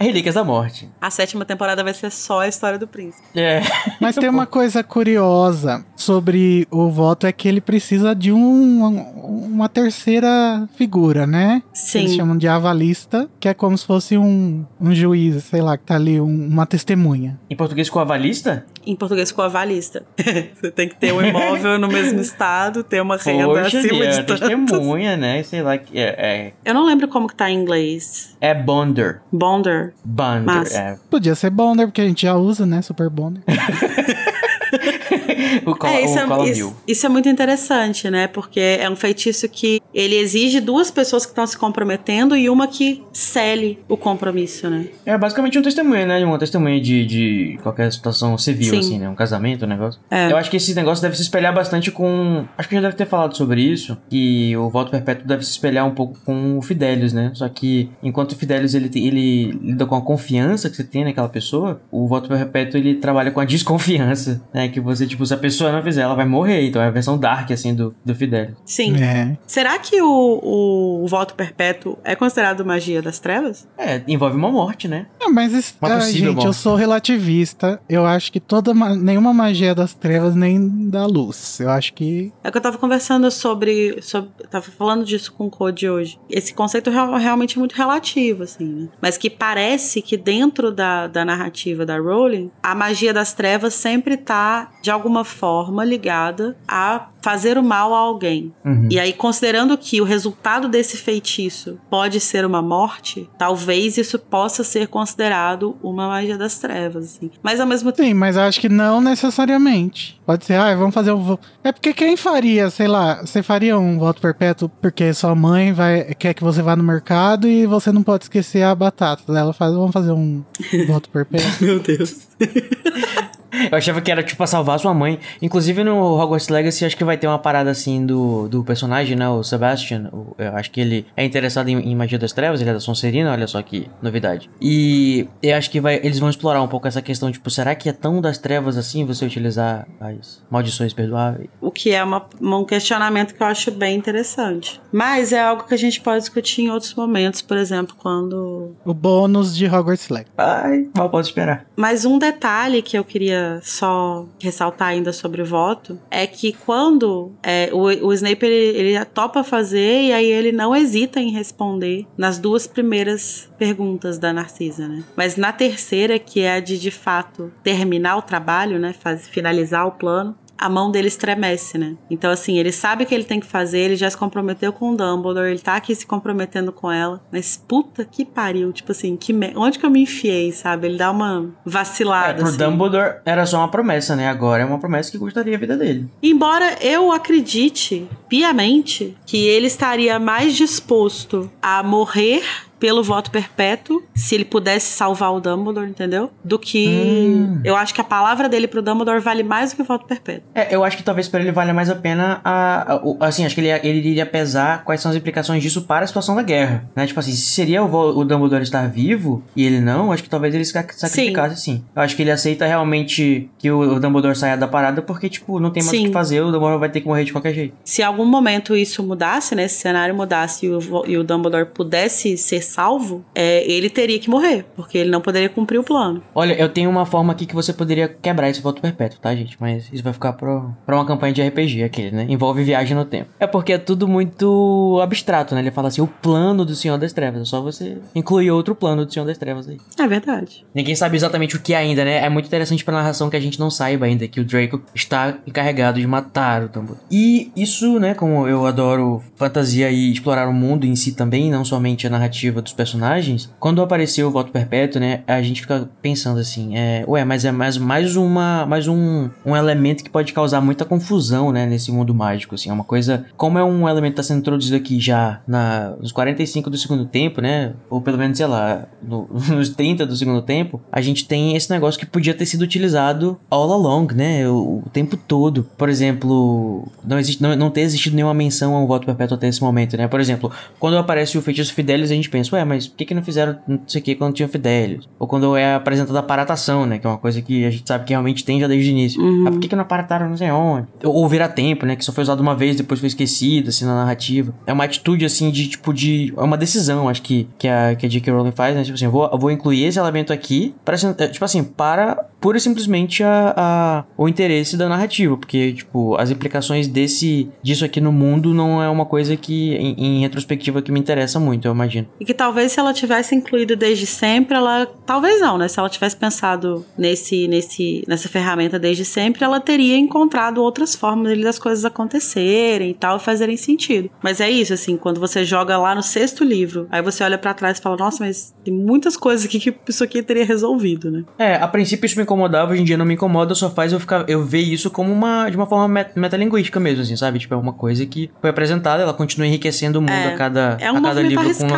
Relíquias da Morte. a sétima temporada vai ser só a história do príncipe. É. Mas tem uma coisa curiosa sobre o voto, é que ele precisa de um, uma terceira figura, né? Sim. Eles chamam de avalista, que é como se fosse um, um juiz, sei lá, que tá ali, um- uma testemunha. Em português com avalista? Em português, com avalista. <laughs> Você tem que ter um imóvel no mesmo estado, ter uma renda Poxa, acima é de tanto. testemunha, né? Sei lá. que É, é, Eu não lembro como que tá em inglês. é bonder. Bonder. Bonder, Massa. é. Podia ser Bonder, porque a gente já usa, né? Super Bonder. <laughs> <laughs> o col é, isso, o é, isso, isso é muito interessante, né? Porque é um feitiço que ele exige duas pessoas que estão se comprometendo e uma que cele o compromisso, né? É basicamente um testemunho, né? Uma testemunha de, de qualquer situação civil, Sim. assim, né? Um casamento, um negócio. É. Eu acho que esse negócio deve se espelhar bastante com. Acho que já deve ter falado sobre isso. Que o voto perpétuo deve se espelhar um pouco com o Fidelius, né? Só que enquanto o Fidelius ele, ele lida com a confiança que você tem naquela pessoa, o voto perpétuo ele trabalha com a desconfiança, né? Que você, tipo, se a pessoa não fizer, ela vai morrer. Então é a versão dark, assim, do, do Fidelis. Sim. É. Será que o, o voto perpétuo é considerado magia das trevas? É, envolve uma morte, né? É, mas isso, Uma ah, possível gente, eu morte. sou relativista. Eu acho que toda ma- nenhuma magia das trevas nem da luz. Eu acho que É que eu tava conversando sobre, sobre. Tava falando disso com o Code hoje. Esse conceito real- realmente é muito relativo, assim, né? Mas que parece que dentro da, da narrativa da Rowling, a magia das trevas sempre tá, de alguma forma, ligada a fazer o mal a alguém. Uhum. E aí, considerando que o resultado desse feitiço pode ser uma morte, talvez isso possa ser considerado uma magia das trevas, assim. Mas ao mesmo tempo. Sim, mas acho que não necessariamente. Pode ser, ah, vamos fazer um. É porque quem faria, sei lá, você faria um voto perpétuo porque sua mãe vai, quer que você vá no mercado e você não pode esquecer a batata. Ela faz, vamos fazer um <laughs> voto perpétuo. Meu Deus. Eu achava que era, tipo, pra salvar sua mãe. Inclusive no Hogwarts Legacy, acho que vai ter uma parada assim do, do personagem, né? O Sebastian. O- eu acho que ele é interessado em, em magia das trevas, ele é da Sonserina, olha só que novidade. E eu acho que vai, eles vão explorar um pouco essa questão, tipo, será que é tão das trevas assim você utilizar as maldições perdoáveis? O que é uma- um questionamento que eu acho bem interessante. Mas é algo que a gente pode discutir em outros momentos, por exemplo, quando. o bônus de Hogwarts Legacy. Ai, mal posso esperar. Mas um detalhe que eu queria só ressaltar ainda sobre o voto é que quando é, o, o Snape ele, ele topa fazer e aí ele não hesita em responder nas duas primeiras perguntas da Narcisa, né? Mas na terceira, que é a de de fato terminar o trabalho, né? Faz, finalizar o plano. A mão dele estremece, né? Então, assim, ele sabe o que ele tem que fazer, ele já se comprometeu com o Dumbledore, ele tá aqui se comprometendo com ela. Mas puta que pariu, tipo assim, que me- onde que eu me enfiei, sabe? Ele dá uma É, vacilada. pro assim. Dumbledore era só uma promessa, né? Agora é uma promessa que custaria a vida dele. Embora eu acredite piamente que ele estaria mais disposto a morrer pelo voto perpétuo, se ele pudesse salvar o Dumbledore, entendeu? Do que. Hum. Eu acho que a palavra dele pro Dumbledore vale mais do que o voto perpétuo. É, eu acho que talvez pra ele valha mais a pena a, a- o- assim, acho que ele, ele iria pesar quais são as implicações disso para a situação da guerra, né? Tipo assim, se seria o, o Dumbledore estar vivo e ele não, acho que talvez ele se sac- sacrificasse sim. Eu acho que ele aceita realmente que o, o Dumbledore saia da parada porque, tipo, não tem mais o Sim. que fazer, o Dumbledore vai ter que morrer de qualquer jeito. Se em algum momento isso mudasse, né? Esse cenário mudasse e o, e o Dumbledore pudesse ser salvo, é, ele teria que morrer, porque ele não poderia cumprir o plano. Olha, eu tenho uma forma aqui que você poderia quebrar esse voto perpétuo, tá, gente? Mas isso vai ficar pro, pra uma campanha de RPG, aquele, né? Envolve viagem no tempo. É porque é tudo muito abstrato, né? Ele fala assim, o plano do Senhor das Trevas. É só você incluir outro plano do Senhor das Trevas aí. É verdade. Ninguém sabe exatamente o que ainda, né? É muito interessante pra narração que a gente não saiba ainda que o Draco está encarregado de matar o Dumbledore. E isso, né, como eu adoro fantasia e explorar o mundo em si também, não somente a narrativa dos personagens, quando apareceu o Voto Perpétuo, né, a gente fica pensando assim, é, ué, mas é mais, mais uma, mais um, um elemento que pode causar muita confusão, né, nesse mundo mágico, assim, é uma coisa, como é um elemento que tá sendo introduzido aqui já na, nos 45 do segundo tempo, né, ou pelo menos, sei lá, no- <laughs> nos 30 do segundo tempo, a gente tem esse negócio que podia ter sido utilizado all along, né, o, o tempo todo. Por exemplo, não, existe, não, não ter existido nenhuma menção a um voto perpétuo até esse momento, né, por exemplo, quando aparece o feitiço Fidelis, a gente pensa, ué, mas por que que não fizeram não sei o que quando tinha Fidelis? Ou quando é apresentada a paratação, né, que é uma coisa que a gente sabe que realmente tem já desde o início. Uhum. Ah, por que que não aparataram não sei onde? Ou, virar tempo, né, que só foi usado uma vez, depois foi esquecido, assim, na narrativa. É uma atitude, assim, de, tipo, de... É uma decisão, acho que, que a, que a J.K. Rowling faz, né, tipo assim, vou, vou incluir esse elemento aqui, para, é, tipo assim, para pura e simplesmente a, a- o interesse da narrativa, porque, tipo, as implicações desse, disso aqui no mundo não é uma coisa que, em, em retrospectiva, que me interessa muito, eu imagino. E que talvez se ela tivesse incluído desde sempre, ela. Talvez não, né? Se ela tivesse pensado nesse, nesse, nessa ferramenta desde sempre, ela teria encontrado outras formas de das coisas acontecerem e tal, fazerem sentido. Mas é isso, assim, quando você joga lá no sexto livro, aí você olha pra trás e fala, nossa, mas tem muitas coisas aqui que isso aqui teria resolvido, né? É, a princípio isso me incomodava, hoje em dia não me incomoda, só faz eu ficar, eu ver isso como uma, de uma forma met- metalinguística mesmo, assim, sabe? Tipo, é uma coisa que foi apresentada, ela continua enriquecendo o mundo É, a cada, é um a cada livro com arriscado,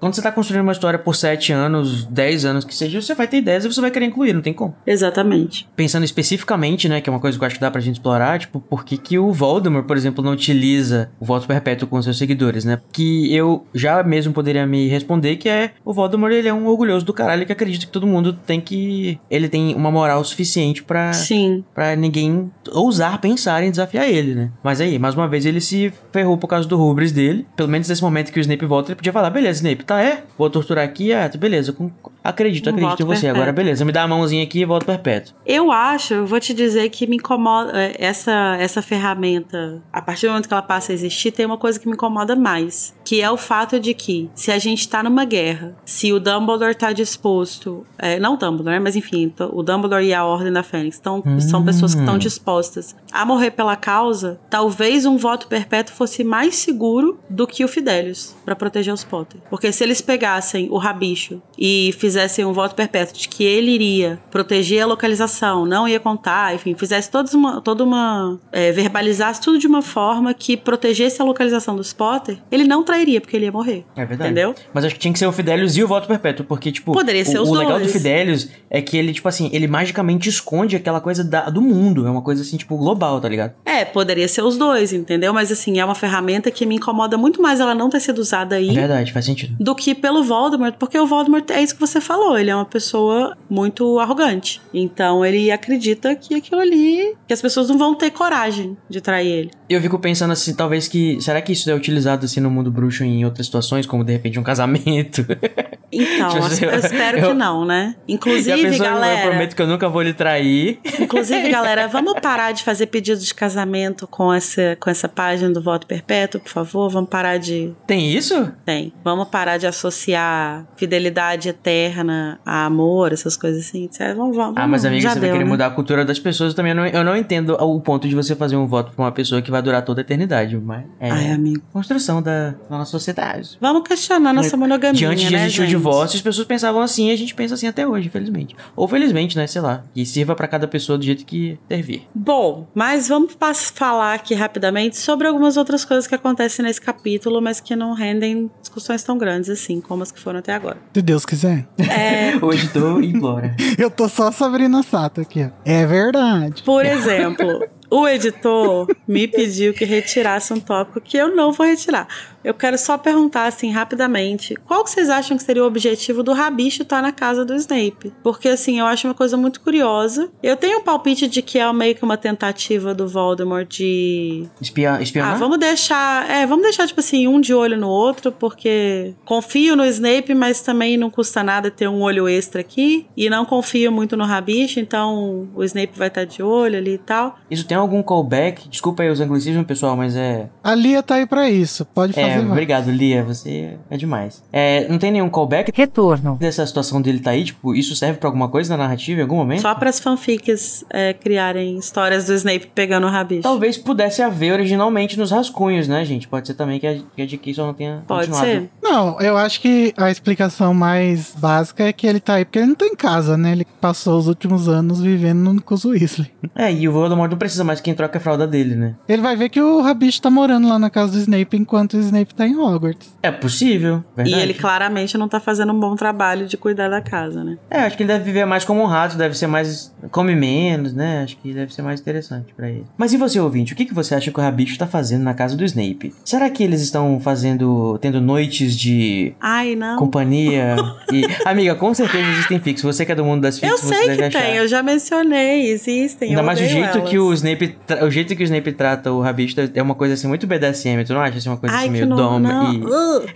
Quando você tá construindo uma história por 7 anos, 10 anos que seja, você vai ter ideias e você vai querer incluir, não tem como. Exatamente. Pensando especificamente, né, que é uma coisa que eu acho que dá pra gente explorar, tipo, por que que o Voldemort, por exemplo, não utiliza o voto perpétuo com seus seguidores, né? Que eu já mesmo poderia me responder que é o Voldemort, ele é um orgulhoso do caralho que acredita que todo mundo tem que... Ele tem uma moral suficiente pra, Sim. pra ninguém ousar pensar em desafiar ele, né? Mas aí, mais uma vez, ele se ferrou por causa do rubris dele. Pelo menos nesse momento que o Snape volta, ele podia falar, beleza, Snape, tá, é? Vou torturar aqui, ah, beleza, acredito, acredito voto em você. perpétuo. Agora, beleza, me dá a mãozinha aqui e volto perpétuo. Eu acho, eu vou te dizer que me incomoda é, essa essa ferramenta. A partir do momento que ela passa a existir, tem uma coisa que me incomoda mais, que é o fato de que se a gente tá numa guerra, se o Dumbledore tá disposto, é, não o Dumbledore, né, mas enfim, o Dumbledore e a Ordem da Fênix estão são pessoas que estão dispostas a morrer pela causa, talvez um voto perpétuo fosse mais seguro do que o Fidelius pra proteger os Potter. Porque se eles pegassem o Rabicho e fizessem um voto perpétuo de que ele iria proteger a localização, não ia contar, enfim, fizesse todos uma, toda uma. é, verbalizasse tudo de uma forma que protegesse a localização dos Potter, ele não trairia, porque ele ia morrer. É verdade. Entendeu? Mas acho que tinha que ser o Fidelius e o voto perpétuo, porque, tipo. Poderia ser o, os o legal do dois. Fidelius é que ele, tipo assim, ele magicamente esconde aquela coisa da- do mundo. É uma coisa assim, tipo, global, tá ligado? É, poderia ser os dois, entendeu? Mas assim, é uma ferramenta que me incomoda muito mais ela não ter sido usada aí. É verdade, faz sentido. do que pelo Voldemort, porque o Voldemort é isso que você falou, ele é uma pessoa muito arrogante. Então ele acredita que aquilo ali, que as pessoas não vão ter coragem de trair ele. E eu fico pensando assim, talvez que. Será que isso é utilizado assim no mundo bruxo em outras situações, como de repente um casamento? <laughs> Então, eu, eu espero eu- que não, né? Inclusive, pensou, Eu galera, prometo que eu nunca vou lhe trair. inclusive, <laughs> galera, vamos parar de fazer pedidos de casamento com essa com essa página do voto perpétuo, por favor, vamos parar de Tem isso? tem. Vamos parar de associar fidelidade eterna a amor, essas coisas assim. Vamos, vamos, Ah, mas amiga, você vai deu, querer né? mudar a cultura das pessoas. Eu também não, eu não entendo o ponto de você fazer um voto pra uma pessoa que vai durar toda a eternidade. Mas é Ai, amigo. construção da, da nossa sociedade. Vamos questionar nossa monogamia, Diante de né, existir o gente? divórcio, as pessoas pensavam assim e a gente pensa assim até hoje, infelizmente. Ou felizmente, né? Sei lá. Que sirva pra cada pessoa do jeito que servir. Bom, mas vamos falar aqui rapidamente sobre algumas outras coisas que acontecem nesse capítulo, mas que não rendem discussões tão grandes assim, como as que foram até agora. Se Deus quiser. <laughs> Hoje tô implora. <laughs> Eu tô só Sabrina Sato aqui, ó. É verdade. Por exemplo, o editor me pediu que retirasse um tópico que eu não vou retirar. Eu quero só perguntar assim rapidamente, qual que vocês acham que seria o objetivo do Rabicho estar na casa do Snape? Porque assim, eu acho uma coisa muito curiosa. Eu tenho um palpite de que é meio que uma tentativa do Voldemort de Espia, espionar? Ah, vamos deixar. É, vamos deixar, tipo assim, um de olho no outro, porque confio no Snape, mas também não custa nada ter um olho extra aqui. E não confio muito no Rabicho, então o Snape vai estar de olho ali e tal. Isso tem algum callback? Desculpa aí os anglicismos, pessoal, mas é. A Lia tá aí pra isso. Pode fazer. É, vai. obrigado, Lia. Você é demais. É, não tem nenhum callback Retorno. dessa situação dele tá aí? Tipo, isso serve pra alguma coisa na narrativa em algum momento? Só para as fanfics é, criarem histórias do Snape pegando o Rabicho. Talvez pudesse haver originalmente nos rascunhos, né, gente? Pode ser também que a, que a J.K. só não tenha Pode continuado. ser. Não, eu acho que a explicação mais básica é que ele tá aí porque ele não tá em casa, né? Ele passou os últimos anos vivendo no com os Weasley. É, e o Voldemort não precisa mais que quem troca a fralda dele, né? Ele vai ver que o Rabicho tá morando lá na casa do Snape enquanto o Snape tá em Hogwarts. É possível, E verdade. ele claramente não tá fazendo um bom trabalho de cuidar da casa, né? É, acho que ele deve viver mais como um rato, deve ser mais... come menos, né? Acho que deve ser mais interessante pra ele. Mas e você, ouvinte? O que, que você acha que o Rabicho tá fazendo na casa do Snape? Será que eles estão fazendo... tendo noites de... Ai, não. Companhia <laughs> e. Amiga, com certeza existem fics. Você que é do mundo das fics, Eu você sei deve que achar. tem, eu já mencionei, existem. Ainda eu mais o jeito elas. que o Snape. Tra- O jeito que o Snape trata o Rabicho é uma coisa assim muito BDSM, tu não acha assim uma coisa Ai, assim meio não, dom não. e. Uh, uh.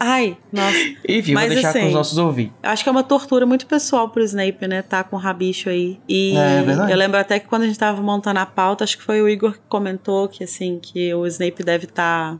Ai, nossa. Enfim, Mas, vou deixar com assim, os nossos ouvintes. Acho que é uma tortura muito pessoal pro Snape, né? Tá com o rabicho aí. E É, é verdade. eu lembro até que quando a gente tava montando a pauta, acho que foi o Igor que comentou que, assim, que o Snape deve estar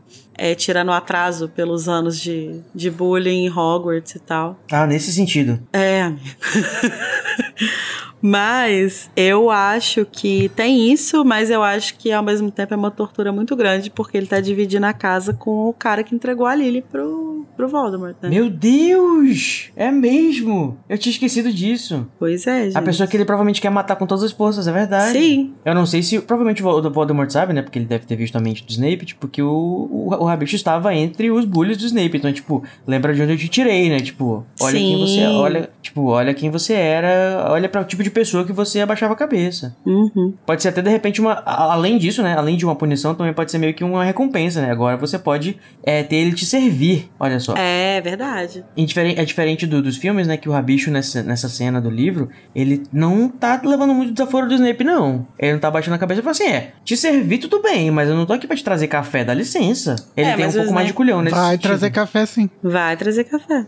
tirando o atraso pelos anos de, de bullying em Hogwarts e tal. Ah, nesse sentido. É, amigo. <laughs> Mas eu acho que tem isso, mas eu acho que ao mesmo tempo é uma tortura muito grande, porque ele tá dividindo a casa com o cara que entregou a Lily pro, pro Voldemort, né? Meu Deus! É mesmo! Eu tinha esquecido disso. Pois é, gente. A pessoa que ele provavelmente quer matar com todas as forças, é verdade. Sim. Eu não sei se. Provavelmente o Voldemort sabe, né? Porque ele deve ter visto a mente do Snape, tipo, que o, o, o Rabicho estava entre os bullies do Snape. Então, tipo, lembra de onde eu te tirei, né? Tipo, olha quem Sim. você. Olha, tipo, olha quem você era, olha para o tipo de pessoa que você abaixava a cabeça. Uhum. Pode ser até de repente uma. Além disso, né? Além de uma punição, também pode ser meio que uma recompensa, né? Agora você pode é, ter ele te servir. Olha só. É verdade. E É diferente do- dos filmes, né? Que o Rabicho, nessa, nessa cena do livro, ele não tá levando muito desaforo do Snape, não. Ele não tá baixando a cabeça e fala assim: é, te servir tudo bem, mas eu não tô aqui pra te trazer café, dá licença. Ele É, tem um pouco mais de Snape- culhão nesse Vai sentido. trazer café sim. Vai trazer café.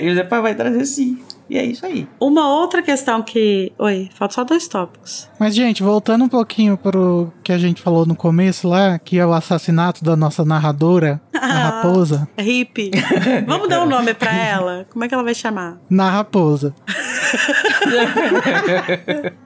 e o Snape vai trazer sim. E é isso aí. Uma outra questão que. Oi, falta só dois tópicos. Mas, gente, voltando um pouquinho pro que a gente falou no começo lá, que é o assassinato da nossa narradora, <laughs> a raposa. Hip. Vamos dar um nome pra <laughs> ela? Como é que ela vai chamar? Na raposa. <laughs>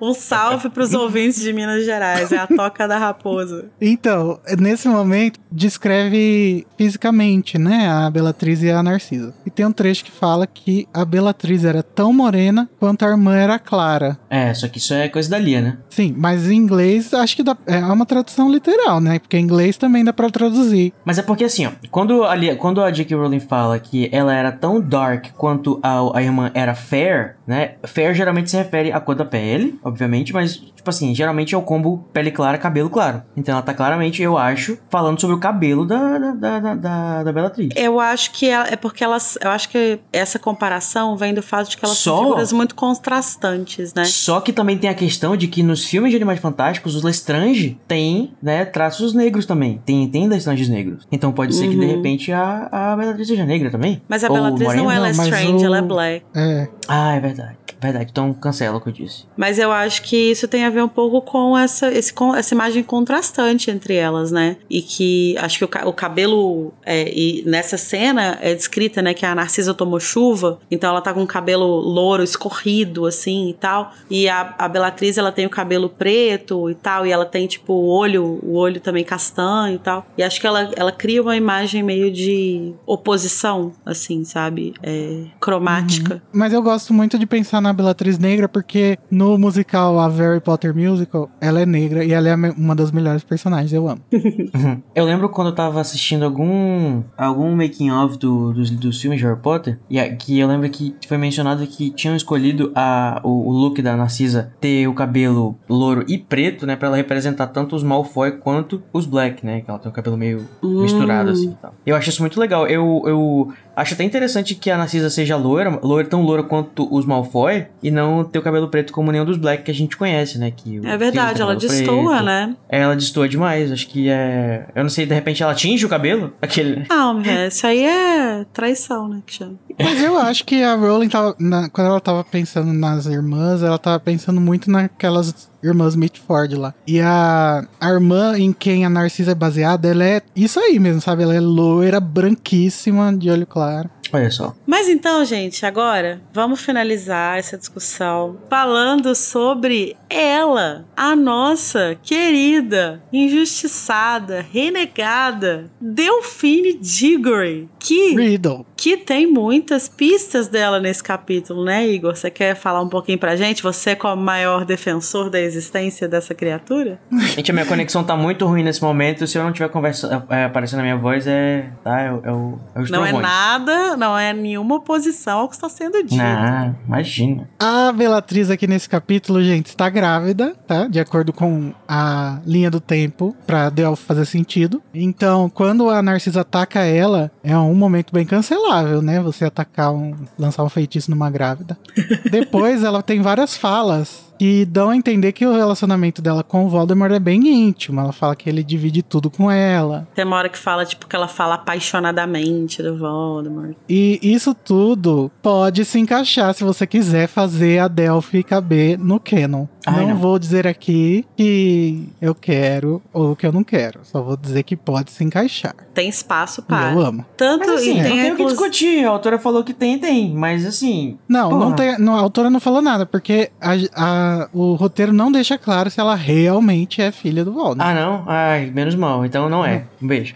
Um salve pros ouvintes de Minas Gerais. É a toca da raposa. Então, nesse momento, descreve fisicamente, né, a Belatriz e a Narcisa. E tem um trecho que fala que a Belatriz era tão morena quanto a irmã era clara. É, só que isso é coisa da Lia, né? Sim, mas em inglês acho que dá, é uma tradução literal, né? Porque em inglês também dá pra traduzir. Mas é porque assim, ó, quando a, quando a J.K. Rowling fala que ela era tão dark quanto a, a irmã era fair, né? Fair geralmente se refere à cor da pele, obviamente, mas, tipo assim, geralmente é o combo pele clara, cabelo claro. Então ela tá claramente, eu acho, falando sobre o cabelo da, da, da, da, da, Bellatrix. Eu acho que ela- é porque elas. Eu acho que essa comparação vem do fato de que elas Só? são figuras muito contrastantes, né? Só que também tem a questão de que nos filmes de Animais Fantásticos, os Lestrange têm, né, traços negros também. Tem, tem Lestranges negros. Então pode ser que, de Uhum. repente, a, a Bellatrix seja negra também. Mas a Ou Bellatrix não é Não, mas strange, o- ela é black. É. Ah, é verdade. Verdade. Então cancela o que eu disse. Mas eu acho que isso tem a ver um pouco com essa, esse, com essa imagem contrastante entre elas, né? E que acho que o, o cabelo. é, e nessa cena é descrita, né, que a Narcisa tomou chuva, então ela tá com o cabelo louro, escorrido, assim e tal. E a, a Belatriz, ela tem o cabelo preto e tal, e ela tem, tipo, o olho, o olho também castanho e tal. E acho que ela, ela cria uma imagem meio de oposição, assim, sabe? É, cromática. Mas eu gosto muito de pensar na Belatriz negra porque no musical A Harry Potter Musical, ela é negra e ela é uma das melhores personagens, eu amo. <laughs> Eu lembro quando eu tava assistindo algum algum making of do, dos, dos filmes de Harry Potter, e que eu lembro que foi mencionado que tinham escolhido a, o, o look da Narcisa ter o cabelo louro e preto, né, Pra ela representar tanto os Malfoy quanto os Black, né, que ela tem o cabelo meio Hum. misturado assim e tal. Eu acho isso muito legal. Eu, eu acho até interessante que a Narcisa seja loira, loira tão loira quanto os Malfoy, e não ter o cabelo preto como nenhum dos Black que a gente conhece, né, que É verdade, ela destoa, né? Ela destoa demais, acho que é. Eu não sei, de repente ela tinge o cabelo? <laughs> Aquele. Não, é, isso aí é traição, né, que chama. Mas eu acho que a Rowling tava. na- quando ela tava pensando nas irmãs, ela tava pensando muito naquelas irmãs Mitford lá. E a, a irmã em quem a Narcisa é baseada, ela é isso aí mesmo, sabe? Ela é loira, branquíssima, de olho claro. Olha só. Mas então, gente, agora vamos finalizar essa discussão falando sobre ela, a nossa querida, injustiçada, renegada Delphine Diggory, que, Riddle. que tem muitas pistas dela nesse capítulo, né, Igor? Você quer falar um pouquinho pra gente? Você, como maior defensor da existência dessa criatura? Gente, a minha conexão tá muito ruim nesse momento. Se eu não tiver conversa, é, aparecendo a minha voz, é. Tá? É, é o. É Não é nada, não é nenhuma oposição ao que está sendo dito. Não, imagina. A Belatriz aqui nesse capítulo, gente, está grávida, tá? De acordo com a linha do tempo, pra Delphi fazer sentido. Então, quando a Narcisa ataca ela, é um momento bem cancelável, né? Você atacar um. lançar um feitiço numa grávida. <laughs> Depois, ela tem várias falas que dão a entender que o relacionamento dela com o Voldemort é bem íntimo. Ela fala que ele divide tudo com ela. Tem uma hora que fala, tipo, que ela fala apaixonadamente do Voldemort. E isso tudo pode se encaixar se você quiser fazer a Delphi caber no canon. Ai, não, não. vou dizer aqui que eu quero ou que eu não quero. Só vou dizer que pode se encaixar. Tem espaço E para. eu amo. Tanto Mas assim, e não tem tem o que discutir. A autora falou que tem, tem. Mas assim. Não, não tem, não, a autora não falou nada, porque a- a- o roteiro não deixa claro se ela realmente é filha do Voldemort. Ah, não? Ai, menos mal. Então não é. Um beijo.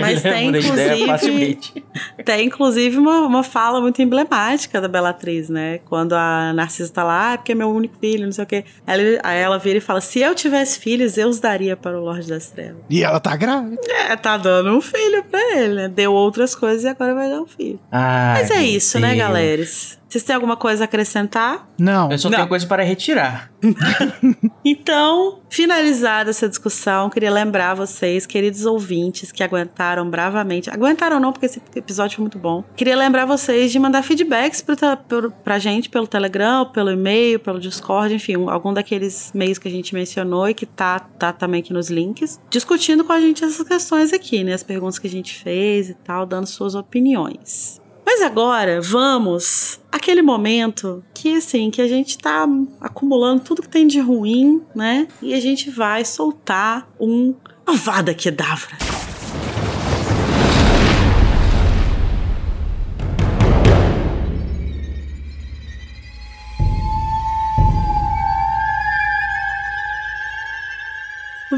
Mas <laughs> tem, Mudei de ideia inclusive- facilmente. Tem, inclusive, uma, uma fala muito emblemática da Bellatrix, né? Quando a Narcisa tá lá, ah, porque é meu único filho, não sei o quê. Aí, aí ela vira e fala: se eu tivesse filhos, eu os daria para o Lorde das Trevas. E ela tá grávida. É, tá dando um filho pra ele, né? Deu outras coisas e agora vai dar um filho. Ai, Mas é isso, né, Deus. Vocês têm alguma coisa a acrescentar? Não. Eu só Não. tenho coisa para retirar. <laughs> Então, finalizada essa discussão, queria lembrar vocês, queridos ouvintes, que aguentaram bravamente. Aguentaram não, porque esse episódio foi muito bom. Queria lembrar vocês de mandar feedbacks pro- pra gente pelo Telegram, pelo e-mail, pelo Discord, enfim, um- algum daqueles meios que a gente mencionou e que tá, tá também aqui nos links, discutindo com a gente essas questões aqui, né? As perguntas que a gente fez e tal, dando suas opiniões. Mas agora, vamos aquele momento que assim, que a gente tá acumulando tudo que tem de ruim, né? E a gente vai soltar um Avada Kedavra.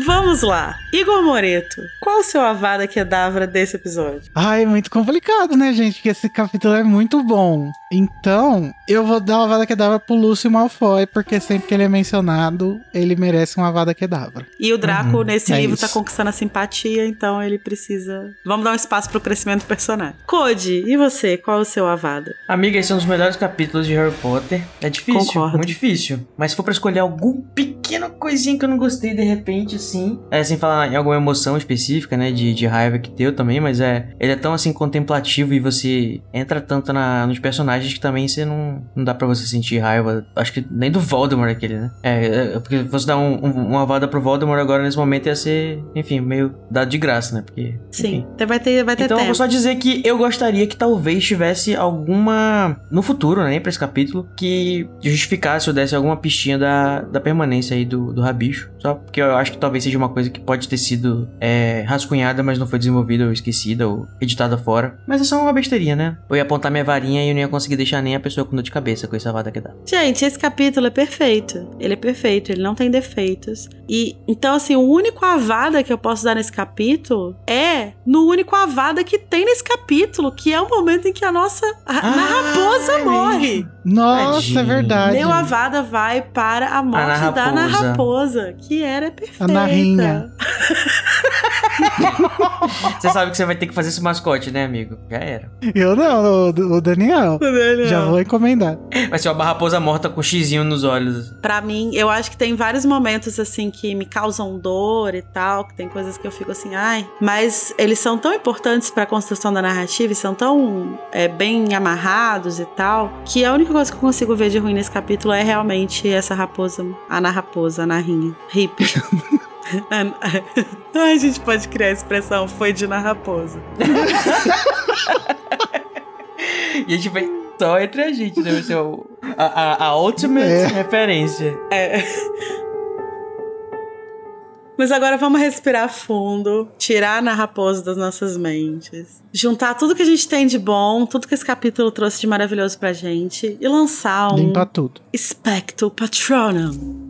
Vamos lá. Igor Moreto, qual o seu Avada Kedavra desse episódio? Ai, é muito complicado, né, gente? Porque esse capítulo é muito bom. Então, eu vou dar uma vada kedavra pro Lúcio Malfoy, porque sempre que ele é mencionado, ele merece uma vada kedavra. E o Draco, nesse é livro, isso. tá conquistando a simpatia, então ele precisa. Vamos dar um espaço pro crescimento do personagem. Code, e você? Qual é o seu Avada? Amiga, esse é um dos melhores capítulos de Harry Potter. É difícil, Concordo. muito difícil. Mas se for pra escolher algum pequeno coisinha que eu não gostei de repente, assim. É, sem falar em alguma emoção específica, né? De, de raiva que deu também, mas é. Ele é tão assim contemplativo e você entra tanto na, nos personagens que também você não. Não dá pra você sentir raiva. Acho que nem do Voldemort aquele, né? É, é, porque você dar um, um, uma vada pro Voldemort agora nesse momento ia ser, enfim, meio dado de graça, né? Porque. Sim, enfim. vai ter, vai ter Então, eu tempo. vou só dizer que eu gostaria que talvez tivesse alguma. No futuro, né? Pra esse capítulo, que justificasse ou desse alguma pistinha da, da permanência aí do, do rabicho. Só porque eu acho que talvez seja uma coisa que pode ter sido é, rascunhada, mas não foi desenvolvida ou esquecida ou editada fora. Mas é só uma besteirinha, né? Eu ia apontar minha varinha e eu não ia conseguir deixar nem a pessoa com dor de cabeça com essa vada que dá. Gente, esse capítulo é perfeito. Ele é perfeito, ele não tem defeitos. E então, assim, o único avada que eu posso dar nesse capítulo é no único avada que tem nesse capítulo, que é o momento em que a nossa a, Ah, na raposa é morre. mesmo. Nossa, Tadinho. é verdade. Meu avada vai para a morte Ana da Ana Raposa. Que era perfeita. A narrinha. <laughs> Você sabe que você vai ter que fazer esse mascote, né, amigo? Já era. Eu não, o, o Daniel. Já vou encomendar. Vai ser uma raposa morta com um xizinho nos olhos. Pra mim, eu acho que tem vários momentos assim que me causam dor e tal, que tem coisas que eu fico assim, ai, mas eles são tão importantes pra construção da narrativa e são tão é, bem amarrados e tal, que a única coisa que eu consigo ver de ruim nesse capítulo é realmente essa raposa, a Ana Raposa, a Narrinha, hippie. <laughs> Ai, a gente pode criar a expressão foi de na raposa. E a gente vai só entre a gente, né? Ser a, a, a ultimate É. referência. Mas agora vamos respirar fundo, tirar na raposa das nossas mentes, juntar tudo que a gente tem de bom, tudo que esse capítulo trouxe de maravilhoso pra gente e lançar um Limpa tudo. Spectro Patronum.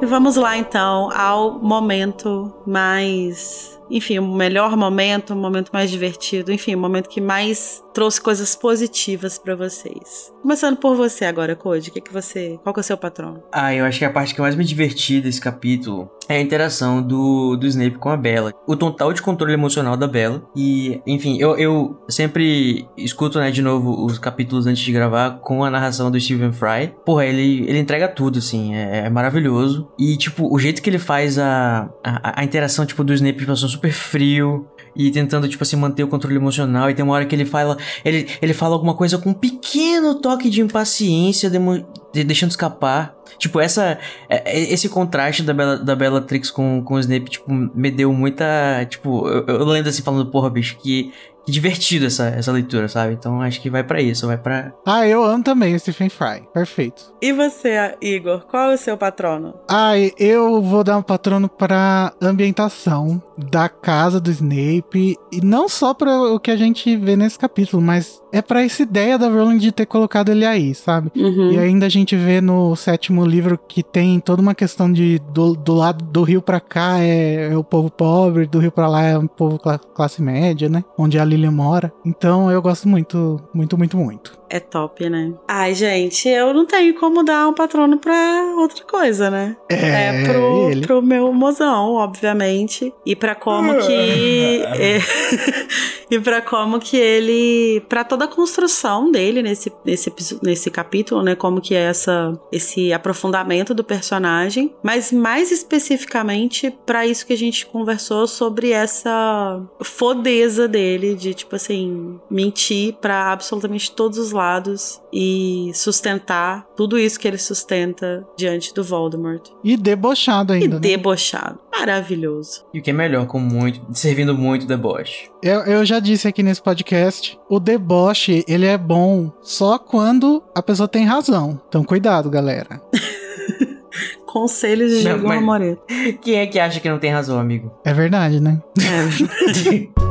E vamos lá então ao momento mais. Enfim, o melhor momento, o momento mais divertido, enfim, o momento que mais trouxe coisas positivas pra vocês. Começando por você agora, Code, que, que você. Qual que é o seu patrão? Ah, eu acho que a parte que mais me diverti desse capítulo é a interação do, do Snape com a Bella. O total de controle emocional da Bella. E, enfim, eu, eu sempre escuto, né, de novo os capítulos antes de gravar com a narração do Stephen Fry. Porra, ele, ele entrega tudo, assim, é, é maravilhoso. E, tipo, o jeito que ele faz a, a, a interação, tipo, do Snape, tipo, super frio e tentando, tipo assim, manter o controle emocional. E tem uma hora que ele fala, ele, ele fala alguma coisa com um pequeno toque de impaciência, demo- de- deixando escapar. Tipo, essa, é- é- esse contraste da, Bella, da Bellatrix com, com o Snape, tipo, me deu muita. Tipo, eu, eu lembro assim, falando, porra, bicho, que divertido essa, essa leitura, sabe? Então acho que vai pra isso, vai pra. Ah, eu amo também o Stephen Fry. Perfeito. E você, Igor, qual é o seu patrono? Ah, eu vou dar um patrono pra ambientação da casa do Snape. E não só pra o que a gente vê nesse capítulo, mas é pra essa ideia da Rowling de ter colocado ele aí, sabe? Uhum. E ainda a gente vê no sétimo livro que tem toda uma questão de do, do lado do rio pra cá é, é o povo pobre, do rio pra lá é o povo cla- classe média, né? Onde a Lilian mora. Então eu gosto muito, muito, muito, muito. É top, né? Ai, gente, eu não tenho como dar um patrono pra outra coisa, né? É, pro, ele. pro meu mozão, obviamente. E pra como que. é, <laughs> <laughs> e pra como que ele. Pra toda a construção dele nesse, nesse, nesse capítulo, né? Como que é essa, esse aprofundamento do personagem. Mas mais especificamente pra isso que a gente conversou sobre essa fodeza dele de, tipo assim, mentir pra absolutamente todos os lados e sustentar tudo isso que ele sustenta diante do Voldemort. E debochado E ainda. né? debochado. Maravilhoso. E o que é melhor, com muito. servindo muito deboche. Eu, eu já disse aqui nesse podcast, o deboche, ele é bom só quando a pessoa tem razão. Então cuidado, galera. <laughs> Conselhos de Igor Moreto. Quem é que acha que não tem razão, amigo? É verdade, né? É. <laughs>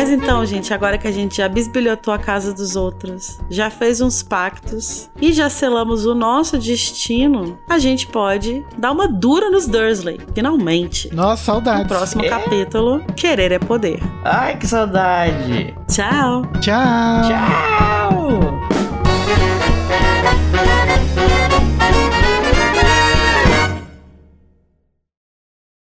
Mas então, gente, agora que a gente já bisbilhotou a casa dos outros, já fez uns pactos e já selamos o nosso destino, a gente pode dar uma dura nos Dursley, finalmente. Nossa, No saudades. próximo capítulo, Querer é Poder. Ai, que saudade! Tchau! Tchau. Tchau!